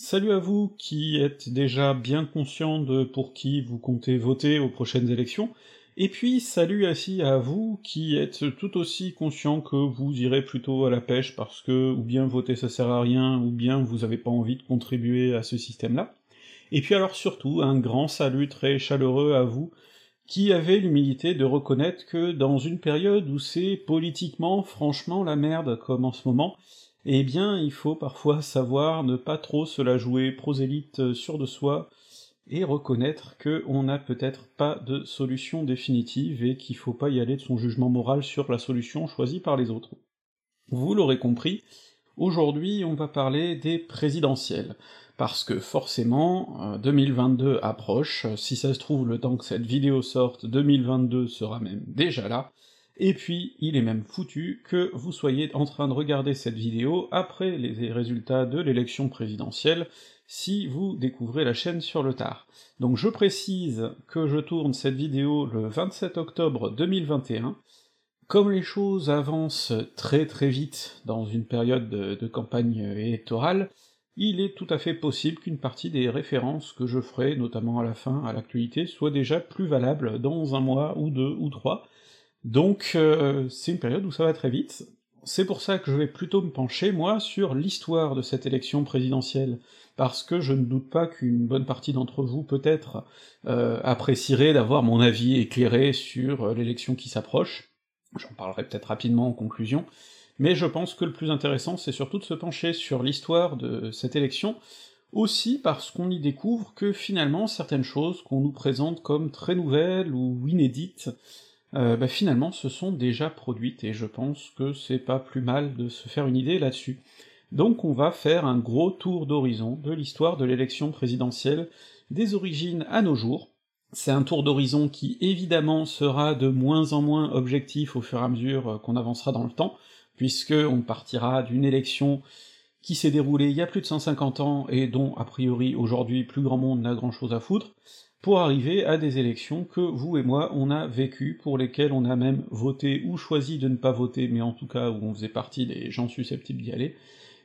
Salut à vous qui êtes déjà bien conscient de pour qui vous comptez voter aux prochaines élections, et puis salut aussi à vous qui êtes tout aussi conscient que vous irez plutôt à la pêche parce que ou bien voter ça sert à rien, ou bien vous avez pas envie de contribuer à ce système-là. Et puis alors surtout, un grand salut très chaleureux à vous qui avez l'humilité de reconnaître que dans une période où c'est politiquement franchement la merde comme en ce moment, eh bien il faut parfois savoir ne pas trop se la jouer prosélyte sûr de soi, et reconnaître que on n'a peut-être pas de solution définitive et qu'il faut pas y aller de son jugement moral sur la solution choisie par les autres. Vous l'aurez compris, aujourd'hui on va parler des présidentielles, parce que forcément, 2022 approche, si ça se trouve le temps que cette vidéo sorte, 2022 sera même déjà là, et puis, il est même foutu que vous soyez en train de regarder cette vidéo après les résultats de l'élection présidentielle, si vous découvrez la chaîne sur le tard. Donc je précise que je tourne cette vidéo le 27 octobre 2021, comme les choses avancent très très vite dans une période de, campagne électorale, il est tout à fait possible qu'une partie des références que je ferai, notamment à la fin, à l'actualité, soient déjà plus valables dans un mois ou deux ou trois, donc euh, c'est une période où ça va très vite, c'est pour ça que je vais plutôt me pencher, moi, sur l'histoire de cette élection présidentielle, parce que je ne doute pas qu'une bonne partie d'entre vous, peut-être, euh, apprécierait d'avoir mon avis éclairé sur euh, l'élection qui s'approche, j'en parlerai peut-être rapidement en conclusion, mais je pense que le plus intéressant, c'est surtout de se pencher sur l'histoire de cette élection, aussi parce qu'on y découvre que finalement certaines choses qu'on nous présente comme très nouvelles ou inédites, euh, bah finalement se sont déjà produites, et je pense que c'est pas plus mal de se faire une idée là-dessus. Donc on va faire un gros tour d'horizon de l'histoire de l'élection présidentielle, des origines à nos jours. C'est un tour d'horizon qui évidemment sera de moins en moins objectif au fur et à mesure euh, qu'on avancera dans le temps, puisque on partira d'une élection qui s'est déroulée il y a plus de 150 ans et dont a priori aujourd'hui plus grand monde n'a grand chose à foutre, pour arriver à des élections que vous et moi on a vécues, pour lesquelles on a même voté ou choisi de ne pas voter, mais en tout cas où on faisait partie des gens susceptibles d'y aller,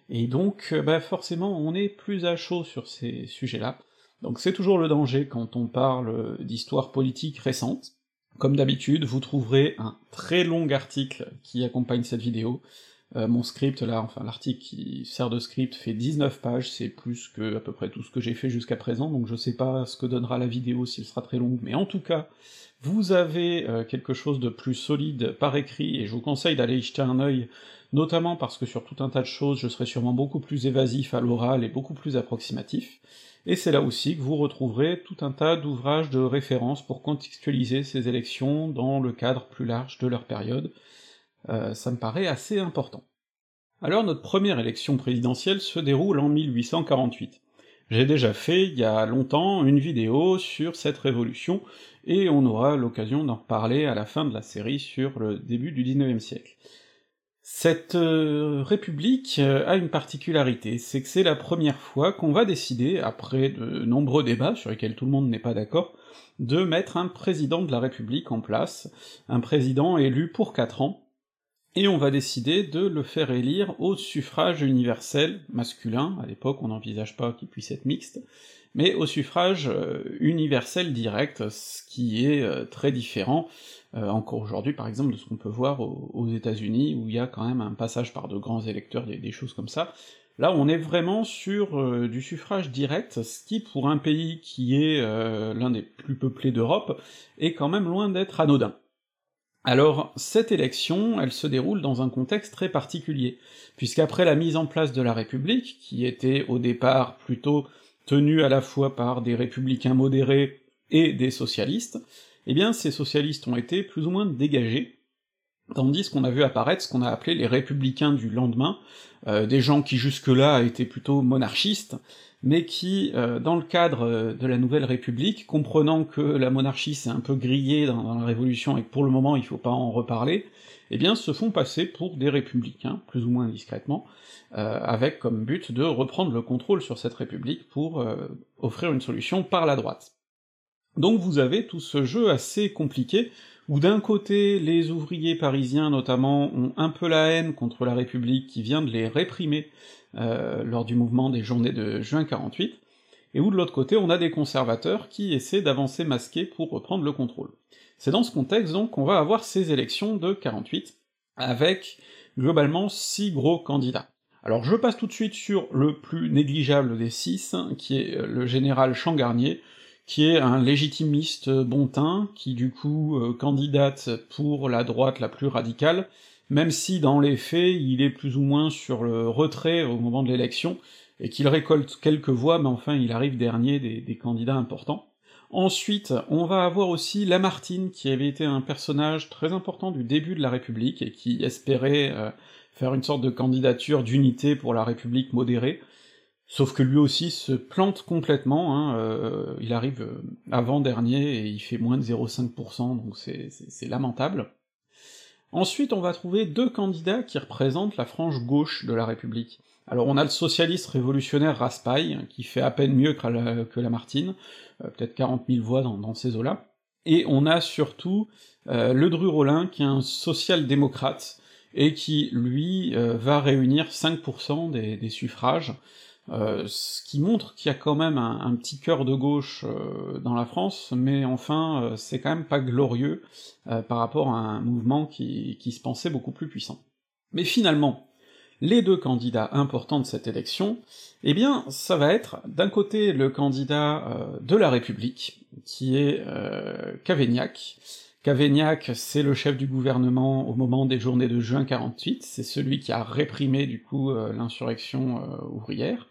et donc euh, bah forcément on est plus à chaud sur ces sujets-là, donc c'est toujours le danger quand on parle d'histoire politique récente. Comme d'habitude, vous trouverez un très long article qui accompagne cette vidéo, euh, mon script là, enfin l'article qui sert de script fait 19 pages, c'est plus que à peu près tout ce que j'ai fait jusqu'à présent, donc je sais pas ce que donnera la vidéo s'il sera très longue, mais en tout cas, vous avez euh, quelque chose de plus solide par écrit, et je vous conseille d'aller y jeter un œil, notamment parce que sur tout un tas de choses, je serai sûrement beaucoup plus évasif à l'oral et beaucoup plus approximatif, et c'est là aussi que vous retrouverez tout un tas d'ouvrages de référence pour contextualiser ces élections dans le cadre plus large de leur période, euh, ça me paraît assez important. Alors notre première élection présidentielle se déroule en 1848. J'ai déjà fait, il y a longtemps, une vidéo sur cette révolution, et on aura l'occasion d'en reparler à la fin de la série sur le début du XIXe siècle. Cette euh, république euh, a une particularité, c'est que c'est la première fois qu'on va décider, après de nombreux débats sur lesquels tout le monde n'est pas d'accord, de mettre un président de la République en place, un président élu pour quatre ans, et on va décider de le faire élire au suffrage universel masculin, à l'époque on n'envisage pas qu'il puisse être mixte, mais au suffrage euh, universel direct, ce qui est euh, très différent euh, encore aujourd'hui par exemple de ce qu'on peut voir aux, États-Unis, où il y a quand même un passage par de grands électeurs, des, des choses comme ça. Là on est vraiment sur du suffrage direct, ce qui pour un pays qui est l'un des plus peuplés d'Europe, est quand même loin d'être anodin. Alors, cette élection, elle se déroule dans un contexte très particulier, puisqu'après la mise en place de la République, qui était au départ plutôt tenue à la fois par des républicains modérés et des socialistes, eh bien ces socialistes ont été plus ou moins dégagés, tandis qu'on a vu apparaître ce qu'on a appelé les républicains du lendemain, euh, des gens qui jusque-là étaient plutôt monarchistes, mais qui, euh, dans le cadre euh, de la Nouvelle République, comprenant que la monarchie s'est un peu grillée dans, la Révolution et que pour le moment il faut pas en reparler, eh bien se font passer pour des républicains, plus ou moins discrètement, avec comme but de reprendre le contrôle sur cette République pour offrir une solution par la droite. Donc vous avez tout ce jeu assez compliqué, où d'un côté les ouvriers parisiens notamment ont un peu la haine contre la République qui vient de les réprimer euh, lors du mouvement des journées de juin 48, et où de l'autre côté on a des conservateurs qui essaient d'avancer masqués pour reprendre le contrôle. C'est dans ce contexte donc qu'on va avoir ces élections de 48, avec globalement six gros candidats. Alors je passe tout de suite sur le plus négligeable des six, qui est le général Changarnier, qui est un légitimiste bontin, qui du coup euh, candidate pour la droite la plus radicale, même si dans les faits il est plus ou moins sur le retrait au moment de l'élection, et qu'il récolte quelques voix, mais enfin il arrive dernier des, des, candidats importants. Ensuite, on va avoir aussi Lamartine, qui avait été un personnage très important du début de la République, et qui espérait euh, faire une sorte de candidature d'unité pour la République modérée, Sauf que lui aussi se plante complètement, hein, euh, il arrive euh, avant-dernier et il fait moins de 0,5%, donc c'est lamentable. Ensuite, on va trouver deux candidats qui représentent la frange gauche de la République. Alors on a le socialiste révolutionnaire Raspail, qui fait à peine mieux que, la, que Lamartine, euh, peut-être 40 000 voix dans, ces eaux-là, et on a surtout euh, le Dru-Rollin, qui est un social-démocrate, et qui, lui, va réunir 5% des, des suffrages, euh, ce qui montre qu'il y a quand même un, petit cœur de gauche euh, dans la France, mais enfin, euh, c'est quand même pas glorieux par rapport à un mouvement qui, qui, se pensait beaucoup plus puissant. Mais finalement, les deux candidats importants de cette élection, eh bien, ça va être d'un côté le candidat de la République, qui est Cavaignac. Cavaignac, c'est le chef du gouvernement au moment des journées de juin 48, c'est celui qui a réprimé du coup l'insurrection ouvrière,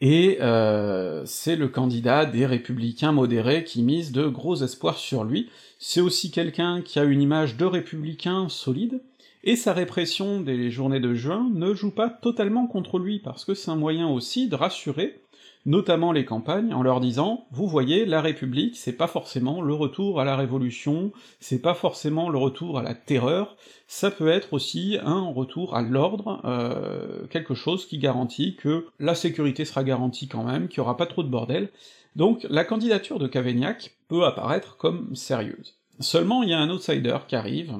et euh, c'est le candidat des républicains modérés qui mise de gros espoirs sur lui. C'est aussi quelqu'un qui a une image de républicain solide, et sa répression des journées de juin ne joue pas totalement contre lui, parce que c'est un moyen aussi de rassurer notamment les campagnes, en leur disant Vous voyez, la République, c'est pas forcément le retour à la Révolution, c'est pas forcément le retour à la terreur, ça peut être aussi un retour à l'ordre, euh, quelque chose qui garantit que la sécurité sera garantie quand même, qu'il y aura pas trop de bordel. Donc la candidature de Cavaignac peut apparaître comme sérieuse. Seulement il y a un outsider qui arrive,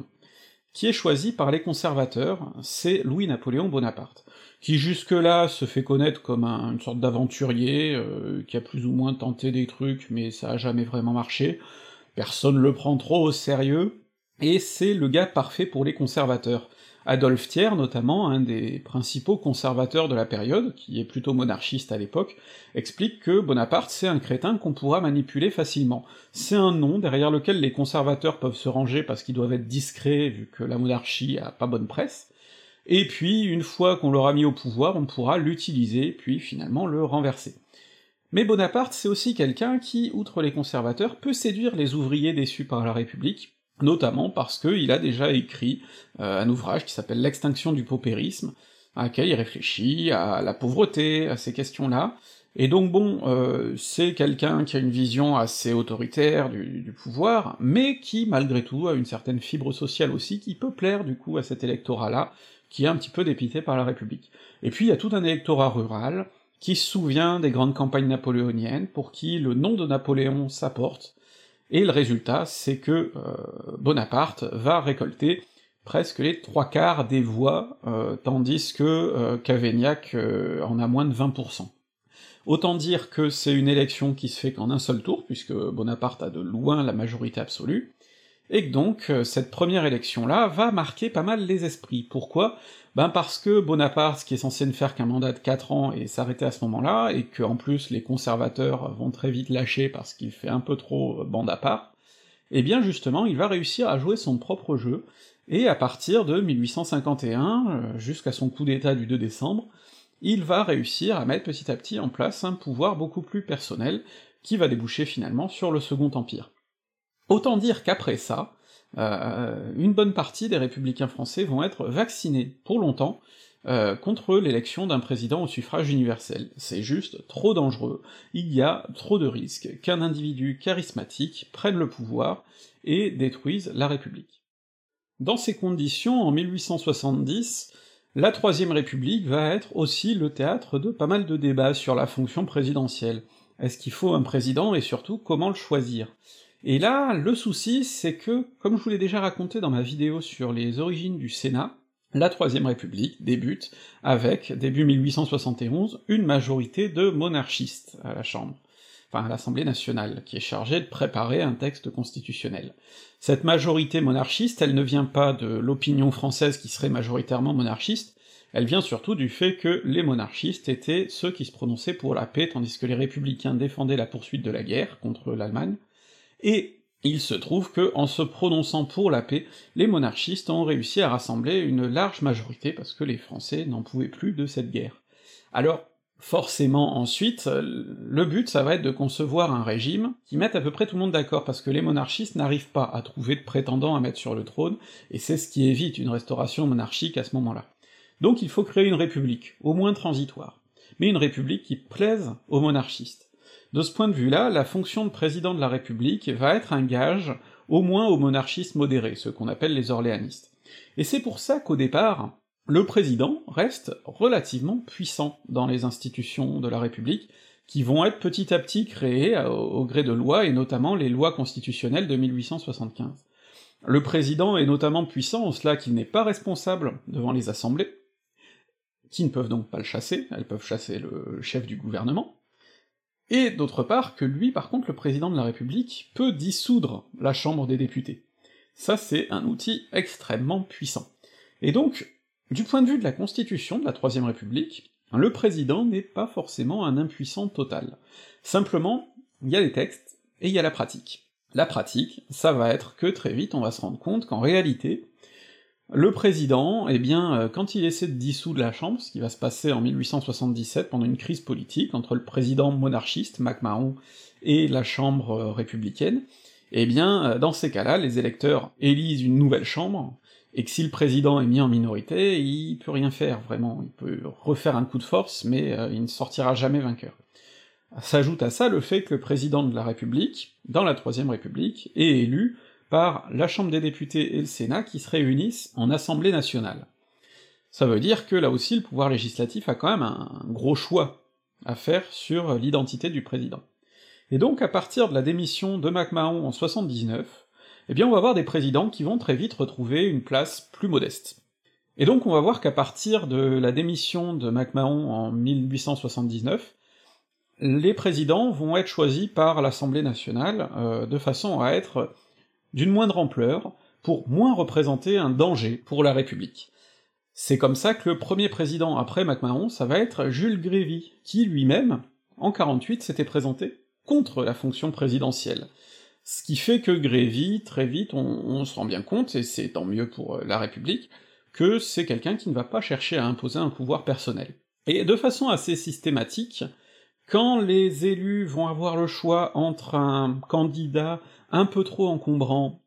qui est choisi par les conservateurs, c'est Louis-Napoléon Bonaparte qui jusque-là se fait connaître comme une sorte d'aventurier, euh, qui a plus ou moins tenté des trucs, mais ça a jamais vraiment marché, personne le prend trop au sérieux, et c'est le gars parfait pour les conservateurs. Adolphe Thiers, notamment, un des principaux conservateurs de la période, qui est plutôt monarchiste à l'époque, explique que Bonaparte c'est un crétin qu'on pourra manipuler facilement. C'est un nom derrière lequel les conservateurs peuvent se ranger parce qu'ils doivent être discrets vu que la monarchie a pas bonne presse, et puis une fois qu'on l'aura mis au pouvoir, on pourra l'utiliser, puis finalement le renverser. Mais Bonaparte, c'est aussi quelqu'un qui, outre les conservateurs, peut séduire les ouvriers déçus par la République, notamment parce qu'il a déjà écrit euh, un ouvrage qui s'appelle L'extinction du paupérisme, à laquelle il réfléchit à la pauvreté, à ces questions-là, et donc bon, euh, c'est quelqu'un qui a une vision assez autoritaire du, du, pouvoir, mais qui malgré tout a une certaine fibre sociale aussi, qui peut plaire du coup à cet électorat-là, qui est un petit peu dépité par la République. Et puis il y a tout un électorat rural qui se souvient des grandes campagnes napoléoniennes, pour qui le nom de Napoléon s'apporte, et le résultat, c'est que euh, Bonaparte va récolter presque les trois quarts des voix, euh, tandis que euh, Cavaignac en a moins de 20%. Autant dire que c'est une élection qui se fait qu'en un seul tour, puisque Bonaparte a de loin la majorité absolue, et que donc cette première élection-là va marquer pas mal les esprits. Pourquoi? Ben parce que Bonaparte, qui est censé ne faire qu'un mandat de 4 ans et s'arrêter à ce moment-là, et que en plus les conservateurs vont très vite lâcher parce qu'il fait un peu trop bande à part, eh bien justement il va réussir à jouer son propre jeu, et à partir de 1851, euh, jusqu'à son coup d'état du 2 décembre, il va réussir à mettre petit à petit en place un pouvoir beaucoup plus personnel, qui va déboucher finalement sur le Second Empire. Autant dire qu'après ça, euh, une bonne partie des républicains français vont être vaccinés pour longtemps euh, contre l'élection d'un président au suffrage universel. C'est juste trop dangereux, il y a trop de risques qu'un individu charismatique prenne le pouvoir et détruise la République. Dans ces conditions, en 1870, la Troisième République va être aussi le théâtre de pas mal de débats sur la fonction présidentielle. Est-ce qu'il faut un président et surtout comment le choisir? Et là, le souci, c'est que, comme je vous l'ai déjà raconté dans ma vidéo sur les origines du Sénat, la Troisième République débute avec, début 1871, une majorité de monarchistes à la Chambre, enfin à l'Assemblée nationale, qui est chargée de préparer un texte constitutionnel. Cette majorité monarchiste, elle ne vient pas de l'opinion française qui serait majoritairement monarchiste, elle vient surtout du fait que les monarchistes étaient ceux qui se prononçaient pour la paix, tandis que les républicains défendaient la poursuite de la guerre contre l'Allemagne, et il se trouve que, en se prononçant pour la paix, les monarchistes ont réussi à rassembler une large majorité parce que les Français n'en pouvaient plus de cette guerre. Alors, forcément ensuite, le but ça va être de concevoir un régime qui mette à peu près tout le monde d'accord, parce que les monarchistes n'arrivent pas à trouver de prétendants à mettre sur le trône, et c'est ce qui évite une restauration monarchique à ce moment-là. Donc il faut créer une république, au moins transitoire, mais une république qui plaise aux monarchistes. De ce point de vue-là, la fonction de président de la République va être un gage, au moins aux monarchistes modérés, ceux qu'on appelle les orléanistes. Et c'est pour ça qu'au départ, le président reste relativement puissant dans les institutions de la République, qui vont être petit à petit créées au, gré de lois, et notamment les lois constitutionnelles de 1875. Le président est notamment puissant en cela qu'il n'est pas responsable devant les assemblées, qui ne peuvent donc pas le chasser, elles peuvent chasser le chef du gouvernement, et d'autre part que lui, par contre, le président de la République, peut dissoudre la Chambre des députés. Ça, c'est un outil extrêmement puissant. Et donc, du point de vue de la Constitution de la Troisième République, le président n'est pas forcément un impuissant total. Simplement, il y a les textes, et il y a la pratique. La pratique, ça va être que très vite on va se rendre compte qu'en réalité, le président, eh bien, euh, quand il essaie de dissoudre la Chambre, ce qui va se passer en 1877 pendant une crise politique entre le président monarchiste, MacMahon, et la Chambre euh, républicaine, eh bien, euh, dans ces cas-là, les électeurs élisent une nouvelle Chambre, et que si le président est mis en minorité, il peut rien faire, vraiment, il peut refaire un coup de force, mais il ne sortira jamais vainqueur. S'ajoute à ça le fait que le président de la République, dans la Troisième République, est élu par la Chambre des députés et le Sénat qui se réunissent en Assemblée nationale. Ça veut dire que là aussi le pouvoir législatif a quand même un gros choix à faire sur l'identité du président. Et donc à partir de la démission de MacMahon en 79, eh bien on va voir des présidents qui vont très vite retrouver une place plus modeste. Et donc on va voir qu'à partir de la démission de MacMahon en 1879, les présidents vont être choisis par l'Assemblée nationale euh, de façon à être d'une moindre ampleur, pour moins représenter un danger pour la République. C'est comme ça que le premier président après MacMahon, ça va être Jules Grévy, qui lui-même, en 48, s'était présenté contre la fonction présidentielle. Ce qui fait que Grévy, très vite, on, se rend bien compte, et c'est tant mieux pour euh, la République, que c'est quelqu'un qui ne va pas chercher à imposer un pouvoir personnel. Et de façon assez systématique, quand les élus vont avoir le choix entre un candidat un peu trop encombrant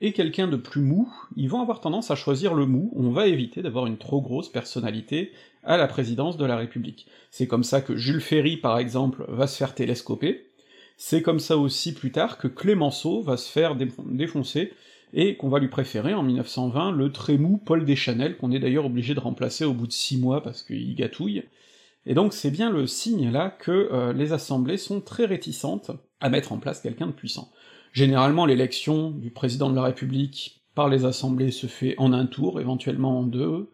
et quelqu'un de plus mou, ils vont avoir tendance à choisir le mou, on va éviter d'avoir une trop grosse personnalité à la présidence de la République. C'est comme ça que Jules Ferry, par exemple, va se faire télescoper, c'est comme ça aussi plus tard que Clémenceau va se faire défoncer, et qu'on va lui préférer en 1920 le très mou Paul Deschanel, qu'on est d'ailleurs obligé de remplacer au bout de six mois parce qu'il gâtouille, et donc c'est bien le signe là que euh, les assemblées sont très réticentes à mettre en place quelqu'un de puissant. Généralement, l'élection du président de la République par les assemblées se fait en un tour, éventuellement en deux.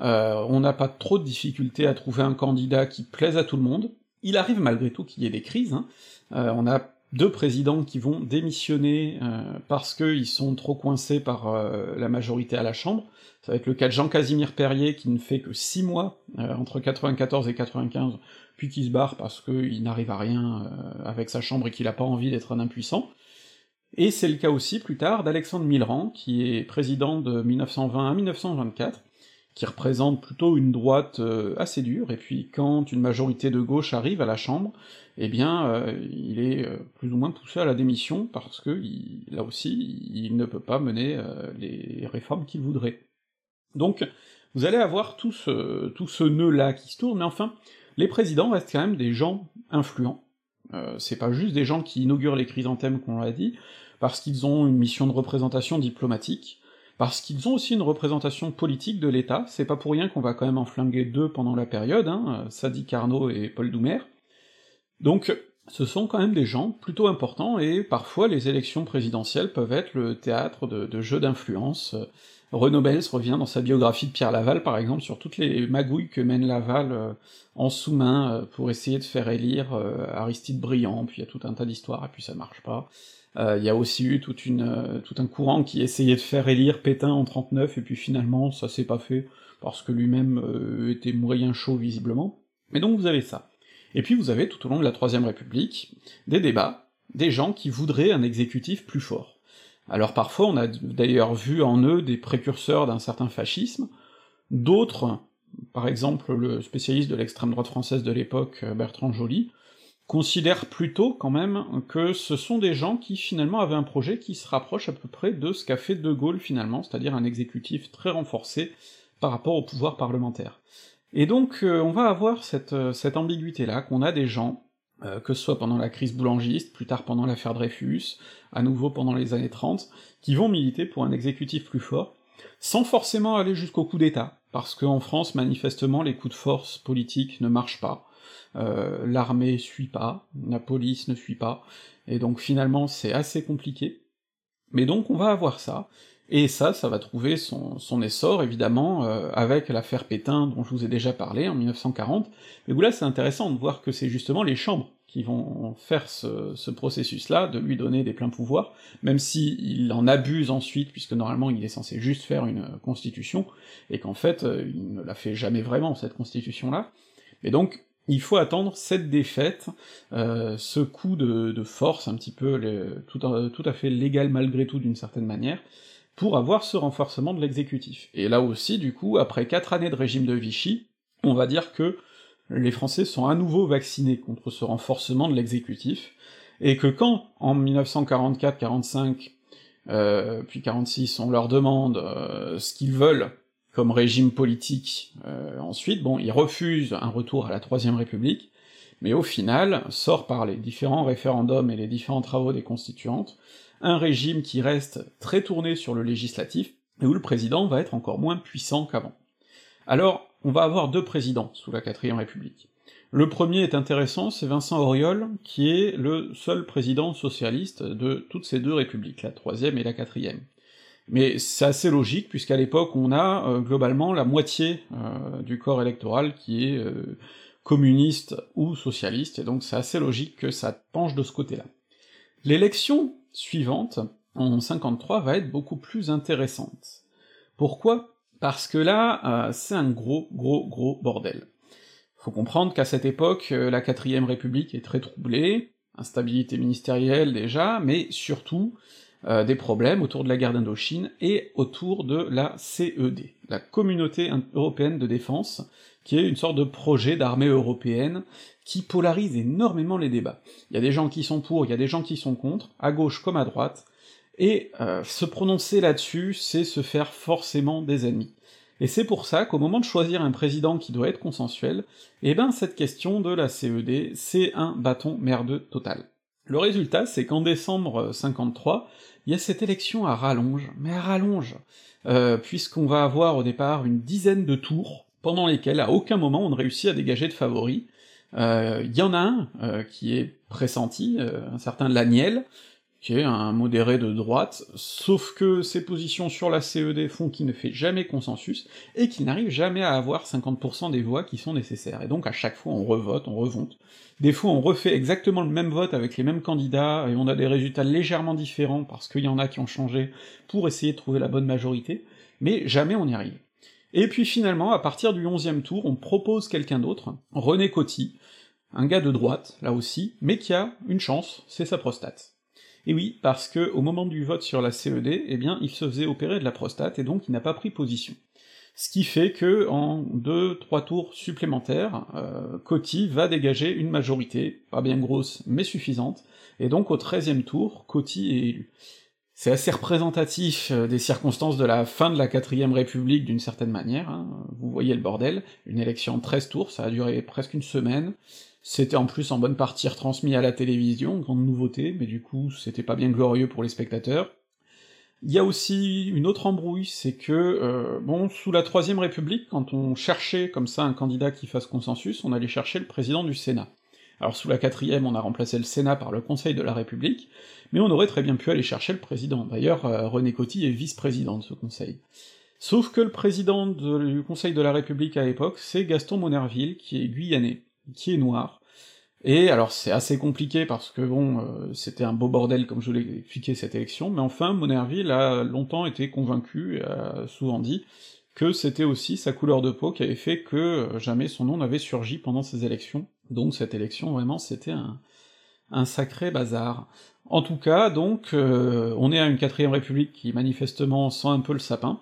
Euh, on n'a pas trop de difficultés à trouver un candidat qui plaise à tout le monde. Il arrive malgré tout qu'il y ait des crises. Hein. Euh, on a deux présidents qui vont démissionner euh, parce qu'ils sont trop coincés par la majorité à la Chambre. Ça va être le cas de Jean-Casimir Perrier qui ne fait que six mois entre 94 et 95, puis qui se barre parce qu'il n'arrive à rien avec sa Chambre et qu'il a pas envie d'être un impuissant. Et c'est le cas aussi plus tard d'Alexandre Millerand, qui est président de 1920 à 1924, qui représente plutôt une droite euh, assez dure, et puis quand une majorité de gauche arrive à la Chambre, eh bien euh, il est euh, plus ou moins poussé à la démission, parce que là aussi, il ne peut pas mener les réformes qu'il voudrait. Donc, vous allez avoir tout ce, tout ce nœud-là qui se tourne, mais enfin, les présidents restent quand même des gens influents, c'est pas juste des gens qui inaugurent les chrysanthèmes qu'on l'a dit, parce qu'ils ont une mission de représentation diplomatique, parce qu'ils ont aussi une représentation politique de l'État, c'est pas pour rien qu'on va quand même en flinguer deux pendant la période, hein, Sadi Carnot et Paul Doumer. Donc, ce sont quand même des gens plutôt importants, et parfois les élections présidentielles peuvent être le théâtre de, jeux d'influence. Renaud Bels revient dans sa biographie de Pierre Laval, par exemple, sur toutes les magouilles que mène Laval euh, en sous-main euh, pour essayer de faire élire euh, Aristide Briand, puis il y a tout un tas d'histoires, et puis ça marche pas. Il y a aussi eu une, tout un courant qui essayait de faire élire Pétain en 39, et puis finalement ça s'est pas fait, parce que lui-même était moyen chaud visiblement. Mais donc vous avez ça. Et puis vous avez tout au long de la Troisième République des débats, des gens qui voudraient un exécutif plus fort. Alors parfois on a d'ailleurs vu en eux des précurseurs d'un certain fascisme, d'autres, par exemple le spécialiste de l'extrême droite française de l'époque, Bertrand Joly, considèrent plutôt quand même que ce sont des gens qui finalement avaient un projet qui se rapproche à peu près de ce qu'a fait De Gaulle finalement, c'est-à-dire un exécutif très renforcé par rapport au pouvoir parlementaire. Et donc euh, on va avoir cette, euh, cette ambiguïté-là, qu'on a des gens, euh, que ce soit pendant la crise boulangiste, plus tard pendant l'affaire Dreyfus, à nouveau pendant les années 30, qui vont militer pour un exécutif plus fort, sans forcément aller jusqu'au coup d'État, parce qu'en France, manifestement, les coups de force politiques ne marchent pas, l'armée suit pas, la police ne suit pas, et donc finalement c'est assez compliqué. Mais donc on va avoir ça, et ça, ça va trouver son, essor, évidemment, euh, avec l'affaire Pétain, dont je vous ai déjà parlé, en 1940, mais où là c'est intéressant de voir que c'est justement les chambres qui vont faire ce, ce processus-là, de lui donner des pleins pouvoirs, même si en abuse ensuite, puisque normalement il est censé juste faire une constitution, et qu'en fait euh, il ne la fait jamais vraiment, cette constitution-là. Et donc, il faut attendre cette défaite, euh, ce coup de, force un petit peu tout, tout à fait légal malgré tout d'une certaine manière, pour avoir ce renforcement de l'exécutif. Et là aussi, du coup, après quatre années de régime de Vichy, on va dire que les Français sont à nouveau vaccinés contre ce renforcement de l'exécutif, et que quand, en 1944-45, euh, puis 46, on leur demande euh, ce qu'ils veulent comme régime politique euh, ensuite, bon, ils refusent un retour à la Troisième République, mais au final, sort par les différents référendums et les différents travaux des constituantes, un régime qui reste très tourné sur le législatif, et où le président va être encore moins puissant qu'avant. Alors, on va avoir deux présidents sous la quatrième république. Le premier est intéressant, c'est Vincent Auriol, qui est le seul président socialiste de toutes ces deux républiques, la troisième et la quatrième. Mais c'est assez logique, puisqu'à l'époque on a euh, globalement la moitié euh, du corps électoral qui est euh, communiste ou socialiste, et donc c'est assez logique que ça penche de ce côté-là. L'élection suivante, en 53, va être beaucoup plus intéressante. Pourquoi? Parce que là, c'est un gros, gros, gros bordel. Faut comprendre qu'à cette époque, la quatrième république est très troublée, instabilité ministérielle déjà, mais surtout euh, des problèmes autour de la guerre d'Indochine et autour de la CED, la Communauté européenne de défense, qui est une sorte de projet d'armée européenne qui polarise énormément les débats. Il y a des gens qui sont pour, il y a des gens qui sont contre, à gauche comme à droite, et euh, se prononcer là-dessus, c'est se faire forcément des ennemis. Et c'est pour ça qu'au moment de choisir un président qui doit être consensuel, eh ben cette question de la CED, c'est un bâton merdeux total. Le résultat, c'est qu'en décembre 53, il y a cette élection à rallonge, mais à rallonge, euh, puisqu'on va avoir au départ une dizaine de tours, pendant lesquels à aucun moment on ne réussit à dégager de favoris, il euh, y en a un euh, qui est pressenti, euh, un certain Laniel, qui est un modéré de droite, sauf que ses positions sur la CED font qu'il ne fait jamais consensus, et qu'il n'arrive jamais à avoir 50% des voix qui sont nécessaires, et donc à chaque fois on revote, on revonte. Des fois on refait exactement le même vote avec les mêmes candidats, et on a des résultats légèrement différents, parce qu'il y en a qui ont changé, pour essayer de trouver la bonne majorité, mais jamais on n'y arrive. Et puis finalement, à partir du onzième tour, on propose quelqu'un d'autre, René Coty, un gars de droite, là aussi, mais qui a une chance, c'est sa prostate. Et oui, parce que au moment du vote sur la CED, eh bien, il se faisait opérer de la prostate, et donc il n'a pas pris position. Ce qui fait que, en deux, trois tours supplémentaires, euh, Coty va dégager une majorité, pas bien grosse, mais suffisante, et donc au treizième tour, Coty est élu. C'est assez représentatif euh, des circonstances de la fin de la quatrième république d'une certaine manière, hein. vous voyez le bordel, une élection en 13 tours, ça a duré presque une semaine, c'était en plus en bonne partie retransmis à la télévision, grande nouveauté, mais du coup c'était pas bien glorieux pour les spectateurs. Il y a aussi une autre embrouille, c'est que, euh, bon, sous la troisième république, quand on cherchait comme ça un candidat qui fasse consensus, on allait chercher le président du Sénat. Alors sous la quatrième, on a remplacé le Sénat par le Conseil de la République, mais on aurait très bien pu aller chercher le président. D'ailleurs, euh, René Coty est vice-président de ce conseil. Sauf que le président du Conseil de la République à l'époque, c'est Gaston Monerville, qui est guyanais, qui est noir. Et alors c'est assez compliqué parce que bon, euh, c'était un beau bordel comme je l'ai expliqué cette élection, mais enfin Monerville a longtemps été convaincu, a souvent dit, que c'était aussi sa couleur de peau qui avait fait que euh, jamais son nom n'avait surgi pendant ces élections. Donc cette élection, vraiment, c'était un, sacré bazar. En tout cas, donc, euh, on est à une quatrième république qui manifestement sent un peu le sapin.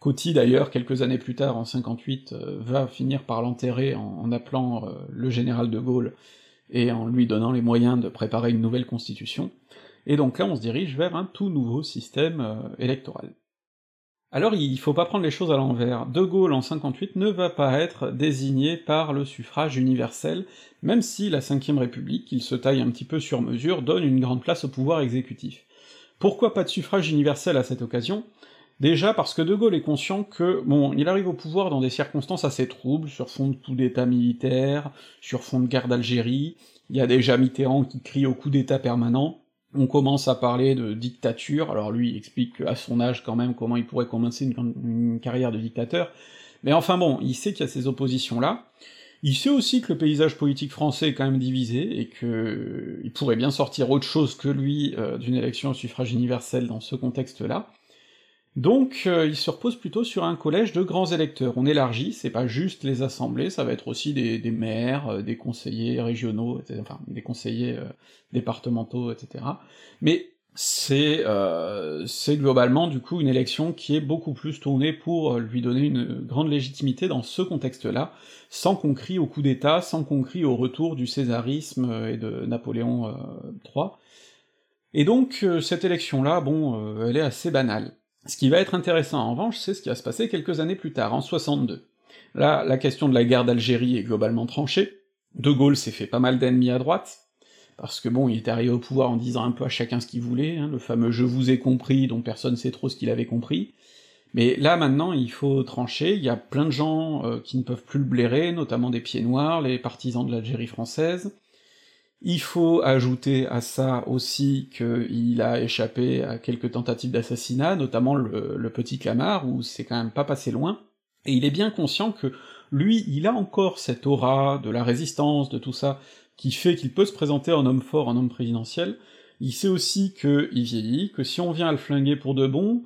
Coty, d'ailleurs, quelques années plus tard, en 58, euh, va finir par l'enterrer en, appelant le général de Gaulle et en lui donnant les moyens de préparer une nouvelle constitution. Et donc là, on se dirige vers un tout nouveau système électoral. Alors il faut pas prendre les choses à l'envers. De Gaulle en 58 ne va pas être désigné par le suffrage universel, même si la Ve République, qu'il se taille un petit peu sur mesure, donne une grande place au pouvoir exécutif. Pourquoi pas de suffrage universel à cette occasion? Déjà parce que De Gaulle est conscient que, bon, il arrive au pouvoir dans des circonstances assez troubles, sur fond de coup d'état militaire, sur fond de guerre d'Algérie, il y a déjà Mitterrand qui crie au coup d'état permanent, on commence à parler de dictature, alors lui explique à son âge quand même comment il pourrait commencer une, carrière de dictateur, mais enfin bon, il sait qu'il y a ces oppositions-là, il sait aussi que le paysage politique français est quand même divisé, et que il pourrait bien sortir autre chose que lui euh, d'une élection au suffrage universel dans ce contexte-là, donc euh, il se repose plutôt sur un collège de grands électeurs. On élargit, c'est pas juste les assemblées, ça va être aussi des, maires, euh, des conseillers régionaux, enfin des conseillers euh, départementaux, etc. Mais c'est c'est globalement du coup une élection qui est beaucoup plus tournée pour lui donner une grande légitimité dans ce contexte-là, sans qu'on crie au coup d'État, sans qu'on crie au retour du césarisme et de Napoléon III. Et donc cette élection-là, bon, elle est assez banale. Ce qui va être intéressant en revanche, c'est ce qui va se passer quelques années plus tard, en 62. Là, la question de la guerre d'Algérie est globalement tranchée, De Gaulle s'est fait pas mal d'ennemis à droite, parce que bon, il est arrivé au pouvoir en disant un peu à chacun ce qu'il voulait, hein, le fameux « je vous ai compris » dont personne sait trop ce qu'il avait compris, mais là maintenant il faut trancher, il y a plein de gens euh, qui ne peuvent plus le blairer, notamment des pieds noirs, les partisans de l'Algérie française, il faut ajouter à ça aussi qu'il a échappé à quelques tentatives d'assassinat, notamment le, petit Clamart, où c'est quand même pas passé loin, et il est bien conscient que lui, il a encore cette aura de la résistance, de tout ça, qui fait qu'il peut se présenter en homme fort, en homme présidentiel, il sait aussi qu'il vieillit, que si on vient à le flinguer pour de bon,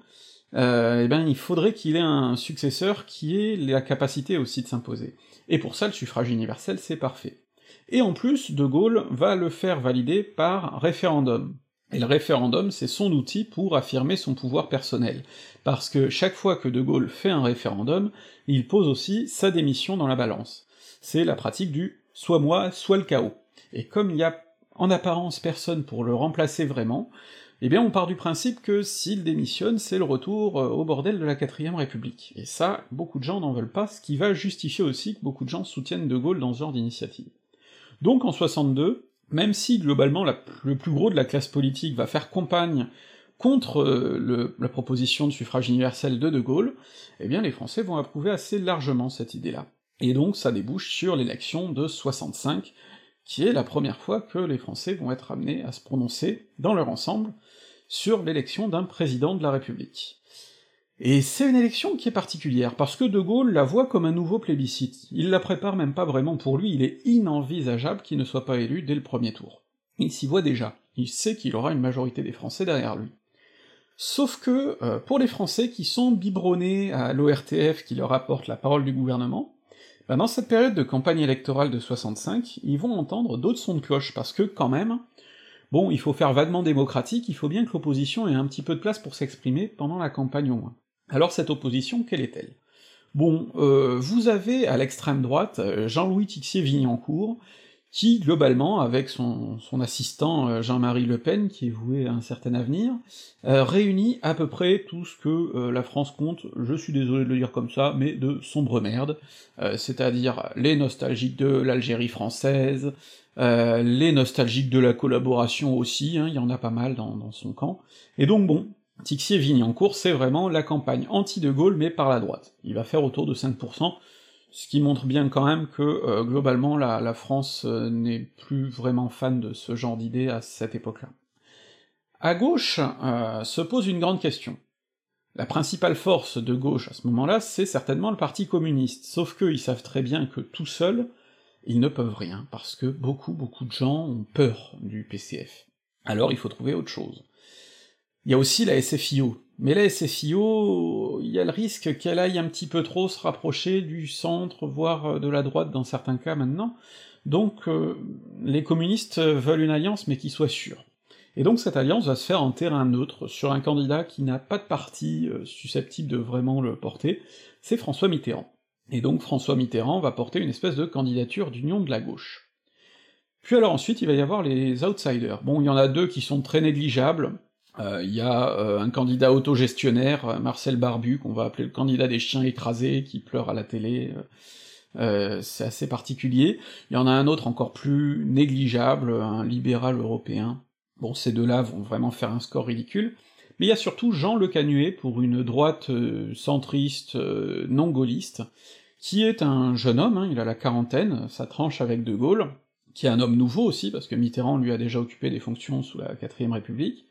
euh, eh ben il faudrait qu'il ait un successeur qui ait la capacité aussi de s'imposer. Et pour ça, le suffrage universel, c'est parfait et en plus, De Gaulle va le faire valider par référendum. Et le référendum, c'est son outil pour affirmer son pouvoir personnel, parce que chaque fois que De Gaulle fait un référendum, il pose aussi sa démission dans la balance. C'est la pratique du soit moi, soit le chaos. Et comme il y a en apparence personne pour le remplacer vraiment, eh bien on part du principe que s'il démissionne, c'est le retour euh, au bordel de la quatrième république. Et ça, beaucoup de gens n'en veulent pas, ce qui va justifier aussi que beaucoup de gens soutiennent De Gaulle dans ce genre d'initiative. Donc en 62, même si globalement le plus gros de la classe politique va faire campagne contre euh, la proposition de suffrage universel de De Gaulle, eh bien les Français vont approuver assez largement cette idée-là. Et donc ça débouche sur l'élection de 65, qui est la première fois que les Français vont être amenés à se prononcer dans leur ensemble sur l'élection d'un président de la République. Et c'est une élection qui est particulière, parce que De Gaulle la voit comme un nouveau plébiscite, il la prépare même pas vraiment pour lui, il est inenvisageable qu'il ne soit pas élu dès le premier tour. Il s'y voit déjà, il sait qu'il aura une majorité des Français derrière lui. Sauf que, euh, pour les Français qui sont biberonnés à l'ORTF qui leur apporte la parole du gouvernement, ben dans cette période de campagne électorale de 65, ils vont entendre d'autres sons de cloche, parce que, quand même, bon, il faut faire vaguement démocratique, il faut bien que l'opposition ait un petit peu de place pour s'exprimer pendant la campagne au moins. Alors cette opposition, quelle est-elle? Bon, euh, vous avez à l'extrême droite euh, Jean-Louis Tixier-Vignancourt, qui, globalement, avec son, son assistant euh, Jean-Marie Le Pen, qui est voué à un certain avenir, réunit à peu près tout ce que la France compte, je suis désolé de le dire comme ça, mais de sombre merde, c'est-à-dire les nostalgiques de l'Algérie française, les nostalgiques de la collaboration aussi, hein, il y en a pas mal dans son camp, et donc bon, Tixier-Vignancourt, c'est vraiment la campagne anti-De Gaulle, mais par la droite. Il va faire autour de 5%, ce qui montre bien quand même que, euh, globalement, la, France euh, n'est plus vraiment fan de ce genre d'idée à cette époque-là. À gauche euh, se pose une grande question. La principale force de gauche à ce moment-là, c'est certainement le Parti communiste, sauf qu'ils savent très bien que tout seuls, ils ne peuvent rien, parce que beaucoup, beaucoup de gens ont peur du PCF. Alors il faut trouver autre chose. Il y a aussi la SFIO, mais la SFIO, il y a le risque qu'elle aille un petit peu trop se rapprocher du centre, voire de la droite dans certains cas maintenant, donc euh, les communistes veulent une alliance mais qui soit sûre. Et donc cette alliance va se faire en terrain neutre, sur un candidat qui n'a pas de parti euh, susceptible de vraiment le porter, c'est François Mitterrand. Et donc François Mitterrand va porter une espèce de candidature d'union de la gauche. Puis alors ensuite, il va y avoir les outsiders. Bon, il y en a deux qui sont très négligeables. Euh, il y a euh, un candidat autogestionnaire, Marcel Barbu, qu'on va appeler le candidat des chiens écrasés, qui pleure à la télé. c'est assez particulier. Il y en a un autre encore plus négligeable, un libéral européen, Bon, ces deux-là vont vraiment faire un score ridicule, mais il y a surtout Jean Le Canuet pour une droite euh, centriste euh, non gaulliste, qui est un jeune homme, hein, il a la quarantaine, ça tranche avec De Gaulle, qui est un homme nouveau aussi, parce que Mitterrand lui a déjà occupé des fonctions sous la quatrième République,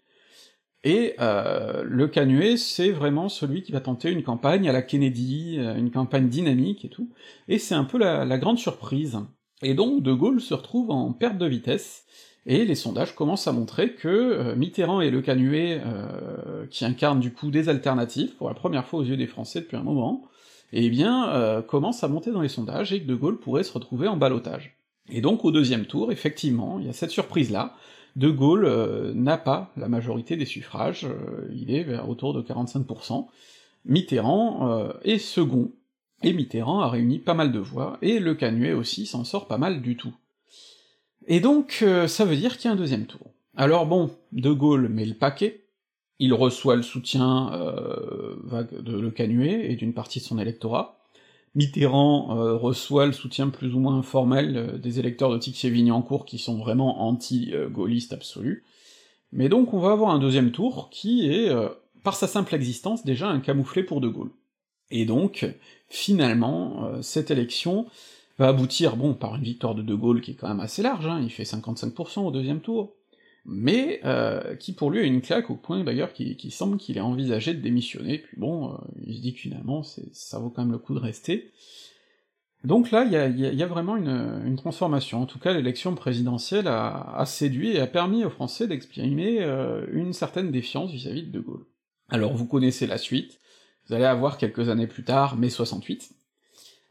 et euh, Le Canuet, c'est vraiment celui qui va tenter une campagne à la Kennedy, une campagne dynamique et tout, et c'est un peu la, grande surprise. Et donc De Gaulle se retrouve en perte de vitesse, et les sondages commencent à montrer que euh, Mitterrand et Le Canuet, euh, qui incarnent du coup des alternatives, pour la première fois aux yeux des Français depuis un moment, eh bien, euh, commencent à monter dans les sondages, et que De Gaulle pourrait se retrouver en balotage. Et donc au deuxième tour, effectivement, il y a cette surprise-là, De Gaulle n'a pas la majorité des suffrages, il est vers autour de 45%, Mitterrand est second, et Mitterrand a réuni pas mal de voix, et Le Canuet aussi s'en sort pas mal du tout. Et donc, euh, ça veut dire qu'il y a un deuxième tour. Alors bon, De Gaulle met le paquet, il reçoit le soutien euh, de Le Canuet et d'une partie de son électorat, Mitterrand euh, reçoit le soutien plus ou moins formel des électeurs de Tixier-Vignancourt qui sont vraiment anti-gaullistes absolus, mais donc on va avoir un deuxième tour qui est, par sa simple existence, déjà un camouflet pour De Gaulle. Et donc, finalement, cette élection va aboutir, bon, par une victoire de De Gaulle qui est quand même assez large, hein, il fait 55% au deuxième tour, mais euh, qui pour lui a une claque au point d'ailleurs qui, semble qu'il ait envisagé de démissionner, puis bon, euh, il se dit que finalement ça vaut quand même le coup de rester. Donc là, il y a, vraiment une, transformation, en tout cas l'élection présidentielle a, séduit et a permis aux Français d'exprimer euh, une certaine défiance vis-à-vis -vis de De Gaulle. Alors vous connaissez la suite, vous allez avoir quelques années plus tard, mai 68,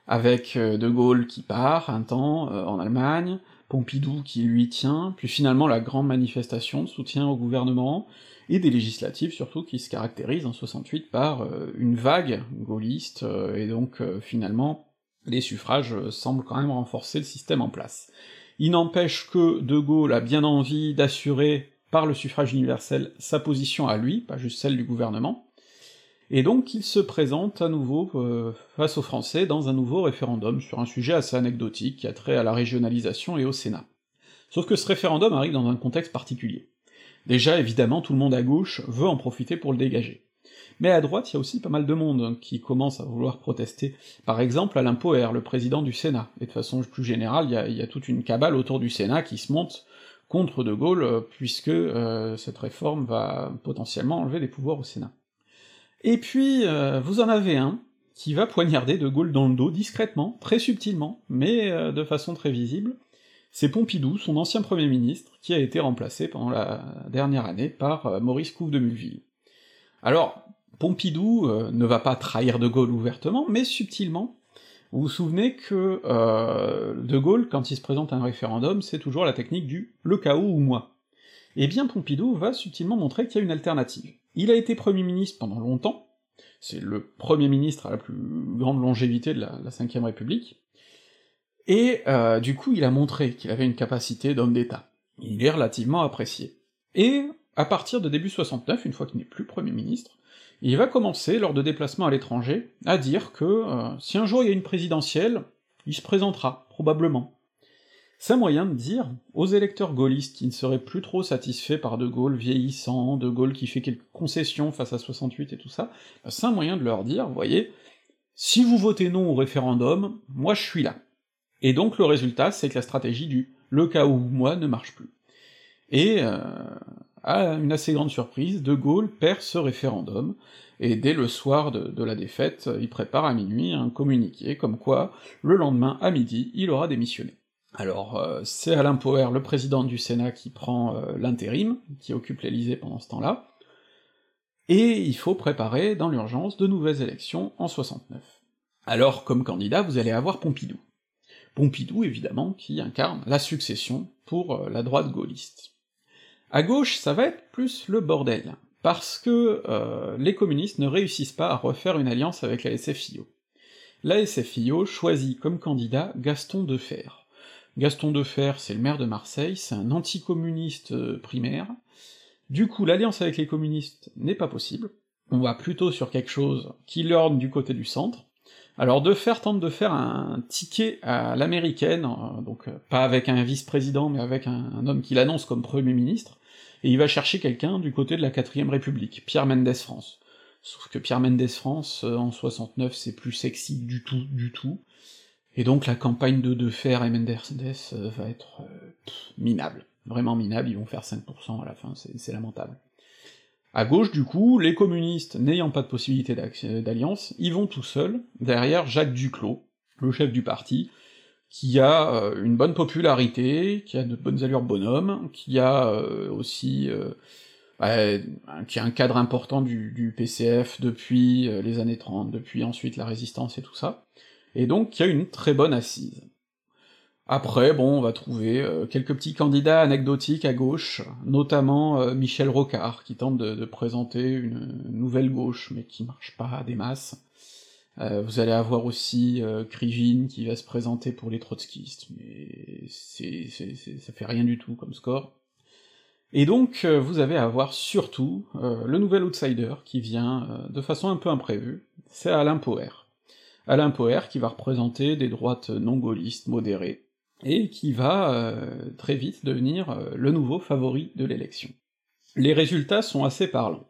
avec euh, De Gaulle qui part un temps en Allemagne, Pompidou qui lui tient, puis finalement la grande manifestation de soutien au gouvernement, et des législatives surtout qui se caractérisent en 68 par euh, une vague gaulliste, et donc finalement les suffrages semblent quand même renforcer le système en place. Il n'empêche que De Gaulle a bien envie d'assurer par le suffrage universel sa position à lui, pas juste celle du gouvernement, et donc il se présente à nouveau euh, face aux Français dans un nouveau référendum sur un sujet assez anecdotique qui a trait à la régionalisation et au Sénat. Sauf que ce référendum arrive dans un contexte particulier. Déjà, évidemment, tout le monde à gauche veut en profiter pour le dégager. Mais à droite, il y a aussi pas mal de monde qui commence à vouloir protester. Par exemple, Alain Poher, le président du Sénat, et de façon plus générale, il y a, toute une cabale autour du Sénat qui se monte contre De Gaulle, euh, puisque euh, cette réforme va potentiellement enlever des pouvoirs au Sénat. Et puis, euh, vous en avez un qui va poignarder De Gaulle dans le dos, discrètement, très subtilement, mais euh, de façon très visible. C'est Pompidou, son ancien Premier ministre, qui a été remplacé pendant la dernière année par euh, Maurice Couve de Mulville. Alors, Pompidou ne va pas trahir De Gaulle ouvertement, mais subtilement. Vous vous souvenez que De Gaulle, quand il se présente à un référendum, c'est toujours la technique du « le chaos ou moi ». Eh bien Pompidou va subtilement montrer qu'il y a une alternative. Il a été Premier ministre pendant longtemps, c'est le Premier ministre à la plus grande longévité de la, Ve République, et euh, du coup il a montré qu'il avait une capacité d'homme d'État. Il est relativement apprécié. Et à partir de début 69, une fois qu'il n'est plus Premier ministre, il va commencer, lors de déplacements à l'étranger, à dire que euh, si un jour il y a une présidentielle, il se présentera, probablement. C'est un moyen de dire aux électeurs gaullistes qui ne seraient plus trop satisfaits par De Gaulle vieillissant, De Gaulle qui fait quelques concessions face à 68 et tout ça, c'est un moyen de leur dire, voyez, si vous votez non au référendum, moi je suis là. Et donc le résultat, c'est que la stratégie du le cas où moi ne marche plus. Et euh, à une assez grande surprise, De Gaulle perd ce référendum, et dès le soir de, la défaite, il prépare à minuit un communiqué comme quoi, le lendemain à midi, il aura démissionné. Alors, euh, c'est Alain Poher, le président du Sénat, qui prend euh, l'intérim, qui occupe l'Élysée pendant ce temps-là, et il faut préparer, dans l'urgence, de nouvelles élections en 69. Alors, comme candidat, vous allez avoir Pompidou. Pompidou, évidemment, qui incarne la succession pour euh, la droite gaulliste. À gauche, ça va être plus le bordel, parce que les communistes ne réussissent pas à refaire une alliance avec la SFIO. La SFIO choisit comme candidat Gaston Defer. Gaston Defer, c'est le maire de Marseille, c'est un anticommuniste euh, primaire, du coup l'alliance avec les communistes n'est pas possible, on va plutôt sur quelque chose qui l'orne du côté du centre, alors Defer tente de faire un ticket à l'américaine, euh, donc pas avec un vice-président, mais avec un, homme qui l'annonce comme Premier ministre, et il va chercher quelqu'un du côté de la quatrième république, Pierre Mendès France. Sauf que Pierre Mendès France, euh, en 69, c'est plus sexy du tout, du tout, et donc la campagne de Defer et Mendès euh, va être euh, minable, vraiment minable, ils vont faire 5% à la fin, c'est lamentable. À gauche, du coup, les communistes, n'ayant pas de possibilité d'alliance, ils vont tout seuls, derrière Jacques Duclos, le chef du parti, qui a euh, une bonne popularité, qui a de bonnes allures bonhomme, qui a euh, aussi euh, qui a un cadre important du PCF depuis les années 30, depuis ensuite la résistance et tout ça, et donc qui a une très bonne assise. Après, bon, on va trouver quelques petits candidats anecdotiques à gauche, notamment Michel Rocard, qui tente de, présenter une nouvelle gauche, mais qui marche pas à des masses. Euh, vous allez avoir aussi euh, Krivine qui va se présenter pour les trotskistes, mais c'est, ça fait rien du tout comme score. Et donc, euh, vous avez à avoir surtout euh, le nouvel outsider qui vient de façon un peu imprévue, c'est Alain Poher. Alain Poher qui va représenter des droites non gaullistes modérées, et qui va très vite devenir le nouveau favori de l'élection. Les résultats sont assez parlants.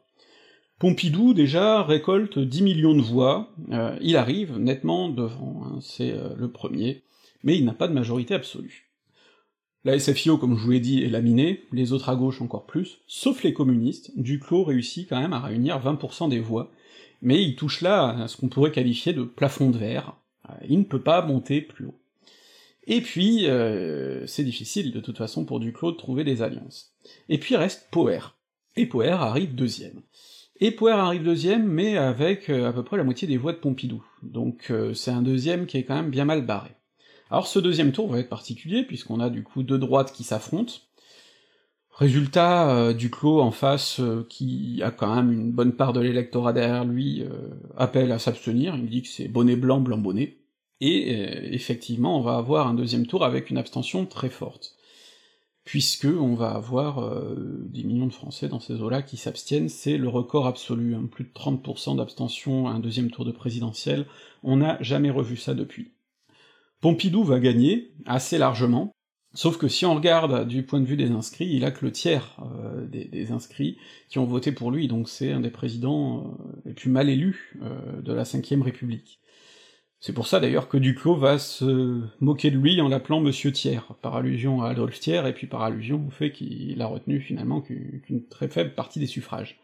Pompidou, déjà, récolte 10 millions de voix, euh, il arrive nettement devant, hein, c'est euh, le premier, mais il n'a pas de majorité absolue. La SFIO, comme je vous l'ai dit, est laminée, les autres à gauche encore plus, sauf les communistes, Duclos réussit quand même à réunir 20% des voix, mais il touche là à ce qu'on pourrait qualifier de plafond de verre, euh, il ne peut pas monter plus haut. Et puis, c'est difficile de toute façon pour Duclos de trouver des alliances. Et puis reste Poher. Et Poher arrive deuxième. Et Poher arrive deuxième, mais avec euh, à peu près la moitié des voix de Pompidou. Donc euh, c'est un deuxième qui est quand même bien mal barré. Alors ce deuxième tour va être particulier, puisqu'on a du coup deux droites qui s'affrontent. Résultat, euh, Duclos en face, qui a quand même une bonne part de l'électorat derrière lui, appelle à s'abstenir, il dit que c'est bonnet blanc, blanc bonnet, et effectivement on va avoir un deuxième tour avec une abstention très forte. Puisque on va avoir euh, des millions de Français dans ces eaux-là qui s'abstiennent, c'est le record absolu, hein, plus de 30% d'abstention à un deuxième tour de présidentiel, on n'a jamais revu ça depuis. Pompidou va gagner, assez largement, sauf que si on regarde du point de vue des inscrits, il a que le tiers euh, des, inscrits qui ont voté pour lui, donc c'est un des présidents euh, les plus mal élus euh, de la Ve République. C'est pour ça d'ailleurs que Duclos va se moquer de lui en l'appelant Monsieur Thiers, par allusion à Adolphe Thiers, et puis par allusion au fait qu'il a retenu finalement qu'une très faible partie des suffrages.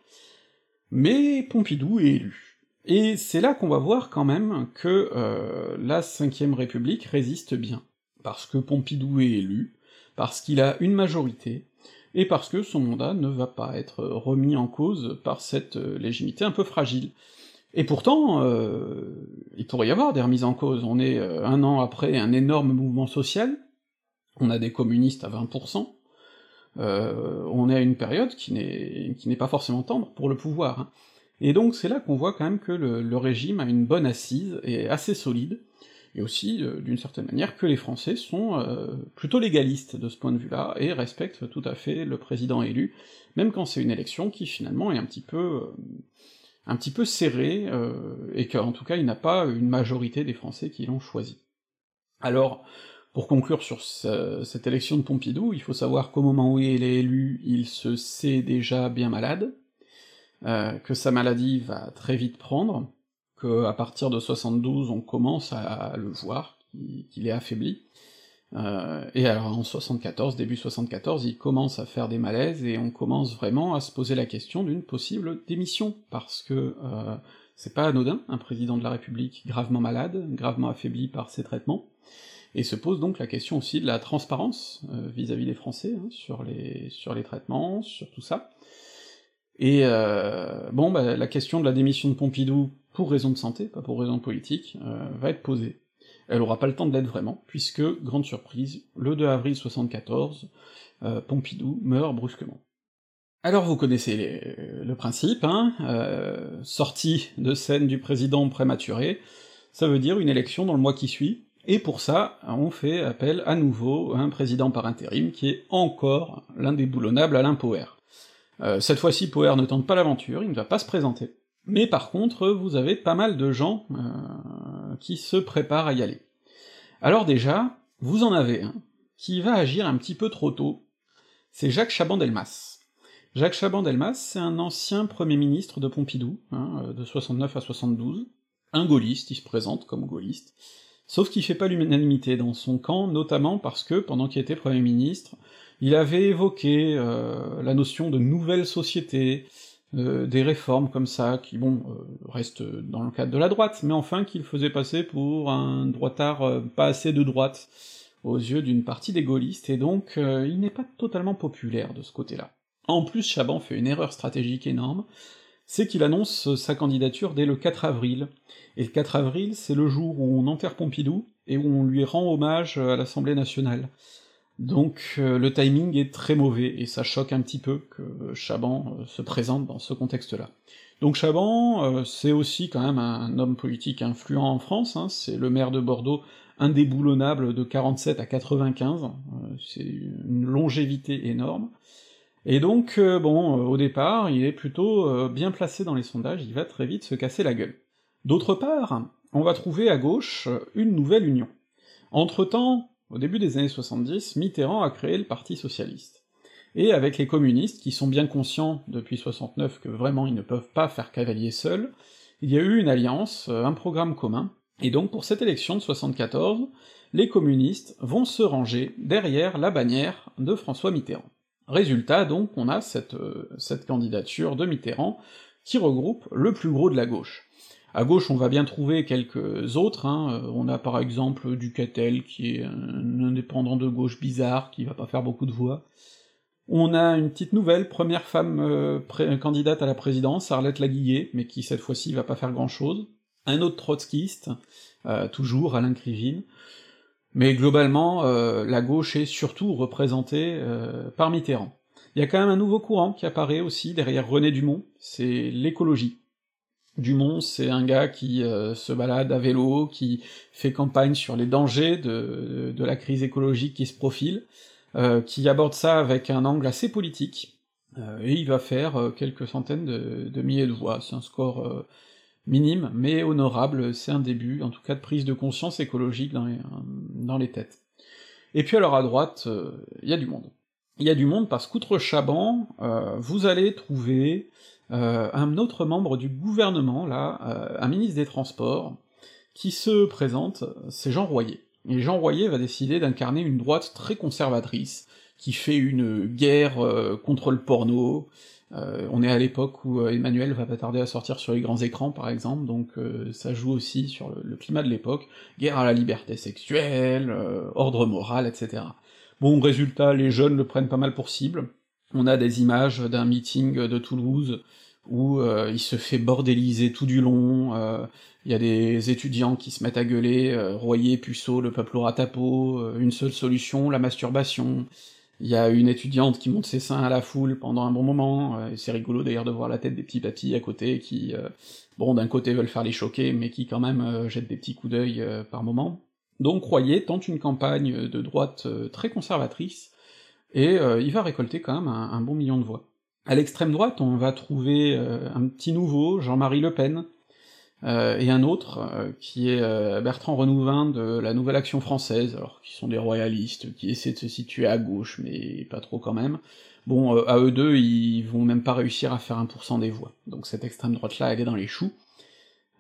Mais Pompidou est élu. Et c'est là qu'on va voir quand même que euh, la Ve République résiste bien. Parce que Pompidou est élu, parce qu'il a une majorité, et parce que son mandat ne va pas être remis en cause par cette euh, légitimité un peu fragile. Et pourtant, euh, il pourrait y avoir des remises en cause. On est euh, un an après un énorme mouvement social, on a des communistes à 20%, euh, on est à une période qui n'est pas forcément tendre pour le pouvoir. Hein. Et donc c'est là qu'on voit quand même que le, le, régime a une bonne assise et assez solide, et aussi, euh, d'une certaine manière, que les Français sont euh, plutôt légalistes de ce point de vue-là, et respectent tout à fait le président élu, même quand c'est une élection qui finalement est un petit peu euh, un petit peu serré, euh, et qu'en tout cas il n'a pas une majorité des Français qui l'ont choisi. Alors, pour conclure sur ce, cette élection de Pompidou, il faut savoir qu'au moment où il est élu, il se sait déjà bien malade, euh, que sa maladie va très vite prendre, qu'à partir de 72, on commence à le voir, qu'il est affaibli, euh, et alors en 74, début 74, il commence à faire des malaises, et on commence vraiment à se poser la question d'une possible démission, parce que euh, c'est pas anodin, un président de la République gravement malade, gravement affaibli par ses traitements, et se pose donc la question aussi de la transparence euh, vis-à-vis des Français, hein, sur, les, sur les traitements, sur tout ça. Et euh, bon, bah, la question de la démission de Pompidou, pour raison de santé, pas pour raison politique, euh, va être posée. Elle aura pas le temps de l'être vraiment, puisque, grande surprise, le 2 avril 74, euh, Pompidou meurt brusquement. Alors vous connaissez le principe, hein, euh, sortie de scène du président prématuré, ça veut dire une élection dans le mois qui suit, et pour ça, on fait appel à nouveau à un président par intérim qui est encore l'indéboulonnable Alain Poher. Euh, cette fois-ci, Poher ne tente pas l'aventure, il ne va pas se présenter. Mais par contre, vous avez pas mal de gens euh, qui se préparent à y aller. Alors déjà, vous en avez un qui va agir un petit peu trop tôt, c'est Jacques Chaban-Delmas. Jacques Chaban-Delmas, c'est un ancien premier ministre de Pompidou, hein, euh, de 69 à 72, un gaulliste, il se présente comme gaulliste, sauf qu'il fait pas l'unanimité dans son camp, notamment parce que, pendant qu'il était Premier ministre, il avait évoqué euh, la notion de nouvelle société, euh, des réformes comme ça, qui, bon, euh, restent dans le cadre de la droite, mais enfin qu'il faisait passer pour un droitard euh, pas assez de droite aux yeux d'une partie des gaullistes, et donc il n'est pas totalement populaire de ce côté-là. En plus, Chaban fait une erreur stratégique énorme, c'est qu'il annonce sa candidature dès le 4 avril, et le 4 avril, c'est le jour où on enterre Pompidou, et où on lui rend hommage à l'Assemblée nationale. Donc euh, le timing est très mauvais, et ça choque un petit peu que Chaban euh, se présente dans ce contexte-là. Donc Chaban, euh, c'est aussi quand même un, homme politique influent en France, hein, c'est le maire de Bordeaux indéboulonnable de 47 à 95, c'est une longévité énorme, et donc, bon, au départ, il est plutôt bien placé dans les sondages, il va très vite se casser la gueule. D'autre part, on va trouver à gauche une nouvelle union. Entre-temps, au début des années 70, Mitterrand a créé le Parti Socialiste. Et avec les communistes, qui sont bien conscients depuis 69 que vraiment ils ne peuvent pas faire cavalier seuls, il y a eu une alliance, euh, un programme commun, et donc pour cette élection de 74, les communistes vont se ranger derrière la bannière de François Mitterrand. Résultat, donc, on a cette, euh, cette candidature de Mitterrand qui regroupe le plus gros de la gauche. À gauche, on va bien trouver quelques autres, hein. Euh, on a par exemple Ducatel, qui est un indépendant de gauche bizarre, qui va pas faire beaucoup de voix. On a une petite nouvelle, première femme euh, candidate à la présidence, Arlette Laguillet, mais qui cette fois-ci va pas faire grand-chose. Un autre trotskiste, euh, toujours Alain Krivine. Mais globalement, la gauche est surtout représentée par Mitterrand. Il y a quand même un nouveau courant qui apparaît aussi derrière René Dumont, c'est l'écologie. Dumont, c'est un gars qui euh, se balade à vélo, qui fait campagne sur les dangers de, la crise écologique qui se profile, euh, qui aborde ça avec un angle assez politique, euh, et il va faire quelques centaines de, milliers de voix, c'est un score minime, mais honorable, c'est un début, en tout cas de prise de conscience écologique dans dans les têtes. Et puis alors à droite, il y a du monde. Il y a du monde parce qu'outre Chaban, vous allez trouver euh, un autre membre du gouvernement, là, euh, un ministre des Transports, qui se présente, c'est Jean Royer. Et Jean Royer va décider d'incarner une droite très conservatrice, qui fait une guerre euh, contre le porno. on est à l'époque où Emmanuel va pas tarder à sortir sur les grands écrans, par exemple, donc ça joue aussi sur le climat de l'époque. Guerre à la liberté sexuelle, ordre moral, etc. Bon, résultat, les jeunes le prennent pas mal pour cible. On a des images d'un meeting de Toulouse où euh, il se fait bordéliser tout du long, euh, il y a des étudiants qui se mettent à gueuler, euh, Royer, Puceau, le peuple aura ta peau, une seule solution, la masturbation, il y a une étudiante qui monte ses seins à la foule pendant un bon moment, c'est rigolo d'ailleurs de voir la tête des petits papis à côté qui, bon, d'un côté veulent faire les choquer, mais qui quand même jettent des petits coups d'œil par moment. Donc Royer tente une campagne de droite très conservatrice, et il va récolter quand même un bon million de voix. À l'extrême droite, on va trouver euh, un petit nouveau, Jean-Marie Le Pen, euh, et un autre, euh, qui est Bertrand Renouvin de la Nouvelle Action Française, alors qui sont des royalistes, qui essaient de se situer à gauche, mais pas trop quand même. Bon, à eux deux, ils vont même pas réussir à faire 1% des voix. Donc cette extrême droite-là, elle est dans les choux.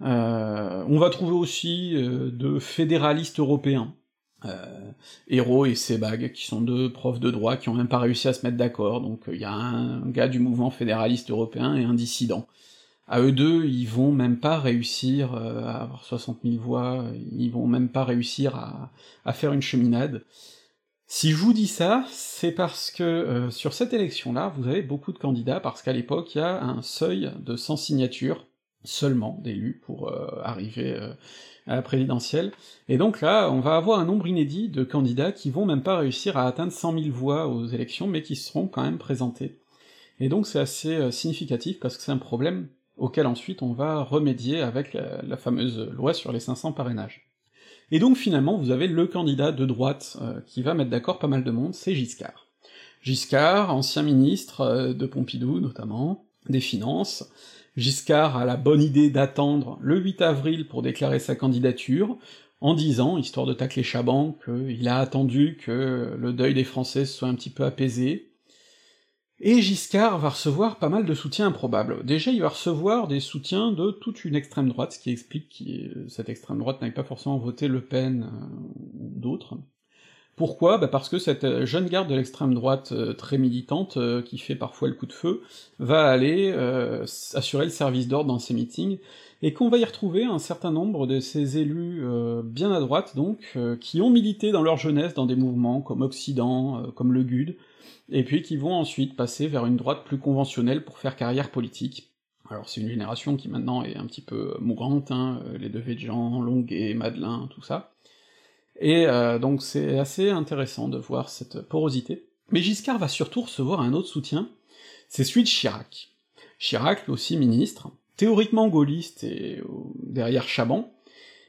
On va trouver aussi de fédéralistes européens, Hérault et Sebag, qui sont deux profs de droit qui ont même pas réussi à se mettre d'accord, donc il y a un gars du mouvement fédéraliste européen et un dissident. À eux deux, ils vont même pas réussir euh, à avoir 60 000 voix, ils vont même pas réussir à, faire une cheminade. Si je vous dis ça, c'est parce que euh, sur cette élection-là, vous avez beaucoup de candidats, parce qu'à l'époque, il y a un seuil de 100 signatures seulement d'élus pour euh, arriver à la présidentielle, et donc là, on va avoir un nombre inédit de candidats qui vont même pas réussir à atteindre 100 000 voix aux élections, mais qui seront quand même présentés. Et donc c'est assez significatif, parce que c'est un problème auquel ensuite on va remédier avec la, fameuse loi sur les 500 parrainages. Et donc finalement, vous avez le candidat de droite euh, qui va mettre d'accord pas mal de monde, c'est Giscard. Giscard, ancien ministre euh, de Pompidou notamment, des Finances, Giscard a la bonne idée d'attendre le 8 avril pour déclarer sa candidature, en disant, histoire de tacler Chaban, qu'il a attendu que le deuil des Français soit un petit peu apaisé, et Giscard va recevoir pas mal de soutiens improbables. Déjà, il va recevoir des soutiens de toute une extrême droite, ce qui explique que cette extrême droite n'avait pas forcément voté Le Pen euh, ou d'autres. Pourquoi? Bah Parce que cette jeune garde de l'extrême droite euh, très militante, euh, qui fait parfois le coup de feu, va aller assurer le service d'ordre dans ses meetings, et qu'on va y retrouver un certain nombre de ces élus bien à droite, donc, qui ont milité dans leur jeunesse dans des mouvements comme Occident, comme le GUD, et puis qui vont ensuite passer vers une droite plus conventionnelle pour faire carrière politique. Alors c'est une génération qui maintenant est un petit peu mourante, hein, les de Jean, Longuet, Madelin, tout ça. Et euh, donc c'est assez intéressant de voir cette porosité. Mais Giscard va surtout recevoir un autre soutien, c'est celui de Chirac. Chirac, lui aussi ministre, théoriquement gaulliste et euh, derrière Chaban,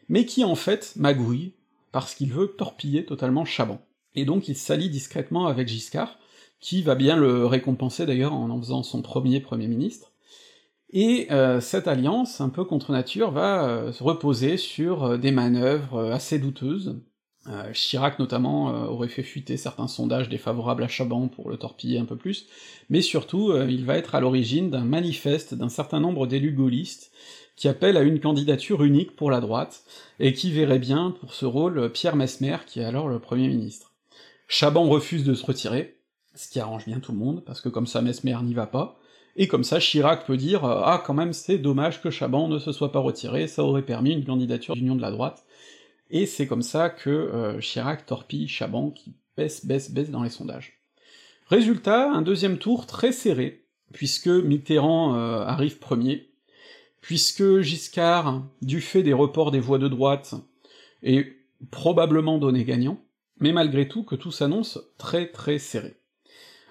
mais qui en fait magouille, parce qu'il veut torpiller totalement Chaban. Et donc il s'allie discrètement avec Giscard, qui va bien le récompenser d'ailleurs en en faisant son premier Premier ministre. Et euh, cette alliance, un peu contre nature, va se reposer sur des manœuvres assez douteuses. Chirac notamment aurait fait fuiter certains sondages défavorables à Chaban pour le torpiller un peu plus, mais surtout il va être à l'origine d'un manifeste d'un certain nombre d'élus gaullistes qui appellent à une candidature unique pour la droite, et qui verrait bien pour ce rôle Pierre Mesmer, qui est alors le Premier ministre. Chaban refuse de se retirer, ce qui arrange bien tout le monde, parce que comme ça Mesmer n'y va pas, et comme ça Chirac peut dire euh, Ah quand même c'est dommage que Chaban ne se soit pas retiré, ça aurait permis une candidature d'union de la droite, et c'est comme ça que euh, Chirac torpille Chaban qui baisse, baisse, baisse dans les sondages. Résultat, un deuxième tour très serré, puisque Mitterrand euh, arrive premier, puisque Giscard, du fait des reports des voix de droite, est probablement donné gagnant, mais malgré tout que tout s'annonce très très serré.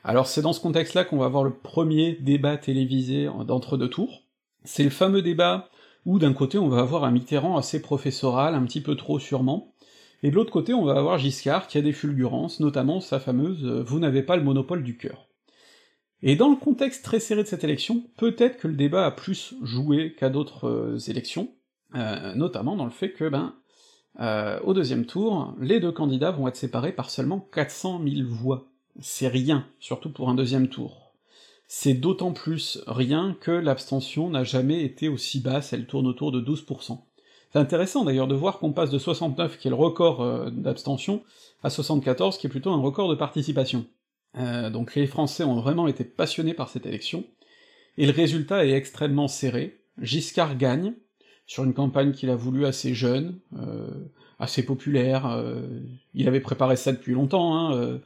Alors c'est dans ce contexte-là qu'on va avoir le premier débat télévisé d'entre-deux tours. C'est le fameux débat où d'un côté on va avoir un Mitterrand assez professoral, un petit peu trop sûrement, et de l'autre côté on va avoir Giscard qui a des fulgurances, notamment sa fameuse euh, Vous n'avez pas le monopole du cœur. Et dans le contexte très serré de cette élection, peut-être que le débat a plus joué qu'à d'autres euh, élections, euh, notamment dans le fait que, ben, au deuxième tour, les deux candidats vont être séparés par seulement 400 000 voix c'est rien, surtout pour un deuxième tour. C'est d'autant plus rien que l'abstention n'a jamais été aussi basse, elle tourne autour de 12%. C'est intéressant d'ailleurs de voir qu'on passe de 69, qui est le record euh, d'abstention, à 74, qui est plutôt un record de participation. Euh, donc les Français ont vraiment été passionnés par cette élection, et le résultat est extrêmement serré. Giscard gagne, sur une campagne qu'il a voulu assez jeune, euh, assez populaire, il avait préparé ça depuis longtemps, hein,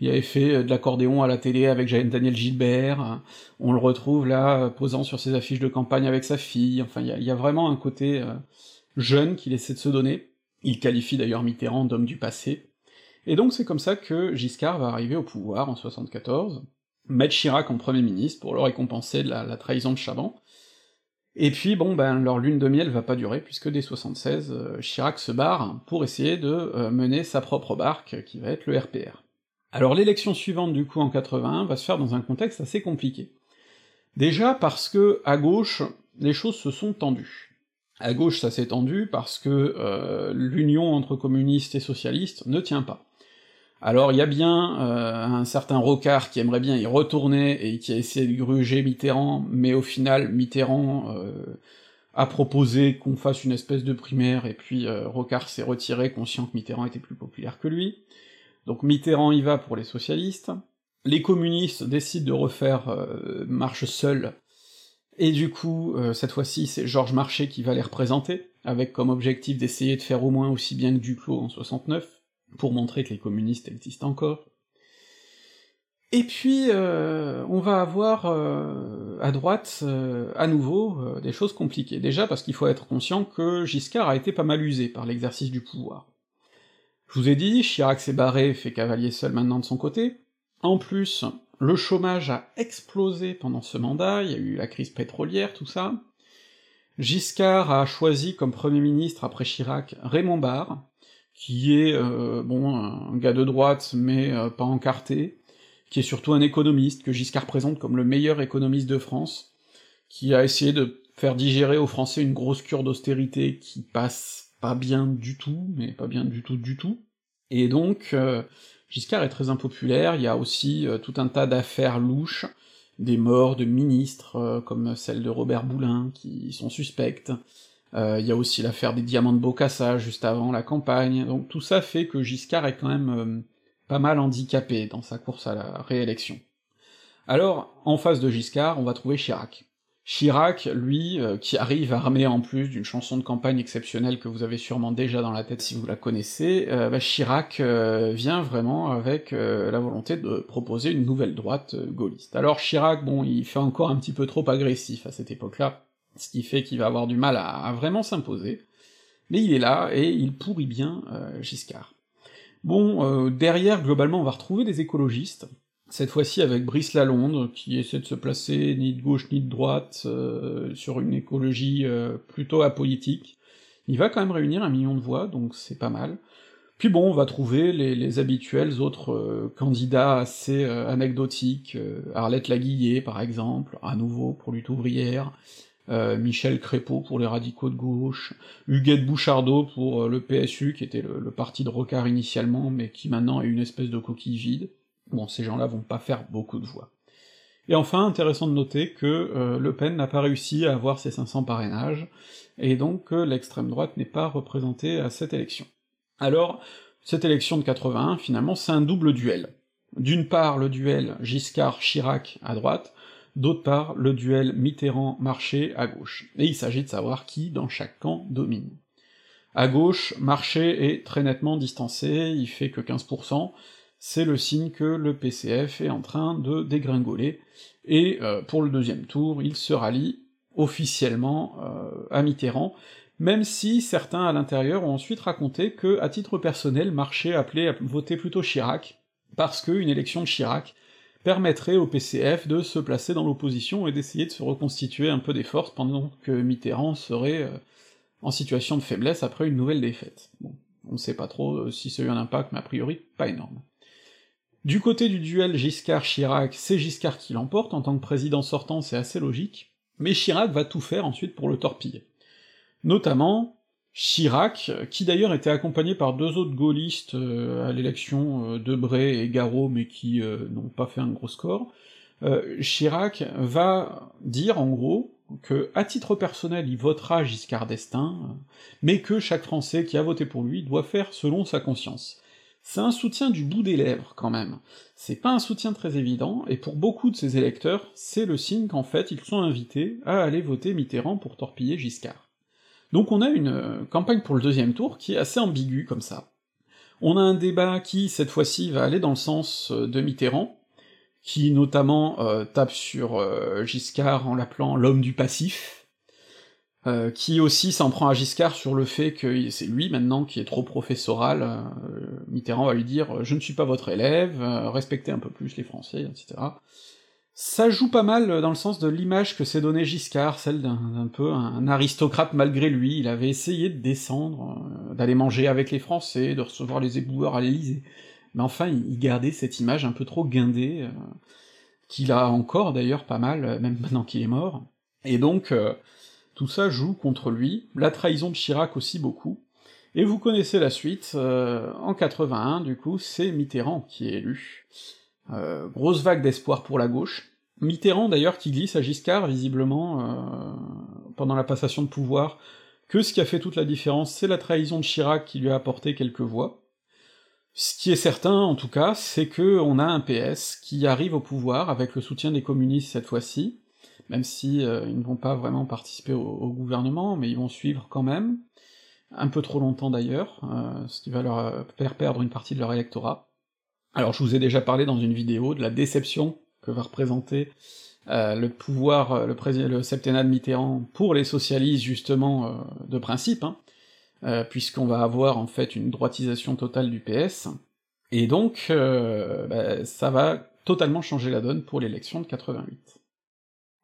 il avait fait euh, de l'accordéon à la télé avec Daniel Gilbert, on le retrouve là euh, posant sur ses affiches de campagne avec sa fille, enfin il y, a vraiment un côté euh, jeune qu'il essaie de se donner, il qualifie d'ailleurs Mitterrand d'homme du passé, et donc c'est comme ça que Giscard va arriver au pouvoir en 74, mettre Chirac en premier ministre pour le récompenser de la, trahison de Chaban, et puis bon ben leur lune de miel va pas durer, puisque dès 76, Chirac se barre pour essayer de mener sa propre barque, qui va être le RPR. Alors l'élection suivante du coup en 81 va se faire dans un contexte assez compliqué. Déjà parce que à gauche, les choses se sont tendues. À gauche ça s'est tendu parce que euh, l'union entre communistes et socialistes ne tient pas. Alors il y a bien euh, un certain Rocard qui aimerait bien y retourner et qui a essayé de gruger Mitterrand, mais au final Mitterrand euh, a proposé qu'on fasse une espèce de primaire, et puis Rocard s'est retiré, conscient que Mitterrand était plus populaire que lui. Donc Mitterrand y va pour les socialistes, les communistes décident de refaire marche seule, et du coup, cette fois-ci, c'est Georges Marchais qui va les représenter, avec comme objectif d'essayer de faire au moins aussi bien que Duclos en 69, pour montrer que les communistes existent encore. Et puis, euh, on va avoir euh, à droite, euh, à nouveau, des choses compliquées. Déjà parce qu'il faut être conscient que Giscard a été pas mal usé par l'exercice du pouvoir. Je vous ai dit, Chirac s'est barré, fait cavalier seul maintenant de son côté. En plus, le chômage a explosé pendant ce mandat, il y a eu la crise pétrolière, tout ça. Giscard a choisi comme Premier ministre après Chirac Raymond Barre, qui est bon un gars de droite mais pas encarté, qui est surtout un économiste, que Giscard présente comme le meilleur économiste de France, qui a essayé de faire digérer aux Français une grosse cure d'austérité qui passe pas bien du tout, mais pas bien du tout du tout. Et donc, euh, Giscard est très impopulaire, il y a aussi euh, tout un tas d'affaires louches, des morts de ministres, euh, comme celle de Robert Boulin, qui sont suspectes, il y a aussi l'affaire des diamants de Bocassa juste avant la campagne, donc tout ça fait que Giscard est quand même pas mal handicapé dans sa course à la réélection. Alors, en face de Giscard, on va trouver Chirac. Chirac, lui, euh, qui arrive armé en plus d'une chanson de campagne exceptionnelle que vous avez sûrement déjà dans la tête si vous la connaissez, euh, bah, Chirac euh, vient vraiment avec la volonté de proposer une nouvelle droite gaulliste. Alors Chirac, bon, il fait encore un petit peu trop agressif à cette époque-là, ce qui fait qu'il va avoir du mal à, vraiment s'imposer, mais il est là, et il pourrit bien Giscard. Bon, derrière, globalement, on va retrouver des écologistes, cette fois-ci avec Brice Lalonde, qui essaie de se placer ni de gauche ni de droite, euh, sur une écologie euh, plutôt apolitique. Il va quand même réunir un million de voix, donc c'est pas mal. Puis bon, on va trouver les, habituels autres candidats assez anecdotiques, Arlette Laguillet par exemple, à nouveau pour lutte ouvrière, euh, Michel Crépeau pour les radicaux de gauche, Huguette Bouchardot pour euh, le PSU, qui était le, parti de Rocard initialement, mais qui maintenant est une espèce de coquille vide. Bon, ces gens-là vont pas faire beaucoup de voix. Et enfin, intéressant de noter que euh, Le Pen n'a pas réussi à avoir ses 500 parrainages, et donc que l'extrême droite n'est pas représentée à cette élection. Alors, cette élection de 81, finalement, c'est un double duel. D'une part, le duel Giscard-Chirac à droite, d'autre part le duel Mitterrand-Marché à gauche, et il s'agit de savoir qui dans chaque camp domine. À gauche, Marché est très nettement distancé, il fait que 15%, c'est le signe que le PCF est en train de dégringoler, et euh, pour le deuxième tour, il se rallie officiellement euh, à Mitterrand, même si certains à l'intérieur ont ensuite raconté que, à titre personnel, Marché appelait à voter plutôt Chirac, parce qu'une élection de Chirac permettrait au PCF de se placer dans l'opposition et d'essayer de se reconstituer un peu des forces pendant que Mitterrand serait euh, en situation de faiblesse après une nouvelle défaite. Bon, on ne sait pas trop si ça a eu un impact, mais a priori pas énorme. Du côté du duel Giscard-Chirac, c'est Giscard qui l'emporte, en tant que président sortant c'est assez logique, mais Chirac va tout faire ensuite pour le torpiller. Notamment Chirac, qui d'ailleurs était accompagné par deux autres gaullistes euh, à l'élection, euh, Debray et Garot, mais qui euh, n'ont pas fait un gros score, Chirac va dire en gros que, à titre personnel, il votera Giscard d'Estaing, mais que chaque Français qui a voté pour lui doit faire selon sa conscience. C'est un soutien du bout des lèvres, quand même. C'est pas un soutien très évident, et pour beaucoup de ses électeurs, c'est le signe qu'en fait ils sont invités à aller voter Mitterrand pour torpiller Giscard. Donc on a une euh, campagne pour le deuxième tour qui est assez ambiguë comme ça. On a un débat qui, cette fois-ci, va aller dans le sens euh, de Mitterrand, qui notamment euh, tape sur Giscard en l'appelant l'homme du passif, qui aussi s'en prend à Giscard sur le fait que c'est lui maintenant qui est trop professoral, Mitterrand va lui dire « je ne suis pas votre élève, respectez un peu plus les Français, etc. » Ça joue pas mal dans le sens de l'image que s'est donné Giscard, celle d'un peu un aristocrate malgré lui, il avait essayé de descendre, euh, d'aller manger avec les Français, de recevoir les éboueurs à l'Élysée, mais enfin il gardait cette image un peu trop guindée, euh, qu'il a encore d'ailleurs pas mal, euh, même maintenant qu'il est mort, et donc tout ça joue contre lui, la trahison de Chirac aussi beaucoup, et vous connaissez la suite, en 81 du coup c'est Mitterrand qui est élu. Euh, grosse vague d'espoir pour la gauche. Mitterrand d'ailleurs qui glisse à Giscard visiblement euh, pendant la passation de pouvoir, que ce qui a fait toute la différence, c'est la trahison de Chirac qui lui a apporté quelques voix. Ce qui est certain, en tout cas, c'est que on a un PS qui arrive au pouvoir avec le soutien des communistes cette fois-ci, même si euh, ils ne vont pas vraiment participer au, gouvernement, mais ils vont suivre quand même, un peu trop longtemps d'ailleurs, euh, ce qui va leur euh, faire perdre une partie de leur électorat. Alors je vous ai déjà parlé dans une vidéo de la déception que va représenter le pouvoir, le, le septennat de Mitterrand pour les socialistes justement de principe, hein, puisqu'on va avoir en fait une droitisation totale du PS, et donc bah, ça va totalement changer la donne pour l'élection de 88.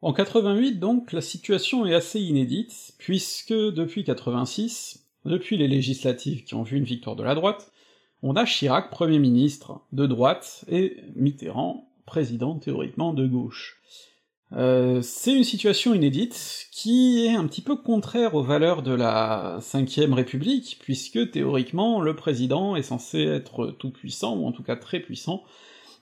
En 88, donc, la situation est assez inédite, puisque depuis 86, depuis les législatives qui ont vu une victoire de la droite, on a Chirac Premier ministre de droite et Mitterrand président théoriquement de gauche. Euh, c'est une situation inédite qui est un petit peu contraire aux valeurs de la Ve République, puisque théoriquement le président est censé être tout puissant, ou en tout cas très puissant,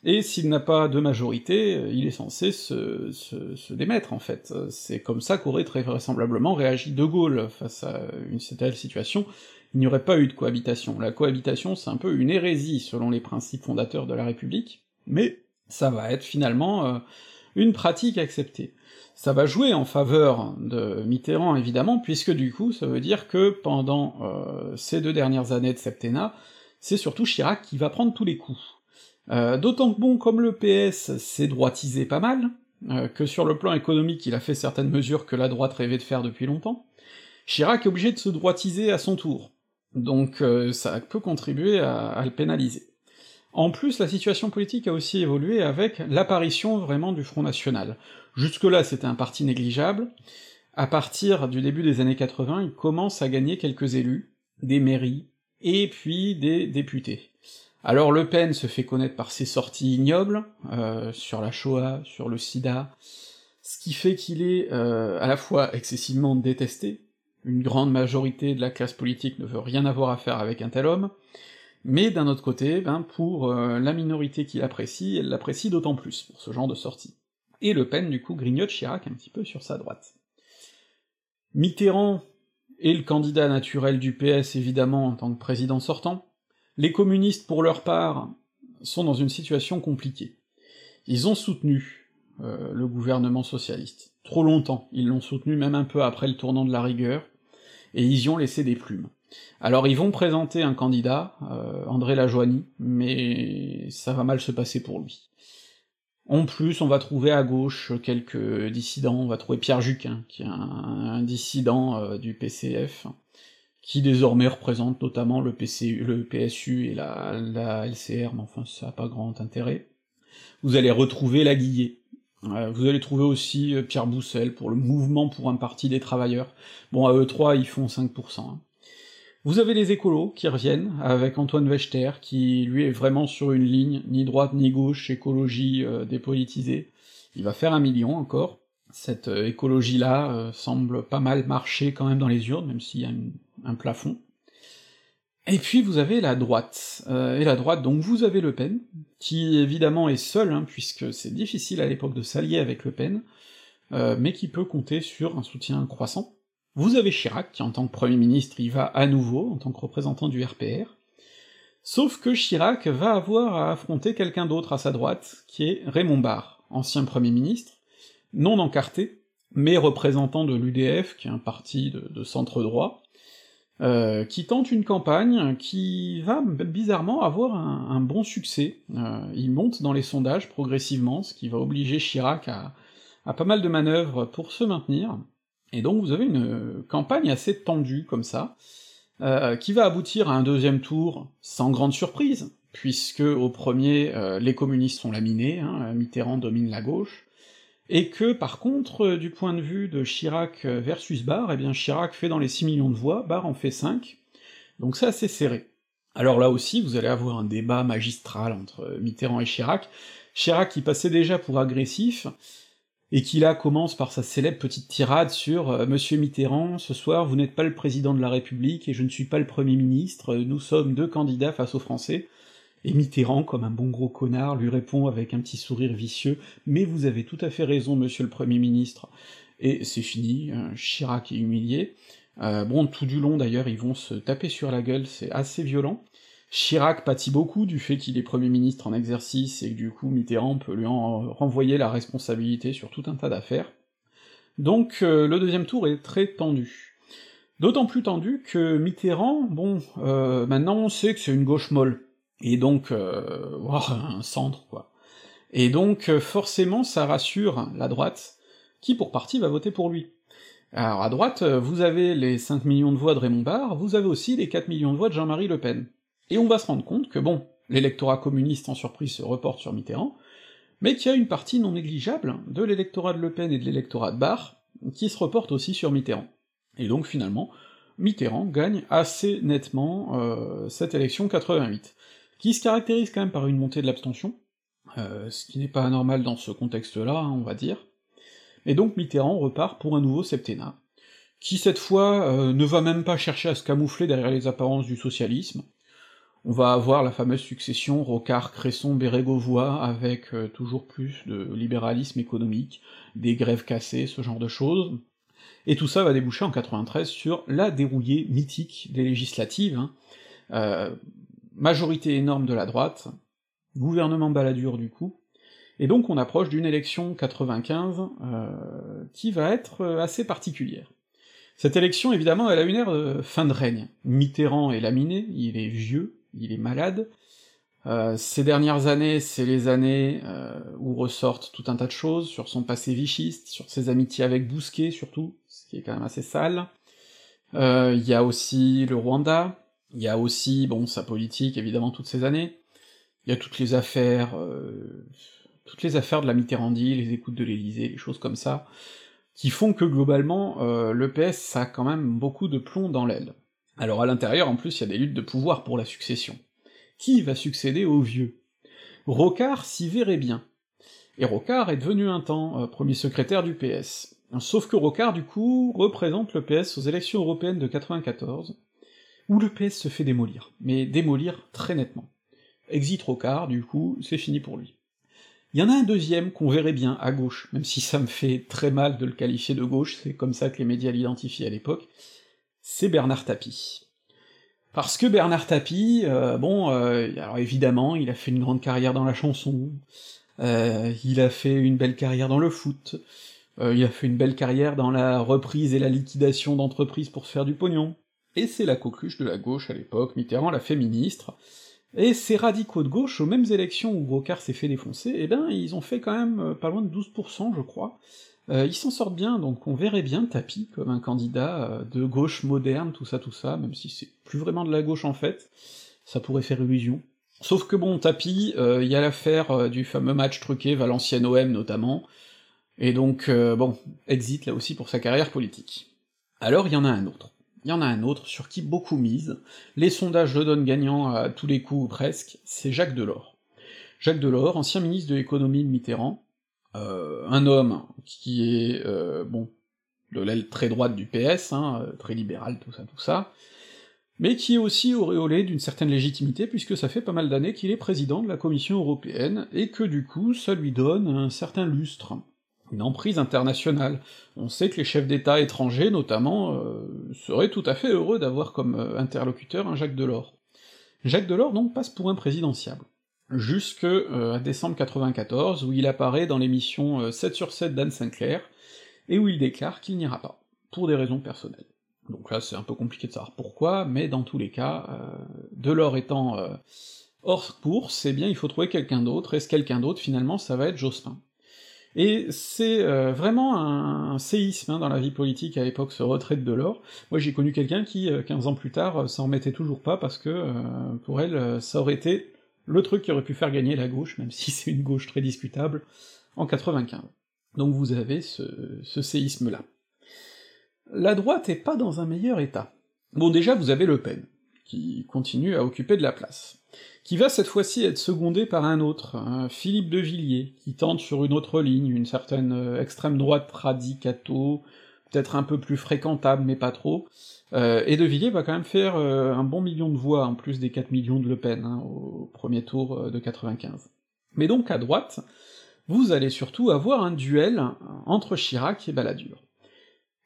et s'il n'a pas de majorité, euh, il est censé se, se, démettre, en fait. C'est comme ça qu'aurait très vraisemblablement réagi De Gaulle face à une telle situation, il n'y aurait pas eu de cohabitation. La cohabitation, c'est un peu une hérésie selon les principes fondateurs de la République, mais ça va être finalement euh, une pratique acceptée. Ça va jouer en faveur de Mitterrand, évidemment, puisque du coup, ça veut dire que pendant euh, ces deux dernières années de septennat, c'est surtout Chirac qui va prendre tous les coups. Euh, d'autant que bon, comme le PS s'est droitisé pas mal, euh, que sur le plan économique il a fait certaines mesures que la droite rêvait de faire depuis longtemps, Chirac est obligé de se droitiser à son tour, donc euh, ça peut contribuer à, à, le pénaliser. En plus, la situation politique a aussi évolué avec l'apparition vraiment du Front National. Jusque-là, c'était un parti négligeable. À partir du début des années 80, il commence à gagner quelques élus, des mairies, et puis des députés. Alors Le Pen se fait connaître par ses sorties ignobles, euh, sur la Shoah, sur le sida, ce qui fait qu'il est euh, à la fois excessivement détesté, une grande majorité de la classe politique ne veut rien avoir à faire avec un tel homme, mais d'un autre côté, ben pour euh, la minorité qui l'apprécie, elle l'apprécie d'autant plus pour ce genre de sortie. Et Le Pen, du coup, grignote Chirac un petit peu sur sa droite. Mitterrand est le candidat naturel du PS, évidemment, en tant que président sortant, les communistes, pour leur part, sont dans une situation compliquée. Ils ont soutenu euh, le gouvernement socialiste. Trop longtemps, ils l'ont soutenu même un peu après le tournant de la rigueur, et ils y ont laissé des plumes. Alors ils vont présenter un candidat, euh, André Lajoigny, mais ça va mal se passer pour lui. En plus, on va trouver à gauche quelques dissidents, on va trouver Pierre Juquin, qui est un, dissident euh, du PCF, qui désormais représente notamment le, PCU, le PSU et la, la LCR, mais enfin ça n'a pas grand intérêt. Vous allez retrouver la Guillet. vous allez trouver aussi euh, Pierre Boussel pour le mouvement pour un parti des travailleurs. Bon, à eux trois, ils font 5%. Hein. Vous avez les écolos qui reviennent, avec Antoine Wechter, qui lui est vraiment sur une ligne, ni droite ni gauche, écologie euh, dépolitisée. Il va faire un million encore. Cette euh, écologie-là semble pas mal marcher quand même dans les urnes, même s'il y a une un plafond. Et puis vous avez la droite. Euh, et la droite, donc vous avez Le Pen, qui évidemment est seul, hein, puisque c'est difficile à l'époque de s'allier avec Le Pen, euh, mais qui peut compter sur un soutien croissant. Vous avez Chirac, qui en tant que Premier ministre y va à nouveau, en tant que représentant du RPR, sauf que Chirac va avoir à affronter quelqu'un d'autre à sa droite, qui est Raymond Barre, ancien Premier ministre, non encarté, mais représentant de l'UDF, qui est un parti de centre droit, euh, qui tente une campagne qui va bizarrement avoir un, bon succès. Euh, il monte dans les sondages progressivement, ce qui va obliger Chirac à, pas mal de manœuvres pour se maintenir, et donc vous avez une campagne assez tendue comme ça, euh, qui va aboutir à un deuxième tour sans grande surprise, puisque au premier, les communistes sont laminés, hein, Mitterrand domine la gauche, et que par contre, euh, du point de vue de Chirac euh, versus Barre, eh bien Chirac fait dans les 6 millions de voix, Barre en fait 5, donc c'est assez serré. Alors là aussi, vous allez avoir un débat magistral entre euh, Mitterrand et Chirac, Chirac qui passait déjà pour agressif, et qui là commence par sa célèbre petite tirade sur Monsieur Mitterrand, ce soir vous n'êtes pas le président de la République et je ne suis pas le Premier ministre, nous sommes deux candidats face aux Français, et Mitterrand, comme un bon gros connard, lui répond avec un petit sourire vicieux Mais vous avez tout à fait raison, monsieur le Premier ministre, et c'est fini, Chirac est humilié. bon, tout du long d'ailleurs, ils vont se taper sur la gueule, c'est assez violent. Chirac pâtit beaucoup du fait qu'il est Premier ministre en exercice et que du coup Mitterrand peut lui en renvoyer la responsabilité sur tout un tas d'affaires. Donc euh, le deuxième tour est très tendu. D'autant plus tendu que Mitterrand, bon, euh, maintenant on sait que c'est une gauche molle, et donc, euh, un centre, quoi. Et donc forcément ça rassure la droite, qui pour partie va voter pour lui. Alors à droite, vous avez les 5 millions de voix de Raymond Barre, vous avez aussi les 4 millions de voix de Jean-Marie Le Pen. Et on va se rendre compte que bon, l'électorat communiste en surprise se reporte sur Mitterrand, mais qu'il y a une partie non négligeable de l'électorat de Le Pen et de l'électorat de Barre qui se reporte aussi sur Mitterrand. Et donc finalement, Mitterrand gagne assez nettement euh, cette élection 88, qui se caractérise quand même par une montée de l'abstention, euh, ce qui n'est pas anormal dans ce contexte-là, hein, on va dire. Et donc Mitterrand repart pour un nouveau septennat, qui cette fois euh, ne va même pas chercher à se camoufler derrière les apparences du socialisme, on va avoir la fameuse succession Rocard, Cresson, Bérégovois, avec euh, toujours plus de libéralisme économique, des grèves cassées, ce genre de choses. Et tout ça va déboucher en 93 sur la dérouillée mythique des législatives, hein. Majorité énorme de la droite, gouvernement baladur du coup, et donc on approche d'une élection 95 euh, qui va être assez particulière. Cette élection, évidemment, elle a une ère de fin de règne. Mitterrand est laminé, il est vieux, il est malade. Euh, ces dernières années, c'est les années euh, où ressortent tout un tas de choses sur son passé vichiste, sur ses amitiés avec Bousquet surtout, ce qui est quand même assez sale. Euh, il y a aussi le Rwanda, il y a aussi, bon, sa politique, évidemment, toutes ces années. Il y a toutes les affaires, toutes les affaires de la Mitterrandie, les écoutes de l'Élysée, les choses comme ça, qui font que globalement, le PS, a quand même beaucoup de plomb dans l'aile. Alors à l'intérieur, en plus, il y a des luttes de pouvoir pour la succession. Qui va succéder au vieux? Rocard s'y verrait bien. Et Rocard est devenu un temps euh, premier secrétaire du PS. Sauf que Rocard, du coup, représente le PS aux élections européennes de 94, où le PS se fait démolir, mais démolir très nettement. Exit Rocard, du coup, c'est fini pour lui. Il y en a un deuxième qu'on verrait bien à gauche, même si ça me fait très mal de le qualifier de gauche, c'est comme ça que les médias l'identifient à l'époque, c'est Bernard Tapie. Parce que Bernard Tapie, euh, bon, euh, alors évidemment, il a fait une grande carrière dans la chanson, euh, il a fait une belle carrière dans le foot, il a fait une belle carrière dans la reprise et la liquidation d'entreprises pour se faire du pognon, et c'est la coqueluche de la gauche à l'époque, Mitterrand l'a fait ministre, et ces radicaux de gauche, aux mêmes élections où Brocard s'est fait défoncer, eh ben, ils ont fait quand même pas loin de 12%, je crois, euh, il s'en sort bien, donc on verrait bien Tapi comme un candidat euh, de gauche moderne, tout ça, tout ça, même si c'est plus vraiment de la gauche en fait, ça pourrait faire illusion. Sauf que bon, Tapi, euh, il y a l'affaire du fameux match truqué Valenciennes-OM notamment, et donc bon, exit là aussi pour sa carrière politique. Alors il y en a un autre. Il y en a un autre sur qui beaucoup mise, les sondages le donnent gagnant à tous les coups presque, c'est Jacques Delors. Jacques Delors, ancien ministre de l'économie de Mitterrand, euh, un homme qui est, euh, bon, de l'aile très droite du PS, hein, très libéral, tout ça, tout ça, mais qui est aussi auréolé d'une certaine légitimité, puisque ça fait pas mal d'années qu'il est président de la Commission européenne, et que du coup, ça lui donne un certain lustre, une emprise internationale. On sait que les chefs d'État étrangers, notamment, seraient tout à fait heureux d'avoir comme interlocuteur un Jacques Delors. Jacques Delors, donc, passe pour un présidentiable jusque euh, à décembre 94, où il apparaît dans l'émission 7 euh, sur 7 d'Anne Sinclair, et où il déclare qu'il n'ira pas, pour des raisons personnelles. Donc là, c'est un peu compliqué de savoir pourquoi, mais dans tous les cas, euh, Delors étant euh, hors course, eh bien il faut trouver quelqu'un d'autre, et ce quelqu'un d'autre, finalement, ça va être Jospin. Et c'est vraiment un, séisme hein, dans la vie politique à l'époque, ce retrait de Delors. Moi j'ai connu quelqu'un qui, 15 ans plus tard, s'en remettait toujours pas parce que, pour elle, ça aurait été le truc qui aurait pu faire gagner la gauche, même si c'est une gauche très discutable, en 95. Donc vous avez ce, ce séisme-là. La droite est pas dans un meilleur état. Bon déjà vous avez Le Pen, qui continue à occuper de la place, qui va cette fois-ci être secondé par un autre, Philippe de Villiers, qui tente sur une autre ligne, une certaine euh, extrême droite radicato, peut-être un peu plus fréquentable, mais pas trop, euh, et De Villiers va quand même faire euh, un bon million de voix, en plus des 4 millions de Le Pen, hein, au premier tour de 95. Mais donc à droite, vous allez surtout avoir un duel entre Chirac et Balladur.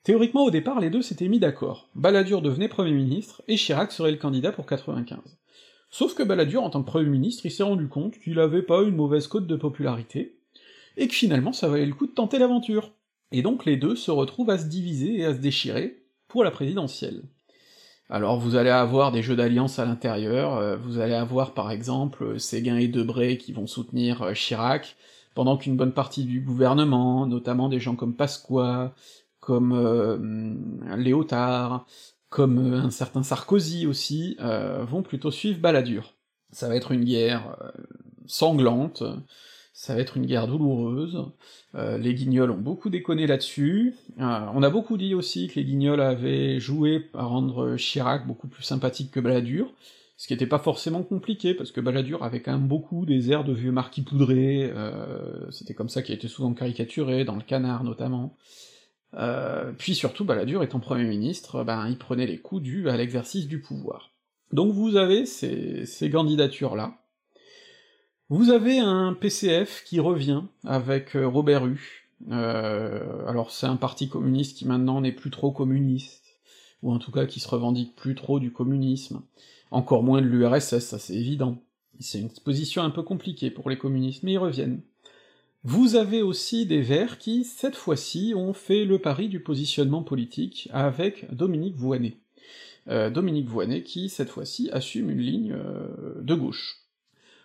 Théoriquement, au départ, les deux s'étaient mis d'accord. Balladur devenait Premier ministre, et Chirac serait le candidat pour 95. Sauf que Balladur, en tant que Premier ministre, il s'est rendu compte qu'il avait pas une mauvaise cote de popularité, et que finalement ça valait le coup de tenter l'aventure. Et donc les deux se retrouvent à se diviser et à se déchirer pour la présidentielle. Alors vous allez avoir des jeux d'alliance à l'intérieur, euh, vous allez avoir par exemple Séguin et Debré qui vont soutenir euh, Chirac, pendant qu'une bonne partie du gouvernement, notamment des gens comme Pasqua, comme euh, Léotard, comme un certain Sarkozy aussi, vont plutôt suivre Balladur. Ça va être une guerre sanglante, ça va être une guerre douloureuse, euh, les guignols ont beaucoup déconné là-dessus, euh, on a beaucoup dit aussi que les guignols avaient joué à rendre Chirac beaucoup plus sympathique que Balladur, ce qui était pas forcément compliqué, parce que Balladur avait quand même beaucoup des airs de vieux marquis poudré, euh, c'était comme ça qu'il été souvent caricaturé, dans le canard notamment. Puis surtout, Balladur étant Premier ministre, ben il prenait les coups dus à l'exercice du pouvoir. Donc vous avez ces, ces candidatures-là, vous avez un PCF qui revient avec euh, Robert Hue. Euh, alors c'est un parti communiste qui maintenant n'est plus trop communiste, ou en tout cas qui se revendique plus trop du communisme, encore moins de l'URSS, ça c'est évident. C'est une position un peu compliquée pour les communistes, mais ils reviennent. Vous avez aussi des Verts qui, cette fois-ci, ont fait le pari du positionnement politique avec Dominique Voynet. Euh, Dominique Voynet qui, cette fois-ci, assume une ligne de gauche.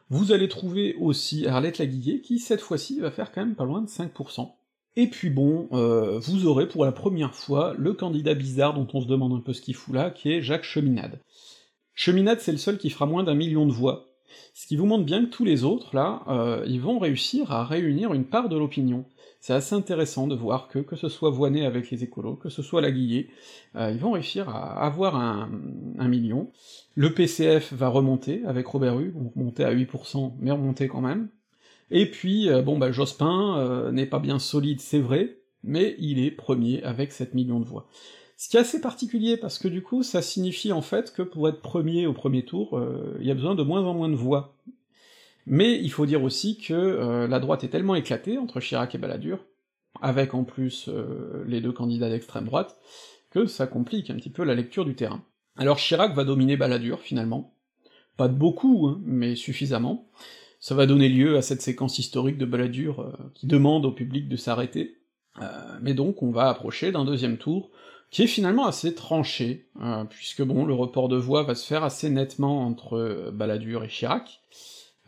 Vous allez trouver aussi Arlette Laguillet, qui cette fois-ci va faire quand même pas loin de 5%. Et puis bon, euh, vous aurez pour la première fois le candidat bizarre dont on se demande un peu ce qu'il fout là, qui est Jacques Cheminade. Cheminade, c'est le seul qui fera moins d'un million de voix, ce qui vous montre bien que tous les autres, là, euh, ils vont réussir à réunir une part de l'opinion c'est assez intéressant de voir que, que ce soit Voinet avec les écolos, que ce soit Laguillet, euh, ils vont réussir à avoir un, million. Le PCF va remonter avec Robert Hue, vont remonter à 8%, mais remonter quand même. Et puis, euh, bon bah Jospin n'est pas bien solide, c'est vrai, mais il est premier avec 7 millions de voix. Ce qui est assez particulier, parce que du coup, ça signifie en fait que pour être premier au premier tour, il y a besoin de moins en moins de voix. Mais il faut dire aussi que euh, la droite est tellement éclatée entre Chirac et Balladur, avec en plus euh, les deux candidats d'extrême droite, que ça complique un petit peu la lecture du terrain. Alors Chirac va dominer Balladur, finalement. Pas de beaucoup, hein, mais suffisamment. Ça va donner lieu à cette séquence historique de Balladur euh, qui demande au public de s'arrêter. mais donc on va approcher d'un deuxième tour, qui est finalement assez tranché, puisque bon, le report de voix va se faire assez nettement entre Balladur et Chirac,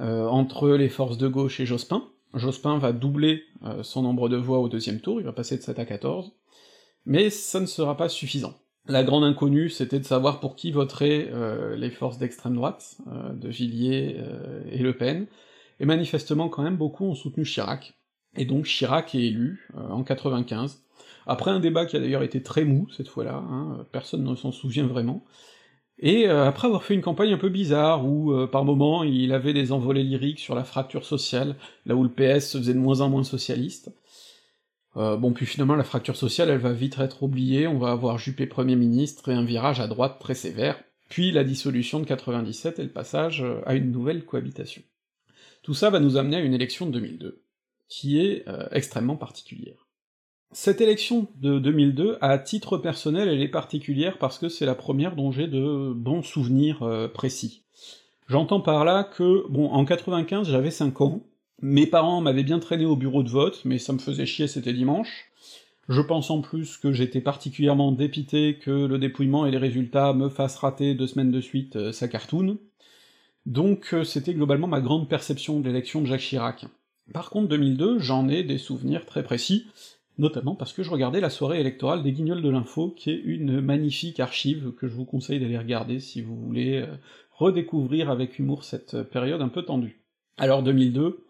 euh, entre les forces de gauche et Jospin. Jospin va doubler euh, son nombre de voix au deuxième tour, il va passer de 7 à 14, mais ça ne sera pas suffisant. La grande inconnue, c'était de savoir pour qui voteraient euh, les forces d'extrême droite, de Villiers et Le Pen, et manifestement quand même beaucoup ont soutenu Chirac, et donc Chirac est élu en 95, après un débat qui a d'ailleurs été très mou cette fois-là, hein, personne ne s'en souvient vraiment, et euh, après avoir fait une campagne un peu bizarre, où euh, par moments il avait des envolées lyriques sur la fracture sociale, là où le PS se faisait de moins en moins socialiste, euh, bon puis finalement la fracture sociale elle va vite être oubliée, on va avoir Juppé Premier ministre et un virage à droite très sévère, puis la dissolution de 97 et le passage à une nouvelle cohabitation. Tout ça va nous amener à une élection de 2002, qui est extrêmement particulière. Cette élection de 2002, à titre personnel, elle est particulière parce que c'est la première dont j'ai de bons souvenirs euh, précis. J'entends par là que, bon, en 95, j'avais 5 ans, mes parents m'avaient bien traîné au bureau de vote, mais ça me faisait chier, c'était dimanche. Je pense en plus que j'étais particulièrement dépité que le dépouillement et les résultats me fassent rater deux semaines de suite euh, sa cartoon. Donc euh, c'était globalement ma grande perception de l'élection de Jacques Chirac. Par contre, 2002, j'en ai des souvenirs très précis, notamment parce que je regardais la soirée électorale des Guignols de l'Info, qui est une magnifique archive que je vous conseille d'aller regarder si vous voulez euh, redécouvrir avec humour cette période un peu tendue. Alors 2002,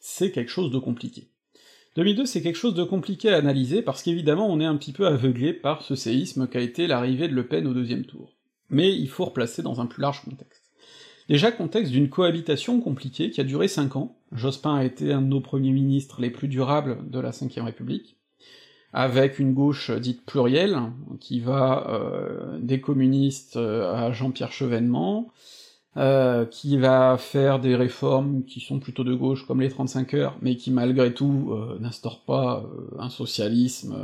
c'est quelque chose de compliqué. 2002, c'est quelque chose de compliqué à analyser parce qu'évidemment on est un petit peu aveuglé par ce séisme qu'a été l'arrivée de Le Pen au deuxième tour. Mais il faut replacer dans un plus large contexte. Déjà contexte d'une cohabitation compliquée qui a duré cinq ans, Jospin a été un de nos premiers ministres les plus durables de la Ve République, avec une gauche dite plurielle, qui va euh, des communistes euh, à Jean-Pierre Chevènement, euh, qui va faire des réformes qui sont plutôt de gauche, comme les 35 heures, mais qui malgré tout euh, n'instaurent pas euh, un socialisme.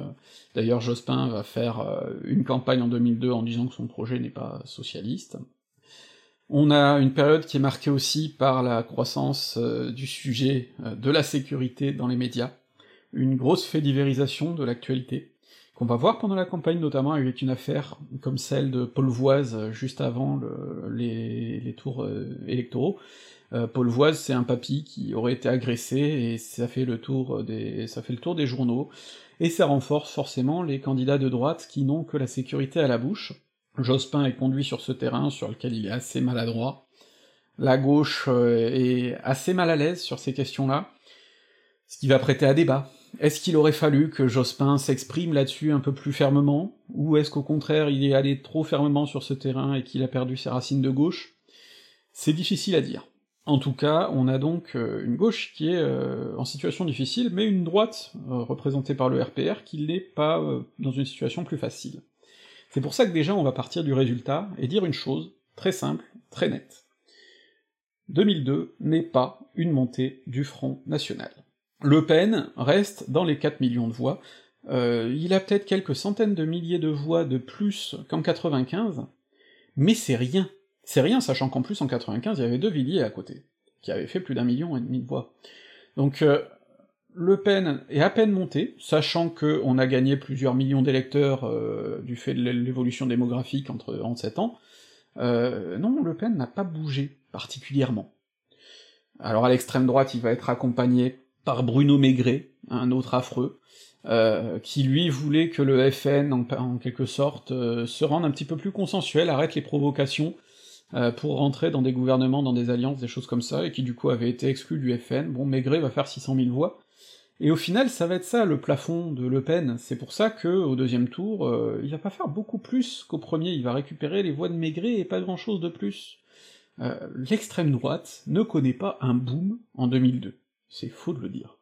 D'ailleurs, Jospin va faire une campagne en 2002 en disant que son projet n'est pas socialiste. On a une période qui est marquée aussi par la croissance du sujet de la sécurité dans les médias, une grosse fédérisation de l'actualité, qu'on va voir pendant la campagne, notamment avec une affaire comme celle de Paul Voise euh, juste avant les, tours euh, électoraux. Euh, Paul Voise, c'est un papy qui aurait été agressé, et ça fait le tour des, ça fait le tour des journaux, et ça renforce forcément les candidats de droite qui n'ont que la sécurité à la bouche. Jospin est conduit sur ce terrain sur lequel il est assez maladroit. La gauche est assez mal à l'aise sur ces questions-là, ce qui va prêter à débat. Est-ce qu'il aurait fallu que Jospin s'exprime là-dessus un peu plus fermement, ou est-ce qu'au contraire il est allé trop fermement sur ce terrain et qu'il a perdu ses racines de gauche? C'est difficile à dire. En tout cas, on a donc euh, une gauche qui est euh, en situation difficile, mais une droite, euh, représentée par le RPR, qui n'est pas dans une situation plus facile. C'est pour ça que déjà on va partir du résultat et dire une chose très simple, très nette. 2002 n'est pas une montée du Front National. Le Pen reste dans les 4 millions de voix, euh, il a peut-être quelques centaines de milliers de voix de plus qu'en 95, mais c'est rien. C'est rien, sachant qu'en plus en 95, il y avait deux Villiers à côté, qui avaient fait plus d'un million et demi de voix. Donc euh, Le Pen est à peine monté, sachant qu'on a gagné plusieurs millions d'électeurs euh, du fait de l'évolution démographique entre, en 7 ans. non, Le Pen n'a pas bougé particulièrement. Alors à l'extrême droite, il va être accompagné par Bruno Maigret, un autre affreux, euh, qui lui voulait que le FN, en, quelque sorte, euh, se rende un petit peu plus consensuel, arrête les provocations, euh, pour rentrer dans des gouvernements, dans des alliances, des choses comme ça, et qui du coup avait été exclu du FN. Bon, Maigret va faire 600 000 voix, et au final, ça va être ça le plafond de Le Pen. C'est pour ça que au deuxième tour, il va pas faire beaucoup plus qu'au premier. Il va récupérer les voix de Maigret et pas grand chose de plus. L'extrême droite ne connaît pas un boom en 2002 c'est faux de le dire.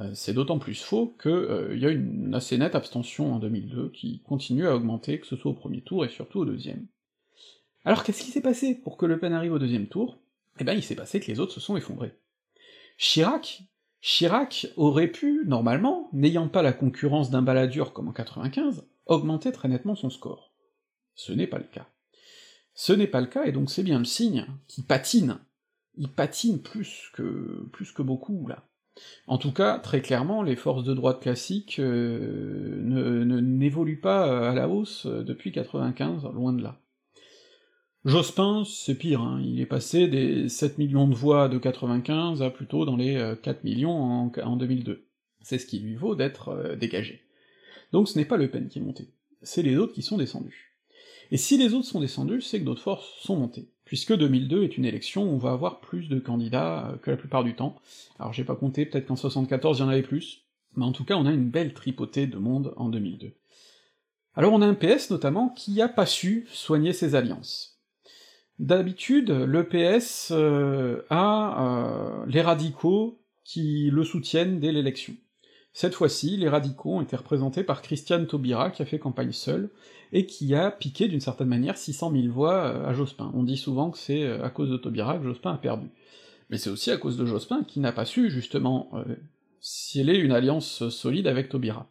Euh, c'est d'autant plus faux qu'il euh, y a une assez nette abstention en 2002 qui continue à augmenter, que ce soit au premier tour et surtout au deuxième. Alors qu'est-ce qui s'est passé pour que Le Pen arrive au deuxième tour? Eh ben il s'est passé que les autres se sont effondrés. Chirac, Chirac aurait pu, normalement, n'ayant pas la concurrence d'un baladur comme en 95, augmenter très nettement son score. Ce n'est pas le cas. Ce n'est pas le cas, et donc c'est bien le signe qui patine il patine plus que plus que beaucoup là. En tout cas, très clairement, les forces de droite classiques euh, ne n'évoluent pas à la hausse depuis 95, loin de là. Jospin, c'est pire, hein, il est passé des 7 millions de voix de 95 à plutôt dans les 4 euh, millions en, en 2002. C'est ce qui lui vaut d'être euh, dégagé. Donc ce n'est pas Le Pen qui est monté, c'est les autres qui sont descendus. Et si les autres sont descendus, c'est que d'autres forces sont montées puisque 2002 est une élection on va avoir plus de candidats euh, que la plupart du temps. Alors j'ai pas compté, peut-être qu'en 74 il y en avait plus, mais en tout cas on a une belle tripotée de monde en 2002. Alors on a un PS notamment qui a pas su soigner ses alliances. D'habitude, le PS euh, a euh, les radicaux qui le soutiennent dès l'élection. Cette fois-ci, les radicaux ont été représentés par Christiane Taubira, qui a fait campagne seule, et qui a piqué d'une certaine manière 600 000 voix euh, à Jospin. On dit souvent que c'est euh, à cause de Taubira que Jospin a perdu. Mais c'est aussi à cause de Jospin qui n'a pas su, justement, euh, sceller une alliance solide avec Taubira.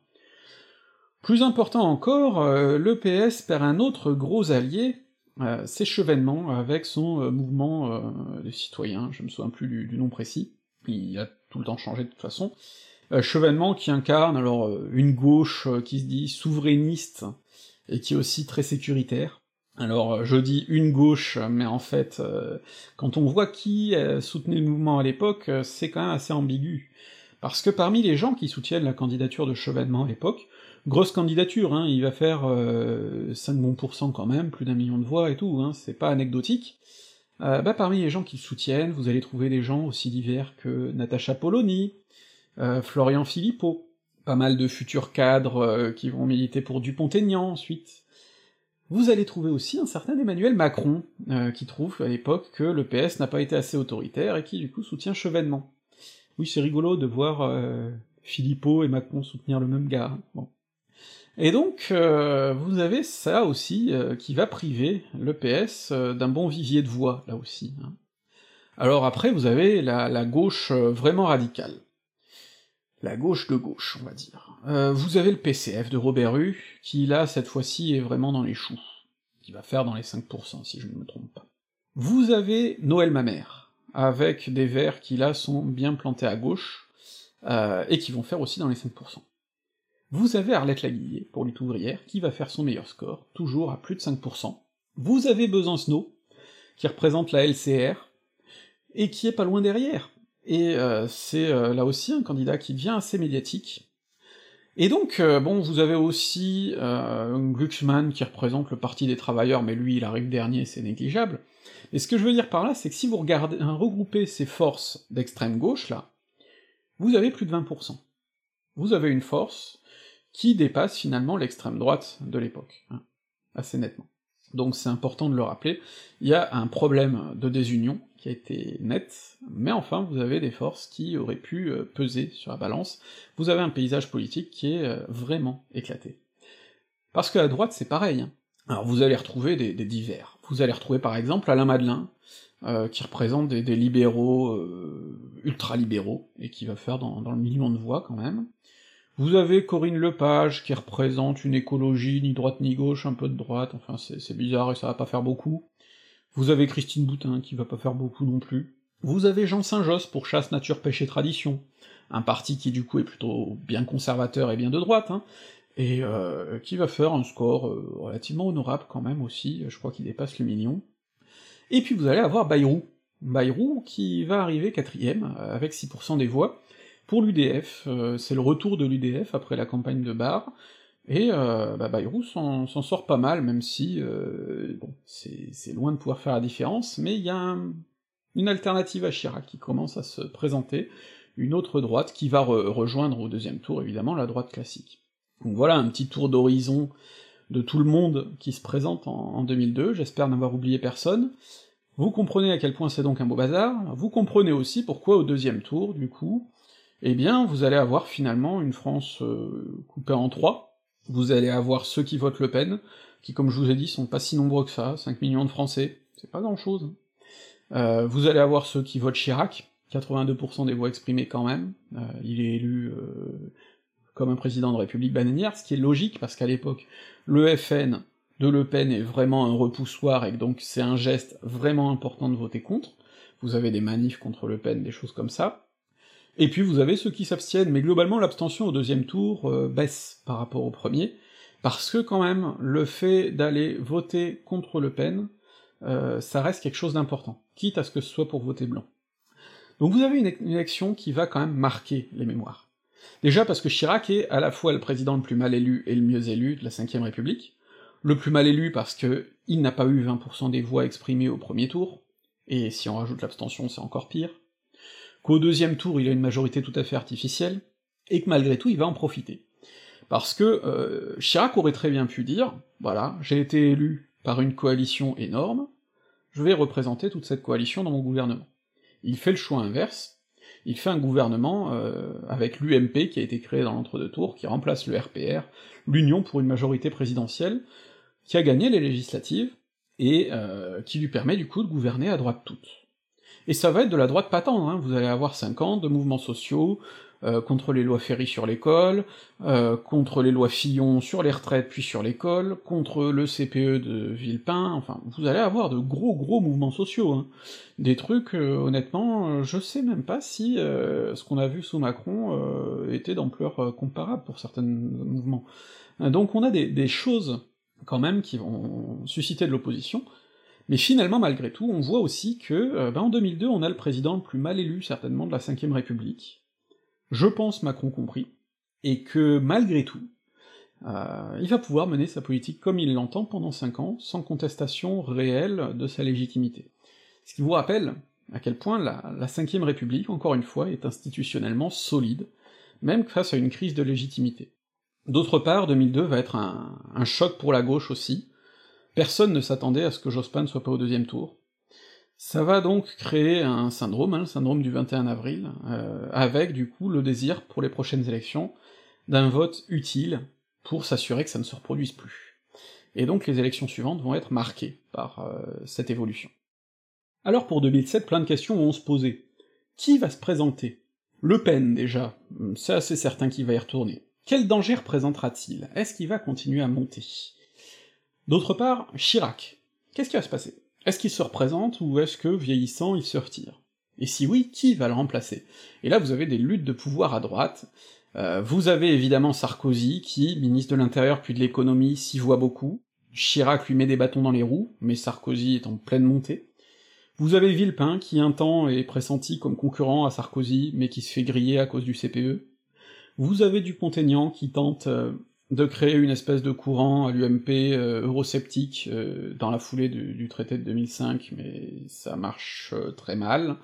Plus important encore, le PS perd un autre gros allié, Chevènement, avec son mouvement des citoyens, je me souviens plus du, du, nom précis, il a tout le temps changé de toute façon, Chevènement qui incarne alors une gauche qui se dit souverainiste, et qui est aussi très sécuritaire. Alors euh, je dis une gauche, mais en fait, euh, quand on voit qui euh, soutenait le mouvement à l'époque, c'est quand même assez ambigu. Parce que parmi les gens qui soutiennent la candidature de Chevènement à l'époque, grosse candidature, hein, il va faire 5 bons pourcents quand même, plus d'un million de voix et tout, hein, c'est pas anecdotique. bah parmi les gens qui le soutiennent, vous allez trouver des gens aussi divers que Natacha Polony, Florian Philippot, pas mal de futurs cadres euh, qui vont militer pour Dupont-Aignan ensuite. Vous allez trouver aussi un certain Emmanuel Macron, euh, qui trouve à l'époque que le PS n'a pas été assez autoritaire et qui du coup soutient Chevènement. Oui, c'est rigolo de voir euh, Philippot et Macron soutenir le même gars. Bon. Et donc, euh, vous avez ça aussi euh, qui va priver le PS euh, d'un bon vivier de voix, là aussi. Hein. Alors après, vous avez la gauche vraiment radicale. La gauche de gauche, on va dire. vous avez le PCF de Robert Hue, qui là, cette fois-ci, est vraiment dans les choux, qui va faire dans les 5%, si je ne me trompe pas. Vous avez Noël Mamère, avec des verts qui là sont bien plantés à gauche, et qui vont faire aussi dans les 5%. Vous avez Arlette Laguillet, pour lutte ouvrière, qui va faire son meilleur score, toujours à plus de 5%. Vous avez Besancenot, qui représente la LCR, et qui est pas loin derrière. Et euh, c'est euh, là aussi un candidat qui devient assez médiatique. Et donc, euh, bon, vous avez aussi Glucksmann qui représente le Parti des Travailleurs, mais lui il arrive dernier, c'est négligeable. Et ce que je veux dire par là, c'est que si vous regardez, regroupez ces forces d'extrême gauche, là, vous avez plus de 20%. Vous avez une force qui dépasse finalement l'extrême droite de l'époque, hein, assez nettement. Donc c'est important de le rappeler, il y a un problème de désunion qui a été net, mais enfin vous avez des forces qui auraient pu euh, peser sur la balance, vous avez un paysage politique qui est euh, vraiment éclaté. Parce que à droite c'est pareil, hein. alors vous allez retrouver des, divers, vous allez retrouver par exemple Alain Madelin, euh, qui représente des, libéraux ultra-libéraux, et qui va faire dans, dans le million de voix quand même, vous avez Corinne Lepage, qui représente une écologie ni droite ni gauche, un peu de droite, enfin c'est bizarre et ça va pas faire beaucoup. Vous avez Christine Boutin, qui va pas faire beaucoup non plus. Vous avez Jean Saint-Josse pour Chasse, Nature, Pêche et Tradition, un parti qui du coup est plutôt bien conservateur et bien de droite, hein, et euh, qui va faire un score euh, relativement honorable quand même aussi, je crois qu'il dépasse le million. Et puis vous allez avoir Bayrou, Bayrou qui va arriver quatrième, avec 6% des voix, pour l'UDF, euh, c'est le retour de l'UDF après la campagne de Barre, et euh, bah, Bayrou s'en sort pas mal, même si euh, bon, c'est loin de pouvoir faire la différence, mais il y a une alternative à Chirac qui commence à se présenter, une autre droite qui va rejoindre au deuxième tour, évidemment, la droite classique. Donc voilà un petit tour d'horizon de tout le monde qui se présente en, en 2002, j'espère n'avoir oublié personne. Vous comprenez à quel point c'est donc un beau bazar, vous comprenez aussi pourquoi au deuxième tour, du coup, eh bien vous allez avoir finalement une France euh, coupée en trois, vous allez avoir ceux qui votent Le Pen, qui comme je vous ai dit sont pas si nombreux que ça, 5 millions de Français, c'est pas grand chose. Euh, vous allez avoir ceux qui votent Chirac, 82% des voix exprimées quand même, euh, il est élu comme un président de République bananière, ce qui est logique parce qu'à l'époque, le FN de Le Pen est vraiment un repoussoir et donc c'est un geste vraiment important de voter contre, vous avez des manifs contre Le Pen, des choses comme ça, et puis vous avez ceux qui s'abstiennent, mais globalement l'abstention au deuxième tour euh, baisse par rapport au premier, parce que quand même, le fait d'aller voter contre Le Pen, euh, ça reste quelque chose d'important, quitte à ce que ce soit pour voter blanc. Donc vous avez une, élection qui va quand même marquer les mémoires. Déjà parce que Chirac est à la fois le président le plus mal élu et le mieux élu de la Ve République, le plus mal élu parce que il n'a pas eu 20% des voix exprimées au premier tour, et si on rajoute l'abstention c'est encore pire, qu'au deuxième tour il a une majorité tout à fait artificielle, et que malgré tout il va en profiter. Parce que euh, Chirac aurait très bien pu dire, voilà, j'ai été élu par une coalition énorme, je vais représenter toute cette coalition dans mon gouvernement. Il fait le choix inverse, il fait un gouvernement euh, avec l'UMP qui a été créé dans l'entre-deux tours, qui remplace le RPR, l'Union pour une majorité présidentielle, qui a gagné les législatives, et euh, qui lui permet du coup de gouverner à droite toute. Et ça va être de la droite patente, hein. vous allez avoir 5 ans de mouvements sociaux, euh, contre les lois Ferry sur l'école, euh, contre les lois Fillon sur les retraites puis sur l'école, contre le CPE de Villepin, enfin, vous allez avoir de gros gros mouvements sociaux, hein. des trucs, euh, honnêtement, je sais même pas si ce qu'on a vu sous Macron était d'ampleur comparable pour certains mouvements. Donc on a des, des choses, quand même, qui vont susciter de l'opposition, mais finalement, malgré tout, on voit aussi que, euh, ben en 2002, on a le président le plus mal élu, certainement, de la Ve République, je pense Macron compris, et que, malgré tout, euh, il va pouvoir mener sa politique comme il l'entend pendant cinq ans, sans contestation réelle de sa légitimité. Ce qui vous rappelle à quel point la, la Ve République, encore une fois, est institutionnellement solide, même face à une crise de légitimité. D'autre part, 2002 va être un choc pour la gauche aussi, Personne ne s'attendait à ce que Jospin ne soit pas au deuxième tour. Ça va donc créer un syndrome, hein, le syndrome du 21 avril, euh, avec du coup le désir pour les prochaines élections d'un vote utile, pour s'assurer que ça ne se reproduise plus. Et donc les élections suivantes vont être marquées par euh, cette évolution. Alors pour 2007, plein de questions vont se poser. Qui va se présenter? Le Pen, déjà, c'est assez certain qu'il va y retourner. Quel danger représentera-t-il? Est-ce qu'il va continuer à monter? D'autre part, Chirac. Qu'est-ce qui va se passer? Est-ce qu'il se représente, ou est-ce que, vieillissant, il se retire? Et si oui, qui va le remplacer? Et là, vous avez des luttes de pouvoir à droite, euh, vous avez évidemment Sarkozy, qui, ministre de l'Intérieur puis de l'économie, s'y voit beaucoup, Chirac lui met des bâtons dans les roues, mais Sarkozy est en pleine montée, vous avez Villepin, qui un temps est pressenti comme concurrent à Sarkozy, mais qui se fait griller à cause du CPE. Vous avez Dupont-Aignan, qui tente euh, de créer une espèce de courant à l'UMP euh, eurosceptique euh, dans la foulée du, traité de 2005, mais ça marche très mal.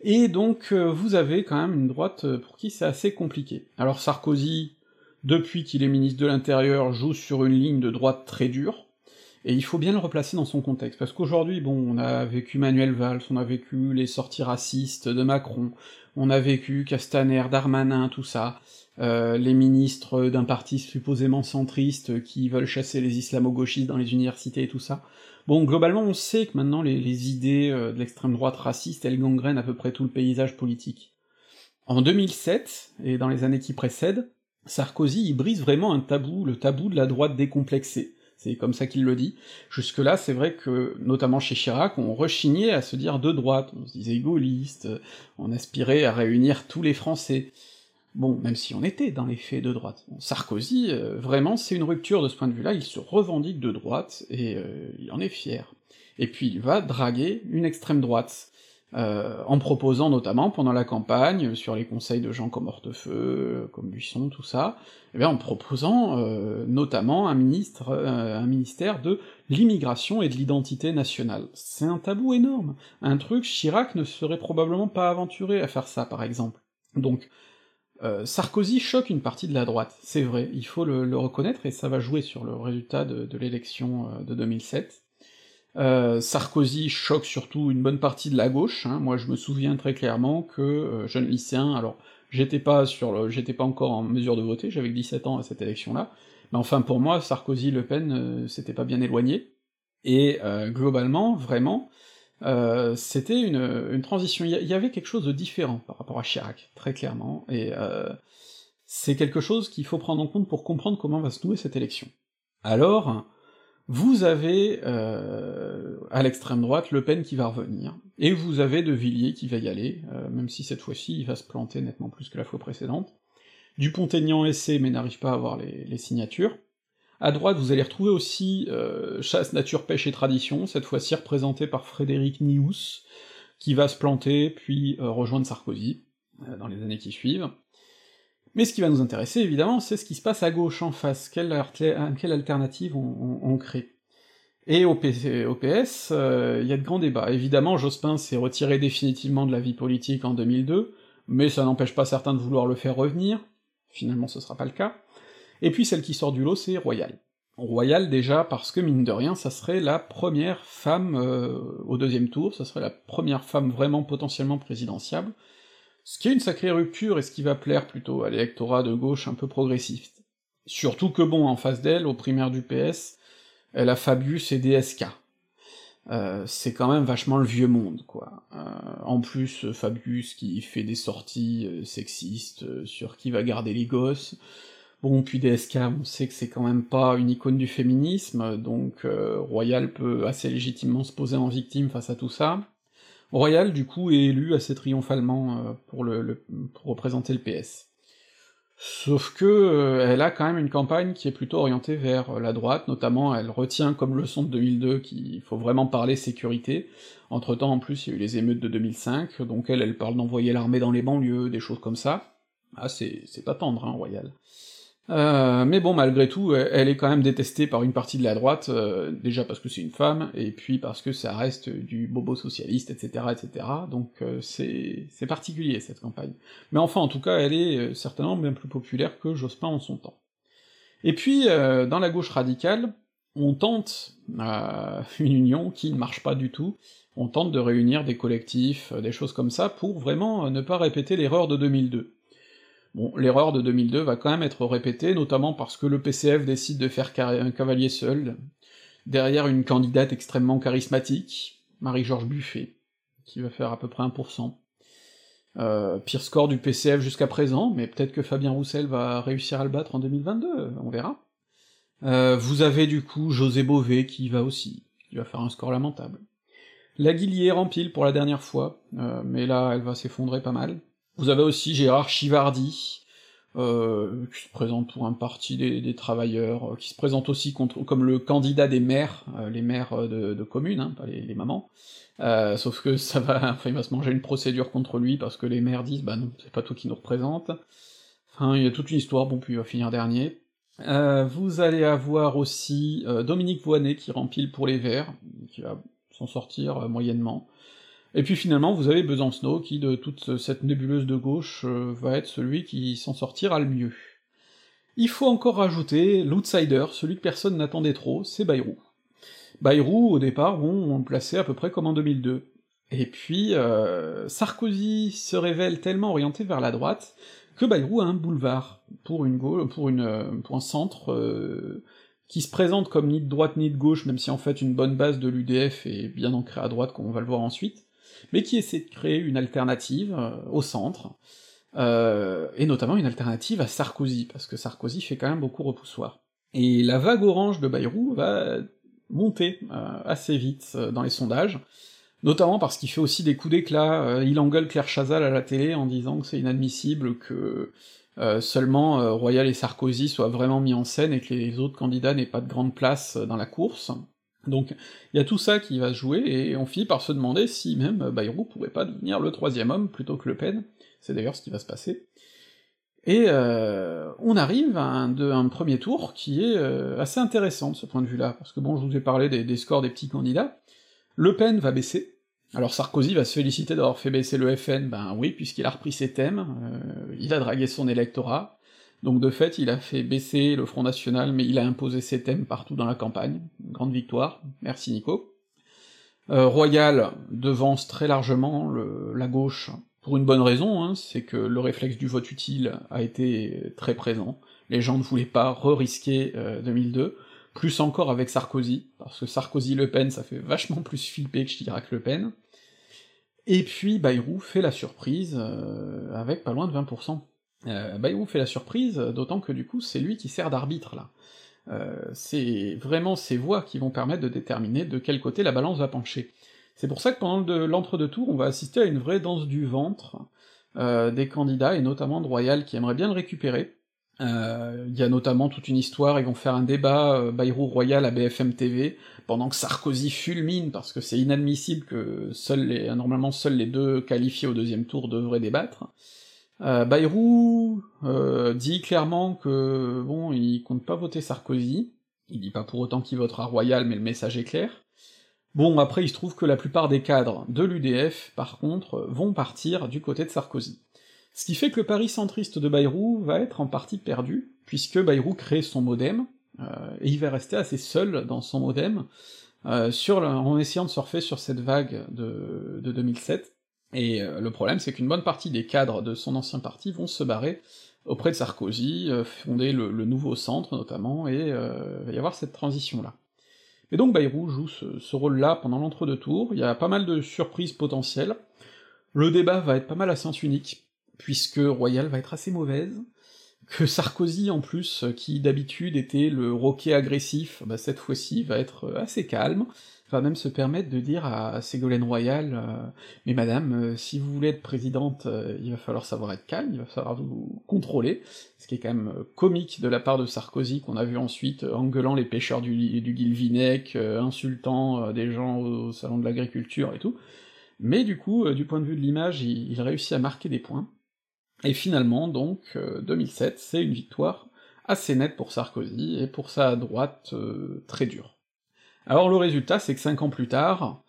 Et donc vous avez quand même une droite pour qui c'est assez compliqué. Alors Sarkozy, depuis qu'il est ministre de l'Intérieur, joue sur une ligne de droite très dure, et il faut bien le replacer dans son contexte, parce qu'aujourd'hui, bon, on a vécu Manuel Valls, on a vécu les sorties racistes de Macron, on a vécu Castaner, Darmanin, tout ça, euh, les ministres d'un parti supposément centriste qui veulent chasser les islamo-gauchistes dans les universités et tout ça. Bon, globalement, on sait que maintenant les, idées euh, de l'extrême droite raciste, elles gangrènent à peu près tout le paysage politique. En 2007, et dans les années qui précèdent, Sarkozy y brise vraiment un tabou, le tabou de la droite décomplexée c'est comme ça qu'il le dit. Jusque-là, c'est vrai que, notamment chez Chirac, on rechignait à se dire de droite, on se disait gaulliste, on aspirait à réunir tous les Français. Bon, même si on était dans les faits de droite. Sarkozy, euh, vraiment, c'est une rupture de ce point de vue-là, il se revendique de droite, et euh, il en est fier. Et puis il va draguer une extrême droite. Euh, en proposant notamment pendant la campagne, sur les conseils de gens comme Hortefeux, comme Buisson, tout ça, eh bien en proposant notamment un ministre, un ministère de l'immigration et de l'identité nationale. C'est un tabou énorme, un truc Chirac ne serait probablement pas aventuré à faire ça, par exemple. Donc Sarkozy choque une partie de la droite, c'est vrai, il faut le, reconnaître, et ça va jouer sur le résultat de, l'élection de 2007. Euh, Sarkozy choque surtout une bonne partie de la gauche. Hein. Moi, je me souviens très clairement que euh, jeune lycéen, alors j'étais pas sur le, j'étais pas encore en mesure de voter, j'avais 17 ans à cette élection-là, mais enfin pour moi, Sarkozy, Le Pen, euh, c'était pas bien éloigné. Et globalement, vraiment, c'était une, transition. Il y, avait quelque chose de différent par rapport à Chirac, très clairement, et c'est quelque chose qu'il faut prendre en compte pour comprendre comment va se nouer cette élection. Alors, vous avez euh, à l'extrême droite Le Pen qui va revenir, et vous avez De Villiers qui va y aller, euh, même si cette fois-ci il va se planter nettement plus que la fois précédente. Dupont-Aignan essaie mais n'arrive pas à avoir les, signatures. À droite, vous allez retrouver aussi euh, Chasse, Nature, Pêche et Tradition, cette fois-ci représenté par Frédéric Nious, qui va se planter, puis rejoindre Sarkozy, dans les années qui suivent. Mais ce qui va nous intéresser, évidemment, c'est ce qui se passe à gauche, en face, quelle, alternative on, crée? Et au, PS, euh, il y a de grands débats. Évidemment, Jospin s'est retiré définitivement de la vie politique en 2002, mais ça n'empêche pas certains de vouloir le faire revenir, finalement ce sera pas le cas. Et puis celle qui sort du lot, c'est Royal. Royal déjà parce que, mine de rien, ça serait la première femme euh, au deuxième tour, ça serait la première femme vraiment potentiellement présidentiable, ce qui est une sacrée rupture et ce qui va plaire plutôt à l'électorat de gauche un peu progressiste. Surtout que bon, en face d'elle, au primaire du PS, elle a Fabius et DSK. Euh, c'est quand même vachement le vieux monde, quoi. Euh, en plus, Fabius qui fait des sorties sexistes sur qui va garder les gosses. Bon, puis DSK, on sait que c'est quand même pas une icône du féminisme, donc Royal peut assez légitimement se poser en victime face à tout ça. Royal, du coup, est élu assez triomphalement euh, pour, le, pour représenter le PS. Sauf que euh, elle a quand même une campagne qui est plutôt orientée vers la droite, notamment elle retient comme leçon de 2002 qu'il faut vraiment parler sécurité. Entre-temps, en plus, il y a eu les émeutes de 2005, donc elle, elle parle d'envoyer l'armée dans les banlieues, des choses comme ça. Ah, c'est pas tendre, hein, Royal. Euh, mais bon, malgré tout, elle est quand même détestée par une partie de la droite, euh, déjà parce que c'est une femme, et puis parce que ça reste du bobo socialiste, etc., etc., donc euh, c'est particulier, cette campagne. Mais enfin, en tout cas, elle est certainement bien plus populaire que Jospin en son temps. Et puis, dans la gauche radicale, on tente une union qui ne marche pas du tout, on tente de réunir des collectifs, des choses comme ça, pour vraiment ne pas répéter l'erreur de 2002. Bon, l'erreur de 2002 va quand même être répétée, notamment parce que le PCF décide de faire un cavalier seul, derrière une candidate extrêmement charismatique, Marie-Georges Buffet, qui va faire à peu près 1%. Euh, pire score du PCF jusqu'à présent, mais peut-être que Fabien Roussel va réussir à le battre en 2022, on verra. Euh, vous avez du coup José Bové qui va aussi, qui va faire un score lamentable. La Guillier rempile pour la dernière fois, euh, mais là elle va s'effondrer pas mal. Vous avez aussi Gérard Chivardi, euh, qui se présente pour un parti des, travailleurs, euh, qui se présente aussi comme le candidat des maires, les maires de, communes, hein, pas les, mamans. sauf que ça va, enfin il va se manger une procédure contre lui parce que les maires disent bah non, c'est pas toi qui nous représente. Enfin, il y a toute une histoire, bon puis il va finir dernier. vous allez avoir aussi Dominique Voinet qui rempile pour les Verts, qui va s'en sortir euh, moyennement. Et puis finalement, vous avez Besancenot, qui, de toute cette nébuleuse de gauche, euh, va être celui qui s'en sortira le mieux. Il faut encore rajouter l'outsider, celui que personne n'attendait trop, c'est Bayrou. Bayrou, au départ, on, le plaçait à peu près comme en 2002. Et puis, euh, Sarkozy se révèle tellement orienté vers la droite que Bayrou a un boulevard pour une pour une pour un centre qui se présente comme ni de droite ni de gauche, même si en fait une bonne base de l'UDF est bien ancrée à droite, comme on va le voir ensuite, mais qui essaie de créer une alternative euh, au centre, euh, et notamment une alternative à Sarkozy, parce que Sarkozy fait quand même beaucoup repoussoir. Et la vague orange de Bayrou va monter euh, assez vite dans les sondages, notamment parce qu'il fait aussi des coups d'éclat, il engueule Claire Chazal à la télé en disant que c'est inadmissible que seulement Royal et Sarkozy soient vraiment mis en scène et que les autres candidats n'aient pas de grande place dans la course. Donc il y a tout ça qui va se jouer, et on finit par se demander si même Bayrou pourrait pas devenir le troisième homme plutôt que Le Pen, c'est d'ailleurs ce qui va se passer. Et on arrive à un, premier tour qui est assez intéressant de ce point de vue-là, parce que bon, je vous ai parlé des scores des petits candidats, Le Pen va baisser, alors Sarkozy va se féliciter d'avoir fait baisser le FN, ben oui, puisqu'il a repris ses thèmes, euh, il a dragué son électorat, donc de fait il a fait baisser le Front National, mais il a imposé ses thèmes partout dans la campagne, grande victoire, merci Nico. Euh, Royal devance très largement la gauche, pour une bonne raison, hein, c'est que le réflexe du vote utile a été très présent, les gens ne voulaient pas re-risquer 2002, euh, plus encore avec Sarkozy, parce que Sarkozy-Le Pen, ça fait vachement plus flipper que Chirac-Le Pen, et puis Bayrou fait la surprise, euh, avec pas loin de 20%. Euh, Bayrou fait la surprise, d'autant que du coup c'est lui qui sert d'arbitre là. Euh, c'est vraiment ces voix qui vont permettre de déterminer de quel côté la balance va pencher. C'est pour ça que pendant l'entre-deux tours, on va assister à une vraie danse du ventre euh, des candidats, et notamment de Royal qui aimerait bien le récupérer, il y a notamment toute une histoire, ils vont faire un débat Bayrou Royal à BFM TV, pendant que Sarkozy fulmine, parce que c'est inadmissible que seuls les, normalement seuls les deux qualifiés au deuxième tour devraient débattre. Euh, Bayrou euh, dit clairement que bon, il compte pas voter Sarkozy, il dit pas pour autant qu'il votera Royal, mais le message est clair. Bon, après il se trouve que la plupart des cadres de l'UDF, par contre, vont partir du côté de Sarkozy. Ce qui fait que le pari centriste de Bayrou va être en partie perdu, puisque Bayrou crée son modem, euh, et il va rester assez seul dans son modem, sur en essayant de surfer sur cette vague de, 2007, et euh, le problème c'est qu'une bonne partie des cadres de son ancien parti vont se barrer auprès de Sarkozy, fonder le, nouveau centre notamment, et il va y avoir cette transition-là. Mais donc Bayrou joue ce, ce rôle-là pendant l'entre-deux tours, il y a pas mal de surprises potentielles, le débat va être pas mal à sens unique, puisque Royal va être assez mauvaise, que Sarkozy en plus, qui d'habitude était le roquet agressif, bah cette fois-ci va être assez calme, va même se permettre de dire à Ségolène Royal euh, Mais madame, euh, si vous voulez être présidente, euh, il va falloir savoir être calme, il va falloir vous contrôler », ce qui est quand même comique de la part de Sarkozy, qu'on a vu ensuite engueulant les pêcheurs du, Guilvinec, insultant des gens au salon de l'agriculture et tout, mais du coup, du point de vue de l'image, il réussit à marquer des points, et finalement, donc, 2007, euh, c'est une victoire assez nette pour Sarkozy, et pour sa droite très dure. Alors le résultat, c'est que cinq ans plus tard,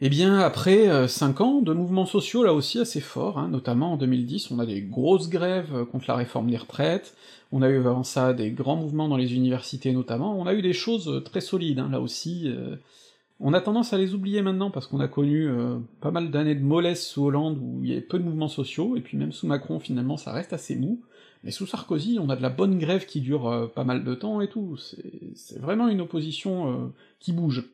eh bien, après euh, cinq ans de mouvements sociaux là aussi assez forts, hein, notamment en 2010, on a des grosses grèves contre la réforme des retraites, on a eu avant ça des grands mouvements dans les universités notamment, on a eu des choses très solides, hein, là aussi, on a tendance à les oublier maintenant parce qu'on a connu euh, pas mal d'années de mollesse sous Hollande où il y avait peu de mouvements sociaux, et puis même sous Macron finalement ça reste assez mou, Mais sous Sarkozy, on a de la bonne grève qui dure euh, pas mal de temps et tout, c'est vraiment une opposition euh, qui bouge.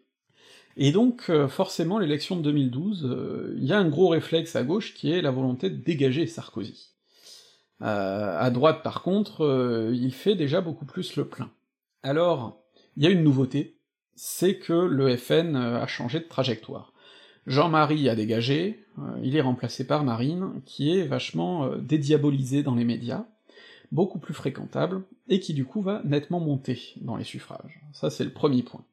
Et donc, euh, forcément, l'élection de 2012, il y a un gros réflexe à gauche qui est la volonté de dégager Sarkozy. à droite, par contre, il fait déjà beaucoup plus le plein. Alors, il y a une nouveauté, c'est que le FN a changé de trajectoire. Jean-Marie a dégagé, il est remplacé par Marine, qui est vachement dédiabolisée dans les médias, beaucoup plus fréquentable, et qui du coup va nettement monter dans les suffrages. Ça c'est le premier point.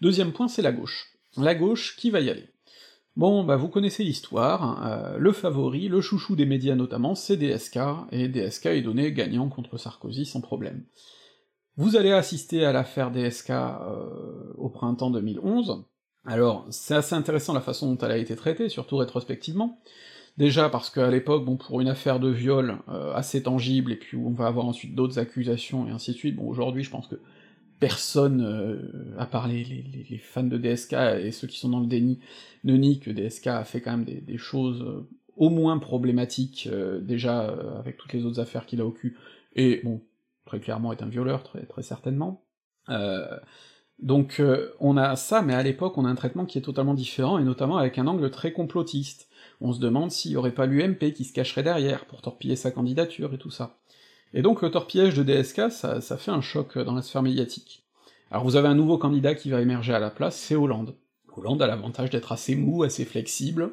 Deuxième point, c'est la gauche. La gauche, qui va y aller? Bon, bah vous connaissez l'histoire, hein. euh, le favori, le chouchou des médias notamment, c'est DSK, et DSK est donné gagnant contre Sarkozy sans problème. Vous allez assister à l'affaire DSK euh, au printemps 2011, alors c'est assez intéressant la façon dont elle a été traitée, surtout rétrospectivement, Déjà parce qu'à l'époque, bon, pour une affaire de viol euh, assez tangible, et puis où on va avoir ensuite d'autres accusations, et ainsi de suite, bon, aujourd'hui, je pense que personne, euh, à part les, fans de DSK et ceux qui sont dans le déni, ne nie que DSK a fait quand même des, choses euh, au moins problématiques, déjà avec toutes les autres affaires qu'il a au cul, et bon, très clairement est un violeur, très, très certainement. donc on a ça, mais à l'époque on a un traitement qui est totalement différent, et notamment avec un angle très complotiste on se demande s'il y aurait pas l'UMP qui se cacherait derrière pour torpiller sa candidature et tout ça. Et donc le torpillage de DSK, ça, fait un choc dans la sphère médiatique. Alors vous avez un nouveau candidat qui va émerger à la place, c'est Hollande. Hollande a l'avantage d'être assez mou, assez flexible,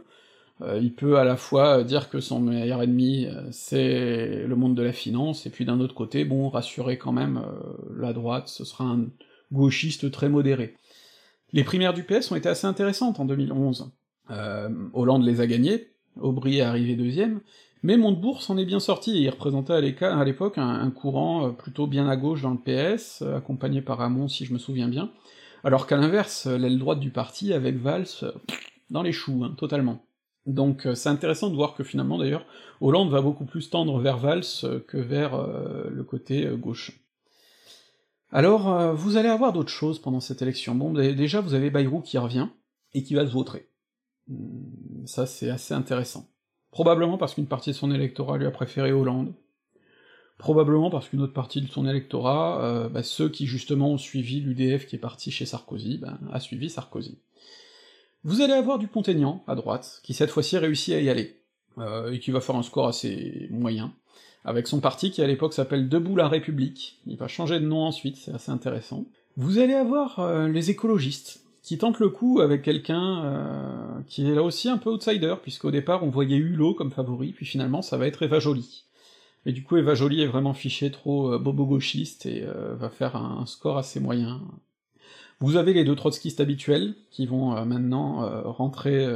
euh, il peut à la fois dire que son meilleur ennemi euh, c'est le monde de la finance, et puis d'un autre côté, bon, rassurer quand même euh, la droite, ce sera un gauchiste très modéré. Les primaires du PS ont été assez intéressantes en 2011. Euh, Hollande les a gagnés, Aubry est arrivé deuxième, mais Montebourg s'en est bien sorti, et il représentait à l'époque un, courant euh, plutôt bien à gauche dans le PS, euh, accompagné par Hamon si je me souviens bien, alors qu'à l'inverse, l'aile droite du parti, avec Valls, dans les choux, hein, totalement. Donc c'est intéressant de voir que finalement d'ailleurs, Hollande va beaucoup plus tendre vers Valls que vers le côté gauche. Alors, vous allez avoir d'autres choses pendant cette élection. Bon, déjà, vous avez Bayrou qui revient, et qui va se vautrer. Hmm, ça, c'est assez intéressant. Probablement parce qu'une partie de son électorat lui a préféré Hollande. Probablement parce qu'une autre partie de son électorat, euh, bah, ceux qui justement ont suivi l'UDF qui est parti chez Sarkozy, ben, a suivi Sarkozy. Vous allez avoir du Pont-Aignan, à droite, qui cette fois-ci réussit à y aller, euh, et qui va faire un score assez moyen, avec son parti qui à l'époque s'appelle Debout la République, il va changer de nom ensuite, c'est assez intéressant. Vous allez avoir euh, les écologistes, qui tente le coup avec quelqu'un euh, qui est là aussi un peu outsider, puisqu'au départ on voyait Hulot comme favori, puis finalement ça va être Eva Jolie. Et du coup Eva Jolie est vraiment fiché trop euh, bobo-gauchiste et euh, va faire un, score assez moyen. Vous avez les deux trotskistes habituels, qui vont maintenant rentrer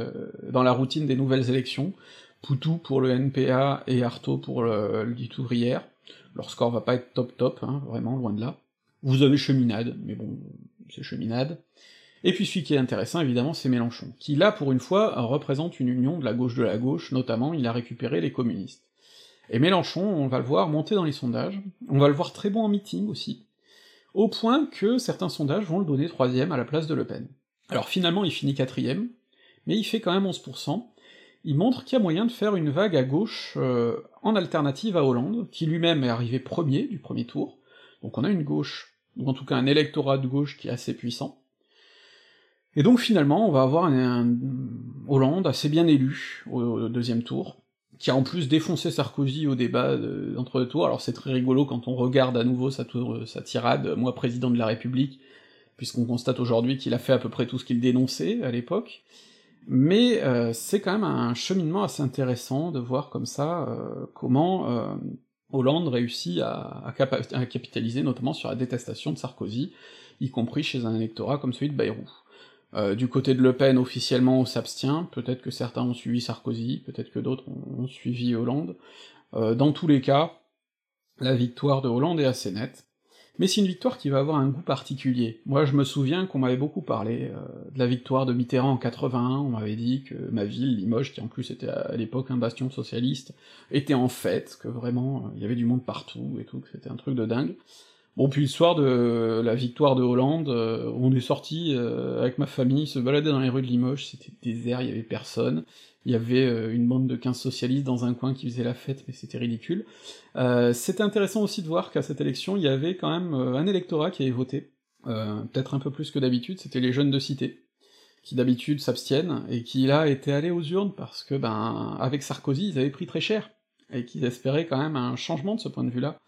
dans la routine des nouvelles élections, Poutou pour le NPA et Artaud pour le, le ouvrière. Leur score va pas être top top, hein, vraiment, loin de là. Vous avez Cheminade, mais bon, c'est Cheminade. Et puis celui qui est intéressant, évidemment, c'est Mélenchon, qui là, pour une fois, représente une union de la gauche de la gauche, notamment il a récupéré les communistes. Et Mélenchon, on va le voir monter dans les sondages, on va le voir très bon en meeting aussi, au point que certains sondages vont le donner troisième à la place de Le Pen. Alors finalement, il finit quatrième, mais il fait quand même 11%, il montre qu'il y a moyen de faire une vague à gauche euh, en alternative à Hollande, qui lui-même est arrivé premier du premier tour, donc on a une gauche, ou en tout cas un électorat de gauche qui est assez puissant, et donc finalement, on va avoir un, Hollande assez bien élu au, deuxième tour, qui a en plus défoncé Sarkozy au débat d'entre deux tours, alors c'est très rigolo quand on regarde à nouveau sa, tirade, moi président de la République, puisqu'on constate aujourd'hui qu'il a fait à peu près tout ce qu'il dénonçait à l'époque, mais euh, c'est quand même un cheminement assez intéressant de voir comme ça euh, comment euh, Hollande réussit à, capitaliser notamment sur la détestation de Sarkozy, y compris chez un électorat comme celui de Bayrou. Euh, du côté de Le Pen, officiellement, on s'abstient, peut-être que certains ont suivi Sarkozy, peut-être que d'autres ont, suivi Hollande. Euh, dans tous les cas, la victoire de Hollande est assez nette, mais c'est une victoire qui va avoir un goût particulier. Moi, je me souviens qu'on m'avait beaucoup parlé euh, de la victoire de Mitterrand en 81, on m'avait dit que ma ville, Limoges, qui en plus était à l'époque un bastion socialiste, était en fête, que vraiment, il y avait du monde partout et tout, que c'était un truc de dingue. Bon, puis le soir de la victoire de Hollande, euh, on est sorti euh, avec ma famille, se balader dans les rues de Limoges, c'était désert, il y avait personne, il y avait euh, une bande de 15 socialistes dans un coin qui faisait la fête, mais c'était ridicule. c'était intéressant aussi de voir qu'à cette élection, il y avait quand même un électorat qui avait voté, peut-être un peu plus que d'habitude, c'était les jeunes de cité, qui d'habitude s'abstiennent, et qui là étaient allés aux urnes parce que, ben, avec Sarkozy, ils avaient pris très cher, et qu'ils espéraient quand même un changement de ce point de vue-là.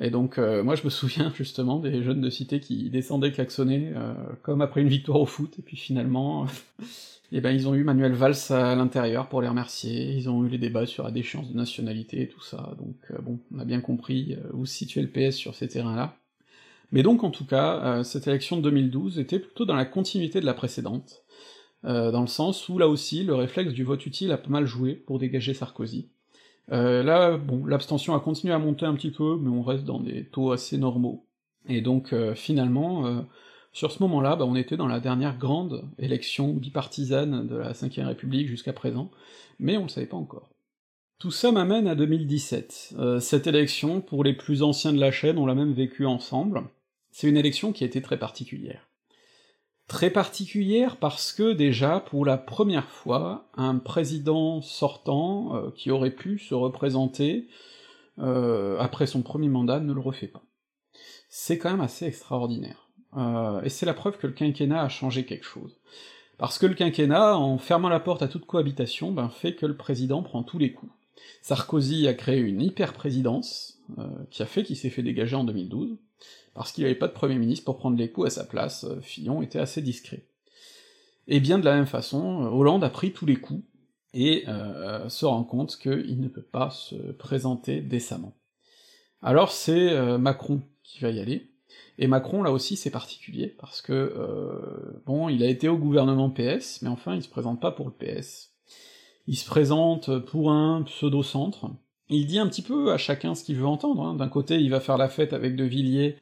Et donc, euh, moi je me souviens justement des jeunes de cité qui descendaient klaxonner, euh, comme après une victoire au foot, et puis finalement, eh ben ils ont eu Manuel Valls à l'intérieur pour les remercier, ils ont eu les débats sur la déchéance de nationalité et tout ça, donc euh, bon, on a bien compris où se situait le PS sur ces terrains-là. Mais donc en tout cas, cette élection de 2012 était plutôt dans la continuité de la précédente, dans le sens où là aussi le réflexe du vote utile a pas mal joué pour dégager Sarkozy. Euh, là, bon, l'abstention a continué à monter un petit peu, mais on reste dans des taux assez normaux. Et donc, euh, finalement, euh, sur ce moment-là, bah, on était dans la dernière grande élection bipartisane de la Ve République jusqu'à présent, mais on le savait pas encore. Tout ça m'amène à 2017. cette élection, pour les plus anciens de la chaîne, on l'a même vécue ensemble. C'est une élection qui a été très particulière très particulière parce que déjà, pour la première fois, un président sortant euh, qui aurait pu se représenter euh, après son premier mandat ne le refait pas. C'est quand même assez extraordinaire. Euh, et c'est la preuve que le quinquennat a changé quelque chose. Parce que le quinquennat, en fermant la porte à toute cohabitation, ben, fait que le président prend tous les coups. Sarkozy a créé une hyper-présidence, qui a fait qu'il s'est fait dégager en 2012, parce qu'il avait pas de Premier ministre pour prendre les coups à sa place, euh, Fillon était assez discret. Et bien de la même façon, euh, Hollande a pris tous les coups, et euh, se rend compte qu'il ne peut pas se présenter décemment. Alors c'est Macron qui va y aller, et Macron là aussi c'est particulier, parce que bon, il a été au gouvernement PS, mais enfin il se présente pas pour le PS. Il se présente pour un pseudo-centre, il dit un petit peu à chacun ce qu'il veut entendre, hein. d'un côté il va faire la fête avec De Villiers,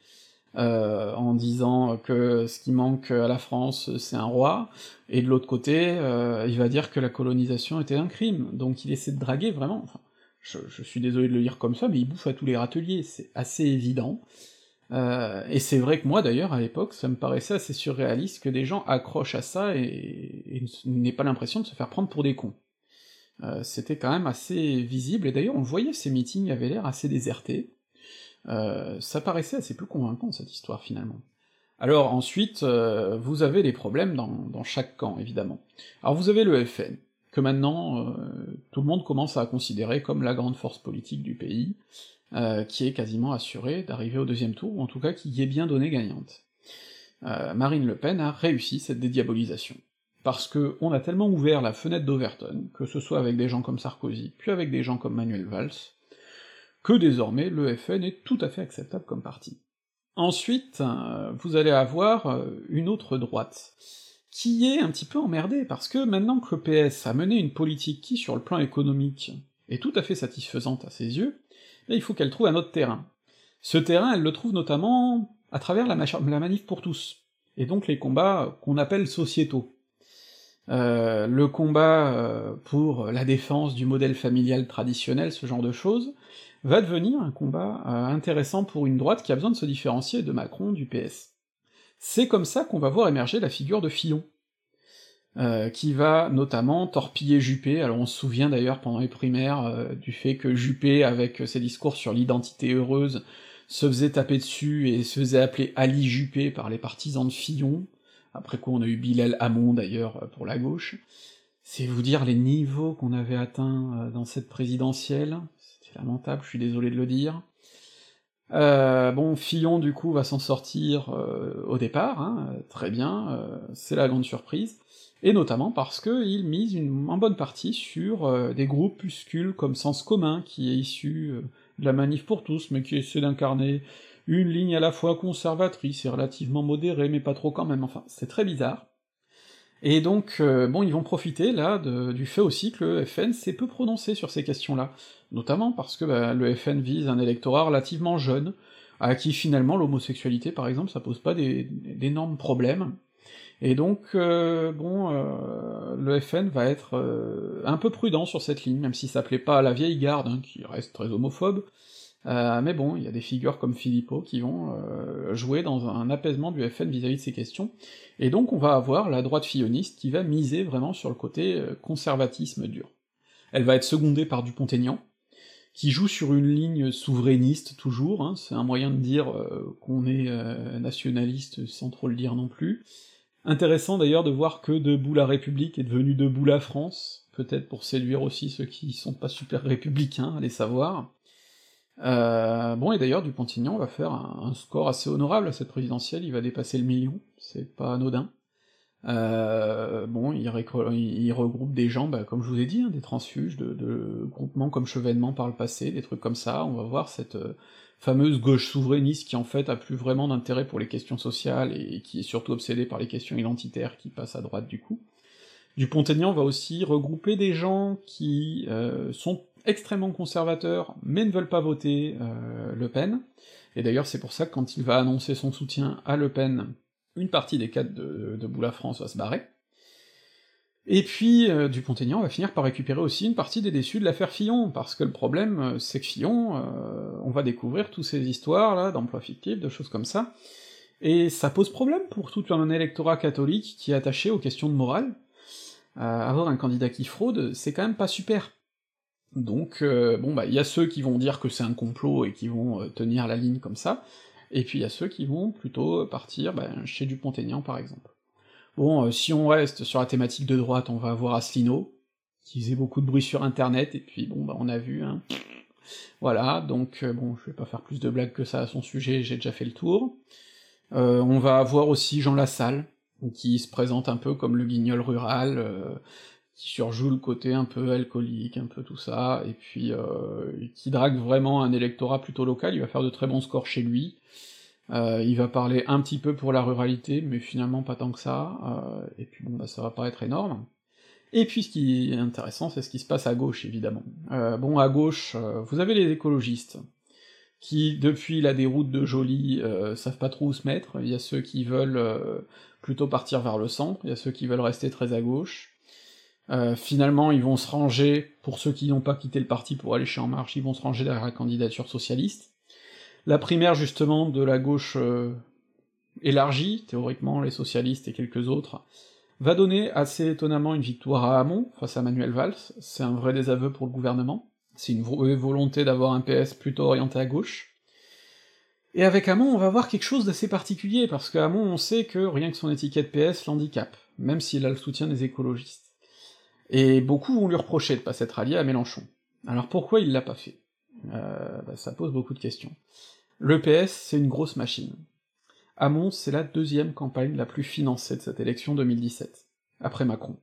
euh, en disant que ce qui manque à la France, c'est un roi, et de l'autre côté, euh, il va dire que la colonisation était un crime, donc il essaie de draguer vraiment, je, suis désolé de le dire comme ça, mais il bouffe à tous les râteliers, c'est assez évident, euh, et c'est vrai que moi d'ailleurs, à l'époque, ça me paraissait assez surréaliste que des gens accrochent à ça et, et n'aient pas l'impression de se faire prendre pour des cons. C'était quand même assez visible, et d'ailleurs on voyait ces meetings avaient l'air assez désertés, euh, ça paraissait assez peu convaincant cette histoire finalement. Alors ensuite, euh, vous avez les problèmes dans, chaque camp, évidemment. Alors vous avez le FN, que maintenant euh, tout le monde commence à considérer comme la grande force politique du pays, qui est quasiment assurée d'arriver au deuxième tour, ou en tout cas qui y est bien donnée gagnante. Marine Le Pen a réussi cette dédiabolisation. Parce que on a tellement ouvert la fenêtre d'Overton, que ce soit avec des gens comme Sarkozy, puis avec des gens comme Manuel Valls, que désormais le FN est tout à fait acceptable comme parti. Ensuite, euh, vous allez avoir euh, une autre droite, qui est un petit peu emmerdée, parce que maintenant que le PS a mené une politique qui, sur le plan économique, est tout à fait satisfaisante à ses yeux, eh il faut qu'elle trouve un autre terrain. Ce terrain, elle le trouve notamment à travers la, manif pour tous, et donc les combats qu'on appelle sociétaux. Euh, le combat pour la défense du modèle familial traditionnel, ce genre de choses, va devenir un combat euh, intéressant pour une droite qui a besoin de se différencier de Macron, du PS. C'est comme ça qu'on va voir émerger la figure de Fillon, euh, qui va notamment torpiller Juppé, alors on se souvient d'ailleurs pendant les primaires euh, du fait que Juppé, avec ses discours sur l'identité heureuse, se faisait taper dessus et se faisait appeler Ali Juppé par les partisans de Fillon, après quoi on a eu Bilal Hamon d'ailleurs pour la gauche, c'est vous dire les niveaux qu'on avait atteints dans cette présidentielle, lamentable, je suis désolé de le dire. Euh, bon, Fillon, du coup, va s'en sortir euh, au départ, hein, très bien, euh, c'est la grande surprise, et notamment parce qu'il mise une, en bonne partie sur des groupuscules comme Sens Commun, qui est issu de la Manif pour tous, mais qui essaie d'incarner une ligne à la fois conservatrice et relativement modérée, mais pas trop quand même, enfin, c'est très bizarre. Et donc, euh, bon, ils vont profiter là du fait aussi que le FN s'est peu prononcé sur ces questions-là, notamment parce que bah, le FN vise un électorat relativement jeune, à qui finalement l'homosexualité par exemple ça pose pas d'énormes problèmes, et donc euh, bon, euh, le FN va être un peu prudent sur cette ligne, même si ça plaît pas à la vieille garde, hein, qui reste très homophobe, Euh, mais bon, il y a des figures comme Philippot qui vont euh, jouer dans un apaisement du FN vis-à-vis de ces questions, et donc on va avoir la droite filloniste qui va miser vraiment sur le côté euh, conservatisme dur. Elle va être secondée par Dupont-Aignan, qui joue sur une ligne souverainiste toujours, hein, c'est un moyen de dire qu'on est nationaliste sans trop le dire non plus. Intéressant d'ailleurs de voir que Debout la République est devenu Debout la France, peut-être pour séduire aussi ceux qui sont pas super républicains, allez savoir. Euh, bon, et d'ailleurs, Dupont-Aignan va faire un, score assez honorable à cette présidentielle, il va dépasser le million, c'est pas anodin. Euh, bon, il, regroupe des gens, bah, comme je vous ai dit, hein, des transfuges, de, groupements comme Chevènement par le passé, des trucs comme ça, on va voir cette euh, fameuse gauche souverainiste qui en fait a plus vraiment d'intérêt pour les questions sociales et qui est surtout obsédée par les questions identitaires qui passent à droite du coup. Dupont-Aignan va aussi regrouper des gens qui sont extrêmement conservateurs, mais ne veulent pas voter euh, Le Pen, et d'ailleurs c'est pour ça que quand il va annoncer son soutien à Le Pen, une partie des cadres de, de Boula France va se barrer. Et puis, euh, Dupont-Aignan va finir par récupérer aussi une partie des déçus de l'affaire Fillon, parce que le problème, euh, c'est que Fillon, on va découvrir toutes ces histoires, là, d'emplois fictifs, de choses comme ça, et ça pose problème pour tout un électorat catholique qui est attaché aux questions de morale. avoir un candidat qui fraude, c'est quand même pas super. Donc, euh, bon, bah, il y a ceux qui vont dire que c'est un complot et qui vont euh, tenir la ligne comme ça, et puis il y a ceux qui vont plutôt partir bah, chez Dupont-Aignan, par exemple. Bon, euh, si on reste sur la thématique de droite, on va avoir Asselineau, qui faisait beaucoup de bruit sur Internet, et puis bon, bah, on a vu, hein. Voilà, donc bon, je vais pas faire plus de blagues que ça à son sujet, j'ai déjà fait le tour. on va avoir aussi Jean Lassalle, qui se présente un peu comme le guignol rural, qui surjoue le côté un peu alcoolique, un peu tout ça, et puis euh, qui drague vraiment un électorat plutôt local, il va faire de très bons scores chez lui, euh, il va parler un petit peu pour la ruralité, mais finalement pas tant que ça, euh, et puis bon bah ça va pas être énorme. Et puis ce qui est intéressant, c'est ce qui se passe à gauche, évidemment. Bon, à gauche, vous avez les écologistes, qui, depuis la déroute de Joly, savent pas trop où se mettre, il y a ceux qui veulent plutôt partir vers le centre, il y a ceux qui veulent rester très à gauche, euh, finalement, ils vont se ranger, pour ceux qui n'ont pas quitté le parti pour aller chez En Marche, ils vont se ranger derrière la candidature socialiste. La primaire, justement, de la gauche euh, élargie, théoriquement, les socialistes et quelques autres, va donner assez étonnamment une victoire à Hamon, face à Manuel Valls, c'est un vrai désaveu pour le gouvernement, c'est une volonté d'avoir un PS plutôt orienté à gauche. Et avec Hamon, on va voir quelque chose d'assez particulier, parce qu'à Hamon, on sait que rien que son étiquette PS l'handicap, même s'il a le soutien des écologistes. Et beaucoup vont lui reprocher de pas s'être allié à Mélenchon. Alors pourquoi il l'a pas fait? Euh, bah, Ça pose beaucoup de questions. Le PS, c'est une grosse machine. Hamon, c'est la deuxième campagne la plus financée de cette élection 2017, après Macron.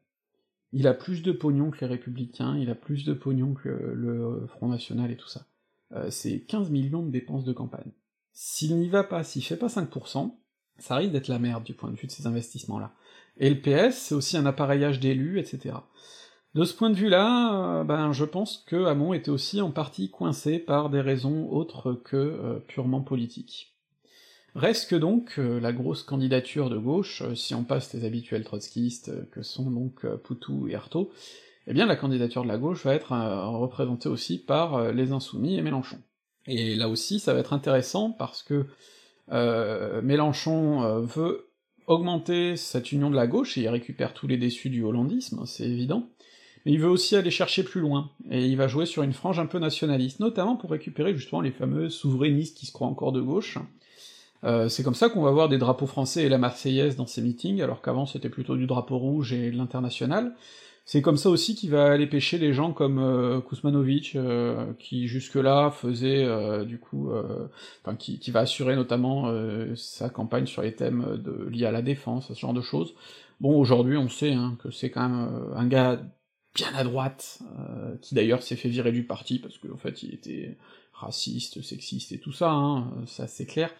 Il a plus de pognon que les Républicains, il a plus de pognon que le Front National et tout ça. Euh, c'est 15 millions de dépenses de campagne. S'il n'y va pas, s'il fait pas 5%, ça risque d'être la merde du point de vue de ces investissements-là. Et le PS, c'est aussi un appareillage d'élus, etc. De ce point de vue-là, euh, ben je pense que Hamon était aussi en partie coincé par des raisons autres que euh, purement politiques. Reste que donc euh, la grosse candidature de gauche, si on passe les habituels trotskistes que sont donc Poutou et Artaud, eh bien la candidature de la gauche va être représentée aussi par les Insoumis et Mélenchon. Et là aussi, ça va être intéressant parce que Mélenchon veut augmenter cette union de la gauche, et il récupère tous les déçus du hollandisme, c'est évident, mais il veut aussi aller chercher plus loin, et il va jouer sur une frange un peu nationaliste, notamment pour récupérer justement les fameux souverainistes qui se croient encore de gauche. Euh, c'est comme ça qu'on va voir des drapeaux français et la Marseillaise dans ces meetings, alors qu'avant c'était plutôt du drapeau rouge et de l'international. C'est comme ça aussi qu'il va aller pêcher les gens comme euh, Kuzmanovic, euh, qui jusque-là faisait euh, du coup, enfin qui, va assurer notamment sa campagne sur les thèmes liés à la défense, ce genre de choses. Bon, aujourd'hui on sait hein, que c'est quand même un gars bien à droite, euh, qui d'ailleurs s'est fait virer du parti parce qu'en fait il était raciste, sexiste et tout ça, hein, ça c'est clair.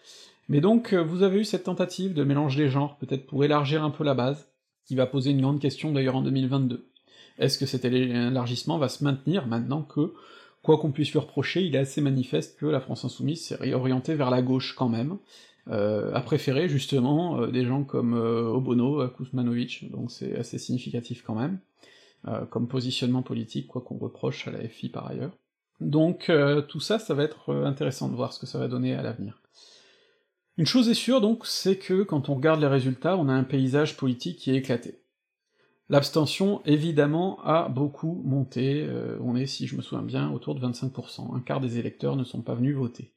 Mais donc euh, vous avez eu cette tentative de mélange des genres, peut-être pour élargir un peu la base, qui va poser une grande question d'ailleurs en 2022. Est-ce que cet élargissement va se maintenir maintenant que, quoi qu'on puisse lui reprocher, il est assez manifeste que la France Insoumise s'est réorientée vers la gauche quand même, euh, a préféré justement des gens comme Obono, Kuzmanovic, donc c'est assez significatif quand même. Euh, comme positionnement politique, quoi qu'on reproche à la FI par ailleurs. Donc tout ça, ça va être intéressant de voir ce que ça va donner à l'avenir. Une chose est sûre donc, c'est que quand on regarde les résultats, on a un paysage politique qui est éclaté. L'abstention, évidemment, a beaucoup monté, euh, on est, si je me souviens bien, autour de 25%, un quart des électeurs ne sont pas venus voter.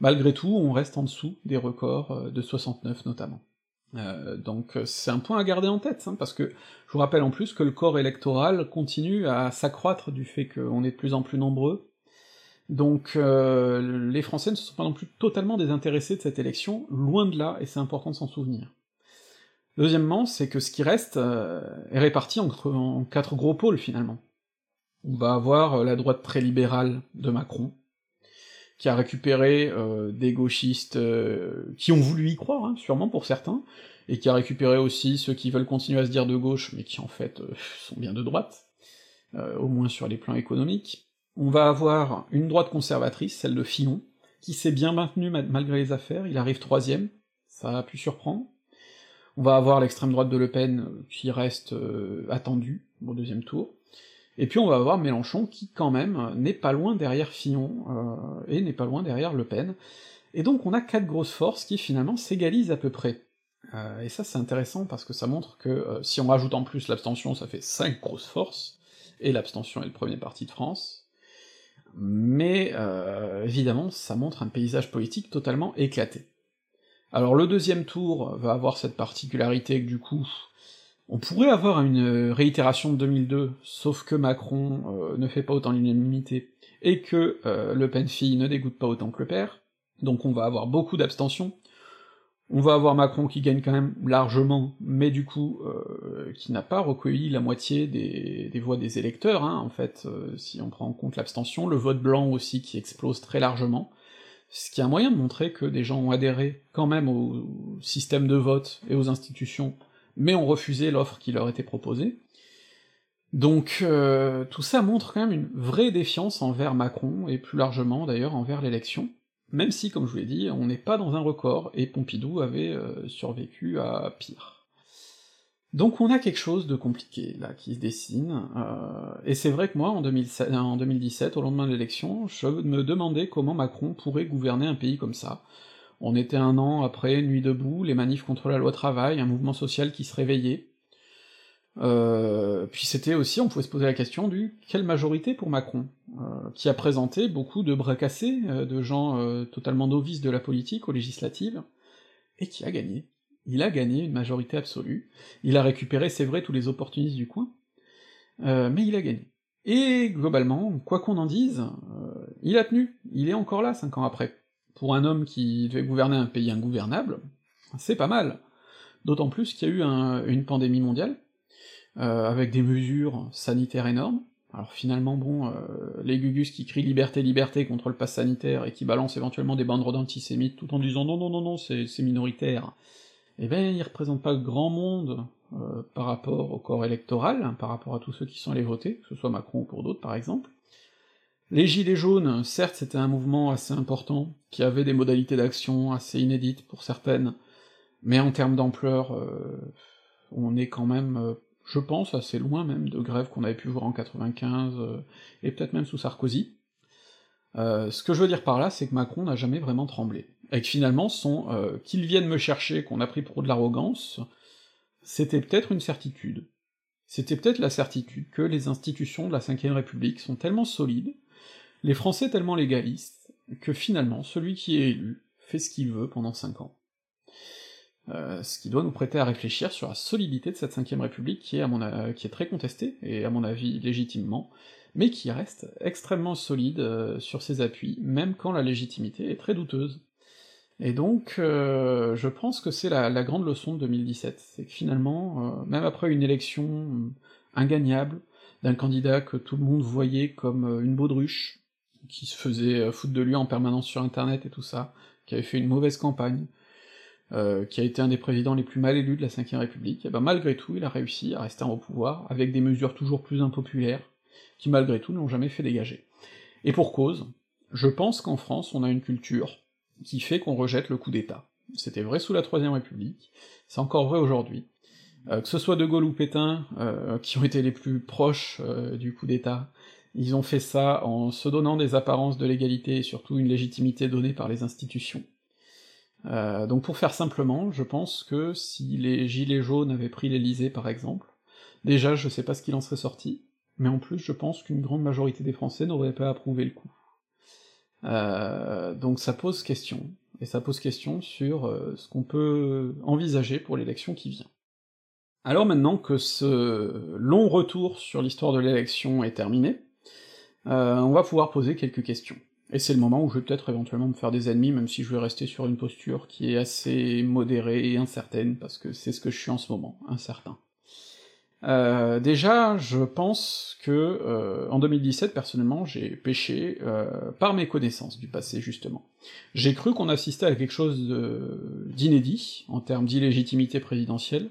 Malgré tout, on reste en dessous des records euh, de 69 notamment. Euh, donc c'est un point à garder en tête, hein, parce que je vous rappelle en plus que le corps électoral continue à s'accroître du fait qu'on est de plus en plus nombreux, donc les Français ne se sont pas non plus totalement désintéressés de cette élection, loin de là, et c'est important de s'en souvenir. Deuxièmement, c'est que ce qui reste euh, est réparti en quatre gros pôles finalement. On va avoir euh, la droite très libérale de Macron, qui a récupéré euh, des gauchistes qui ont voulu y croire, hein, sûrement pour certains, et qui a récupéré aussi ceux qui veulent continuer à se dire de gauche, mais qui en fait sont bien de droite, au moins sur les plans économiques. On va avoir une droite conservatrice, celle de Fillon, qui s'est bien maintenue malgré les affaires, il arrive troisième, ça a pu surprendre. On va avoir l'extrême droite de Le Pen euh, qui reste euh, attendue au deuxième tour. Et puis on va avoir Mélenchon qui quand même n'est pas loin derrière Fillon euh, et n'est pas loin derrière Le Pen. Et donc on a quatre grosses forces qui finalement s'égalisent à peu près. et ça c'est intéressant parce que ça montre que si on rajoute en plus l'abstention, ça fait cinq grosses forces, et l'abstention est le premier parti de France. Mais évidemment, ça montre un paysage politique totalement éclaté. Alors le deuxième tour va avoir cette particularité que du coup, on pourrait avoir une réitération de 2002, sauf que Macron euh, ne fait pas autant l'unanimité, et que euh, Le Pen ne dégoûte pas autant que le père, donc on va avoir beaucoup d'abstention. On va avoir Macron qui gagne quand même largement, mais du coup, euh, qui n'a pas recueilli la moitié des, voix des électeurs, hein, en fait, si on prend en compte l'abstention, le vote blanc aussi qui explose très largement, ce qui est un moyen de montrer que des gens ont adhéré quand même au système de vote et aux institutions, mais ont refusé l'offre qui leur était proposée. Donc euh, tout ça montre quand même une vraie défiance envers Macron, et plus largement d'ailleurs envers l'élection, même si, comme je vous l'ai dit, on n'est pas dans un record, et Pompidou avait euh, survécu à pire. Donc on a quelque chose de compliqué là qui se dessine, euh, et c'est vrai que moi en, 2017, au lendemain de l'élection, je me demandais comment Macron pourrait gouverner un pays comme ça. On était un an après Nuit debout, les manifs contre la loi travail, un mouvement social qui se réveillait. Euh, puis c'était aussi, on pouvait se poser la question du quelle majorité pour Macron, euh, qui a présenté beaucoup de bras cassés, de gens totalement novices de la politique aux législatives, et qui a gagné il a gagné une majorité absolue, il a récupéré, c'est vrai, tous les opportunistes du coin, euh, mais il a gagné. Et globalement, quoi qu'on en dise, euh, il a tenu, il est encore là cinq ans après. Pour un homme qui devait gouverner un pays ingouvernable, c'est pas mal. D'autant plus qu'il y a eu une pandémie mondiale, euh, avec des mesures sanitaires énormes. Alors finalement, bon, les gugus qui crient liberté, liberté contre le pass sanitaire et qui balancent éventuellement des banderoles antisémites tout en disant non, non, non, non, c'est minoritaire, eh ben, il représente pas grand monde euh, par rapport au corps électoral, hein, par rapport à tous ceux qui sont allés voter, que ce soit Macron ou pour d'autres par exemple. Les Gilets jaunes, certes c'était un mouvement assez important, qui avait des modalités d'action assez inédites pour certaines, mais en termes d'ampleur, euh, on est quand même, euh, je pense, assez loin même de grèves qu'on avait pu voir en 95, et peut-être même sous Sarkozy. ce que je veux dire par là, c'est que Macron n'a jamais vraiment tremblé et que finalement son euh, qu'ils viennent me chercher, qu'on a pris pour de l'arrogance, c'était peut-être une certitude. C'était peut-être la certitude que les institutions de la Ve République sont tellement solides, les Français tellement légalistes, que finalement celui qui est élu fait ce qu'il veut pendant cinq ans. Euh, ce qui doit nous prêter à réfléchir sur la solidité de cette Ve République qui est, à mon très contestée, et à mon avis légitimement, mais qui reste extrêmement solide euh, sur ses appuis, même quand la légitimité est très douteuse. Et donc, euh, je pense que c'est la, grande leçon de 2017, c'est que finalement, euh, même après une élection euh, ingagnable, d'un candidat que tout le monde voyait comme une baudruche, qui se faisait foutre de lui en permanence sur internet et tout ça, qui avait fait une mauvaise campagne, qui a été un des présidents les plus mal élus de la Ve République, et ben malgré tout, il a réussi à rester au pouvoir, avec des mesures toujours plus impopulaires, qui malgré tout ne l'ont jamais fait dégager. Et pour cause, je pense qu'en France, on a une culture qui fait qu'on rejette le coup d'État. C'était vrai sous la Troisième République, c'est encore vrai aujourd'hui. Euh, que ce soit De Gaulle ou Pétain, euh, qui ont été les plus proches euh, du coup d'État, Ils ont fait ça en se donnant des apparences de légalité et surtout une légitimité donnée par les institutions. Donc pour faire simplement, je pense que si les gilets jaunes avaient pris l'Elysée par exemple, déjà je sais pas ce qu'il en serait sorti, mais en plus je pense qu'une grande majorité des Français n'auraient pas approuvé le coup. Euh, donc ça pose question, et ça pose question sur euh, ce qu'on peut envisager pour l'élection qui vient. Alors maintenant que ce long retour sur l'histoire de l'élection est terminé, euh, on va pouvoir poser quelques questions. Et c'est le moment où je vais peut-être éventuellement me faire des ennemis, même si je vais rester sur une posture qui est assez modérée et incertaine, parce que c'est ce que je suis en ce moment, incertain. Euh, déjà, je pense que euh, en 2017, personnellement, j'ai péché euh, par mes connaissances du passé, justement. J'ai cru qu'on assistait à quelque chose d'inédit en termes d'illégitimité présidentielle,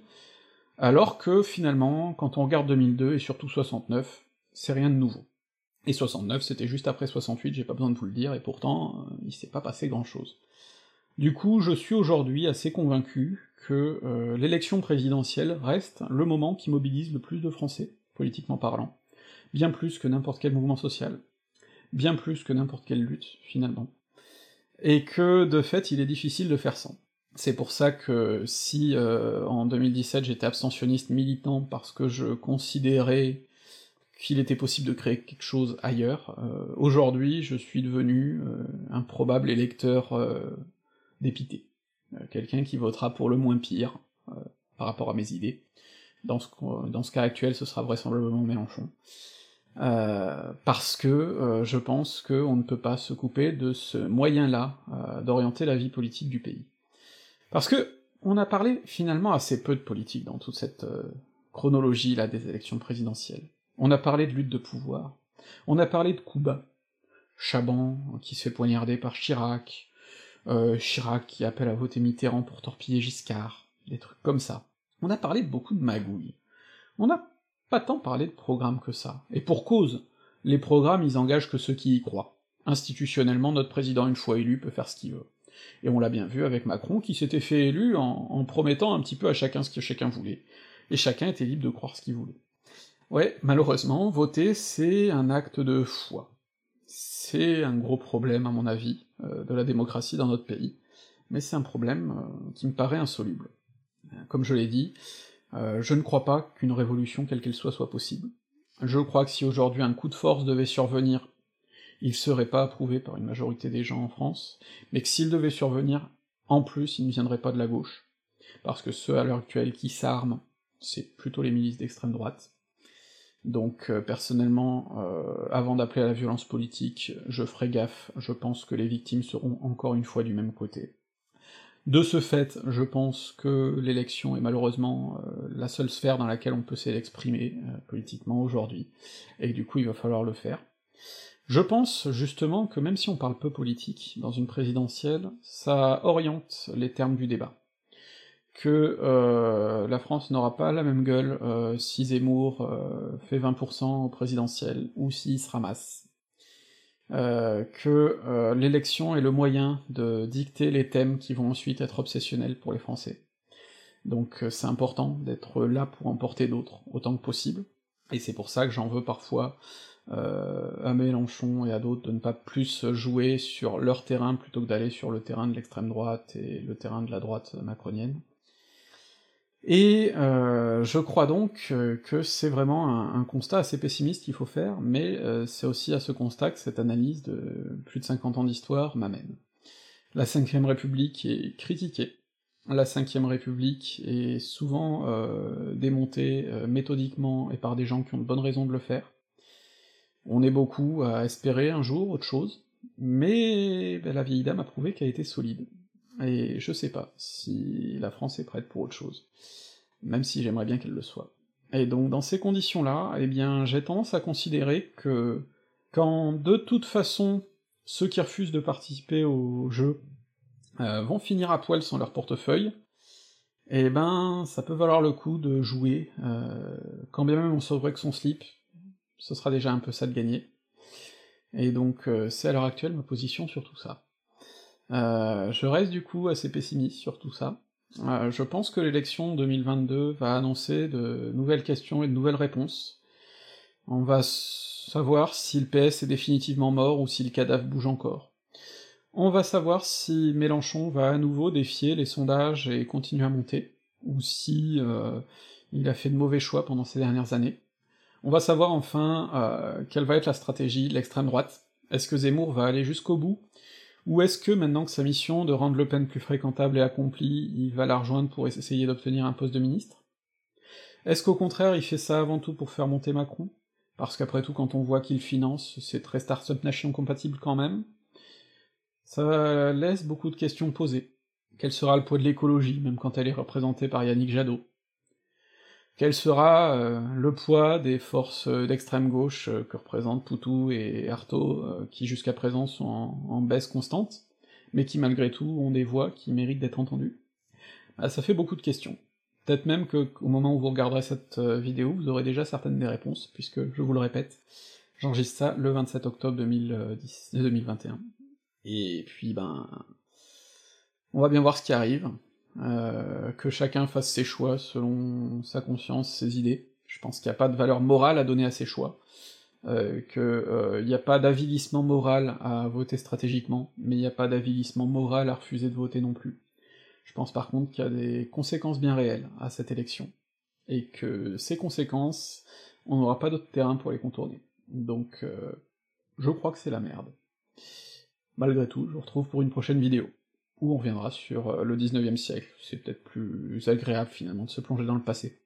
alors que finalement, quand on regarde 2002 et surtout 69, c'est rien de nouveau. Et 69, c'était juste après 68, j'ai pas besoin de vous le dire, et pourtant, il s'est pas passé grand-chose. Du coup, je suis aujourd'hui assez convaincu que euh, l'élection présidentielle reste le moment qui mobilise le plus de Français, politiquement parlant, bien plus que n'importe quel mouvement social, bien plus que n'importe quelle lutte, finalement, et que, de fait, il est difficile de faire sans. C'est pour ça que si euh, en 2017 j'étais abstentionniste militant parce que je considérais qu'il était possible de créer quelque chose ailleurs, euh, aujourd'hui je suis devenu un probable électeur dépité. Euh, quelqu'un qui votera pour le moins pire, euh, par rapport à mes idées. Dans ce, cas actuel, ce sera vraisemblablement Mélenchon. Euh, parce que je pense qu'on ne peut pas se couper de ce moyen-là d'orienter la vie politique du pays. Parce que on a parlé finalement assez peu de politique dans toute cette chronologie là des élections présidentielles. On a parlé de lutte de pouvoir, on a parlé de Cuba, Chaban qui se fait poignarder par Chirac, euh, Chirac qui appelle à voter Mitterrand pour torpiller Giscard, des trucs comme ça. On a parlé beaucoup de magouilles. On n'a pas tant parlé de programmes que ça. Et pour cause, les programmes ils engagent que ceux qui y croient. Institutionnellement, notre président, une fois élu, peut faire ce qu'il veut. Et on l'a bien vu avec Macron, qui s'était fait élu en, en, promettant un petit peu à chacun ce que chacun voulait. Et chacun était libre de croire ce qu'il voulait. Ouais, malheureusement, voter, c'est un acte de foi c'est un gros problème, à mon avis, euh, de la démocratie dans notre pays, mais c'est un problème euh, qui me paraît insoluble. Comme je l'ai dit, euh, je ne crois pas qu'une révolution, quelle qu'elle soit, soit possible. Je crois que si aujourd'hui un coup de force devait survenir, il serait pas approuvé par une majorité des gens en France, mais que s'il devait survenir, en plus, il ne viendrait pas de la gauche, parce que ceux à l'heure actuelle qui s'arment, c'est plutôt les milices d'extrême droite, donc euh, personnellement, euh, avant d'appeler à la violence politique, je ferai gaffe, je pense que les victimes seront encore une fois du même côté. De ce fait, je pense que l'élection est malheureusement euh, la seule sphère dans laquelle on peut s'exprimer politiquement aujourd'hui, et du coup il va falloir le faire. Je pense justement que même si on parle peu politique dans une présidentielle, ça oriente les termes du débat que euh, la France n'aura pas la même gueule euh, si Zemmour euh, fait 20% au présidentiel, ou s'il se ramasse. que l'élection est le moyen de dicter les thèmes qui vont ensuite être obsessionnels pour les Français. Donc c'est important d'être là pour emporter d'autres, autant que possible, et c'est pour ça que j'en veux parfois à Mélenchon et à d'autres de ne pas plus jouer sur leur terrain plutôt que d'aller sur le terrain de l'extrême droite et le terrain de la droite macronienne. Et euh, je crois donc euh, que c'est vraiment un, constat assez pessimiste qu'il faut faire, mais euh, c'est aussi à ce constat que cette analyse de plus de 50 ans d'histoire m'amène. La Cinquième République est critiquée, la Cinquième République est souvent démontée méthodiquement et par des gens qui ont de bonnes raisons de le faire. On est beaucoup à espérer un jour autre chose, mais ben, la vieille dame a prouvé qu'elle était solide. Et je sais pas si la France est prête pour autre chose. Même si j'aimerais bien qu'elle le soit. Et donc dans ces conditions-là, eh bien j'ai tendance à considérer que quand de toute façon ceux qui refusent de participer au jeu euh, vont finir à poil sans leur portefeuille, eh ben ça peut valoir le coup de jouer, euh, quand bien même on sauverait que son slip, ce sera déjà un peu ça de gagner. Et donc euh, c'est à l'heure actuelle ma position sur tout ça. Euh, je reste du coup assez pessimiste sur tout ça. Euh, je pense que l'élection 2022 va annoncer de nouvelles questions et de nouvelles réponses, On va savoir si le PS est définitivement mort ou si le cadavre bouge encore. On va savoir si Mélenchon va à nouveau défier les sondages et continuer à monter, ou si euh, il a fait de mauvais choix pendant ces dernières années. On va savoir enfin quelle va être la stratégie de l'extrême droite. Est-ce que Zemmour va aller jusqu'au bout? Ou est-ce que maintenant que sa mission de rendre Le Pen plus fréquentable est accomplie, il va la rejoindre pour essayer d'obtenir un poste de ministre? Est-ce qu'au contraire il fait ça avant tout pour faire monter Macron? Parce qu'après tout quand on voit qu'il finance, c'est très Startup Nation compatible quand même. Ça laisse beaucoup de questions posées. Quel sera le poids de l'écologie, même quand elle est représentée par Yannick Jadot? Quel sera euh, le poids des forces d'extrême gauche euh, que représentent Poutou et Artaud, euh, qui jusqu'à présent sont en, baisse constante, mais qui malgré tout ont des voix qui méritent d'être entendues? Bah, Ça fait beaucoup de questions. Peut-être même que au moment où vous regarderez cette vidéo, vous aurez déjà certaines des réponses, puisque, je vous le répète, j'enregistre ça le 27 octobre 2010, 2021. Et puis ben on va bien voir ce qui arrive, euh, que chacun fasse ses choix selon sa conscience, ses idées. Je pense qu'il n'y a pas de valeur morale à donner à ses choix, euh, qu'il euh, n'y a pas d'avilissement moral à voter stratégiquement, mais il n'y a pas d'avilissement moral à refuser de voter non plus. Je pense par contre qu'il y a des conséquences bien réelles à cette élection, et que ces conséquences, on n'aura pas d'autre terrain pour les contourner. Donc euh, je crois que c'est la merde. Malgré tout, je vous retrouve pour une prochaine vidéo, où on reviendra sur euh, le 19e siècle, c'est peut-être plus agréable finalement de se plonger dans le passé.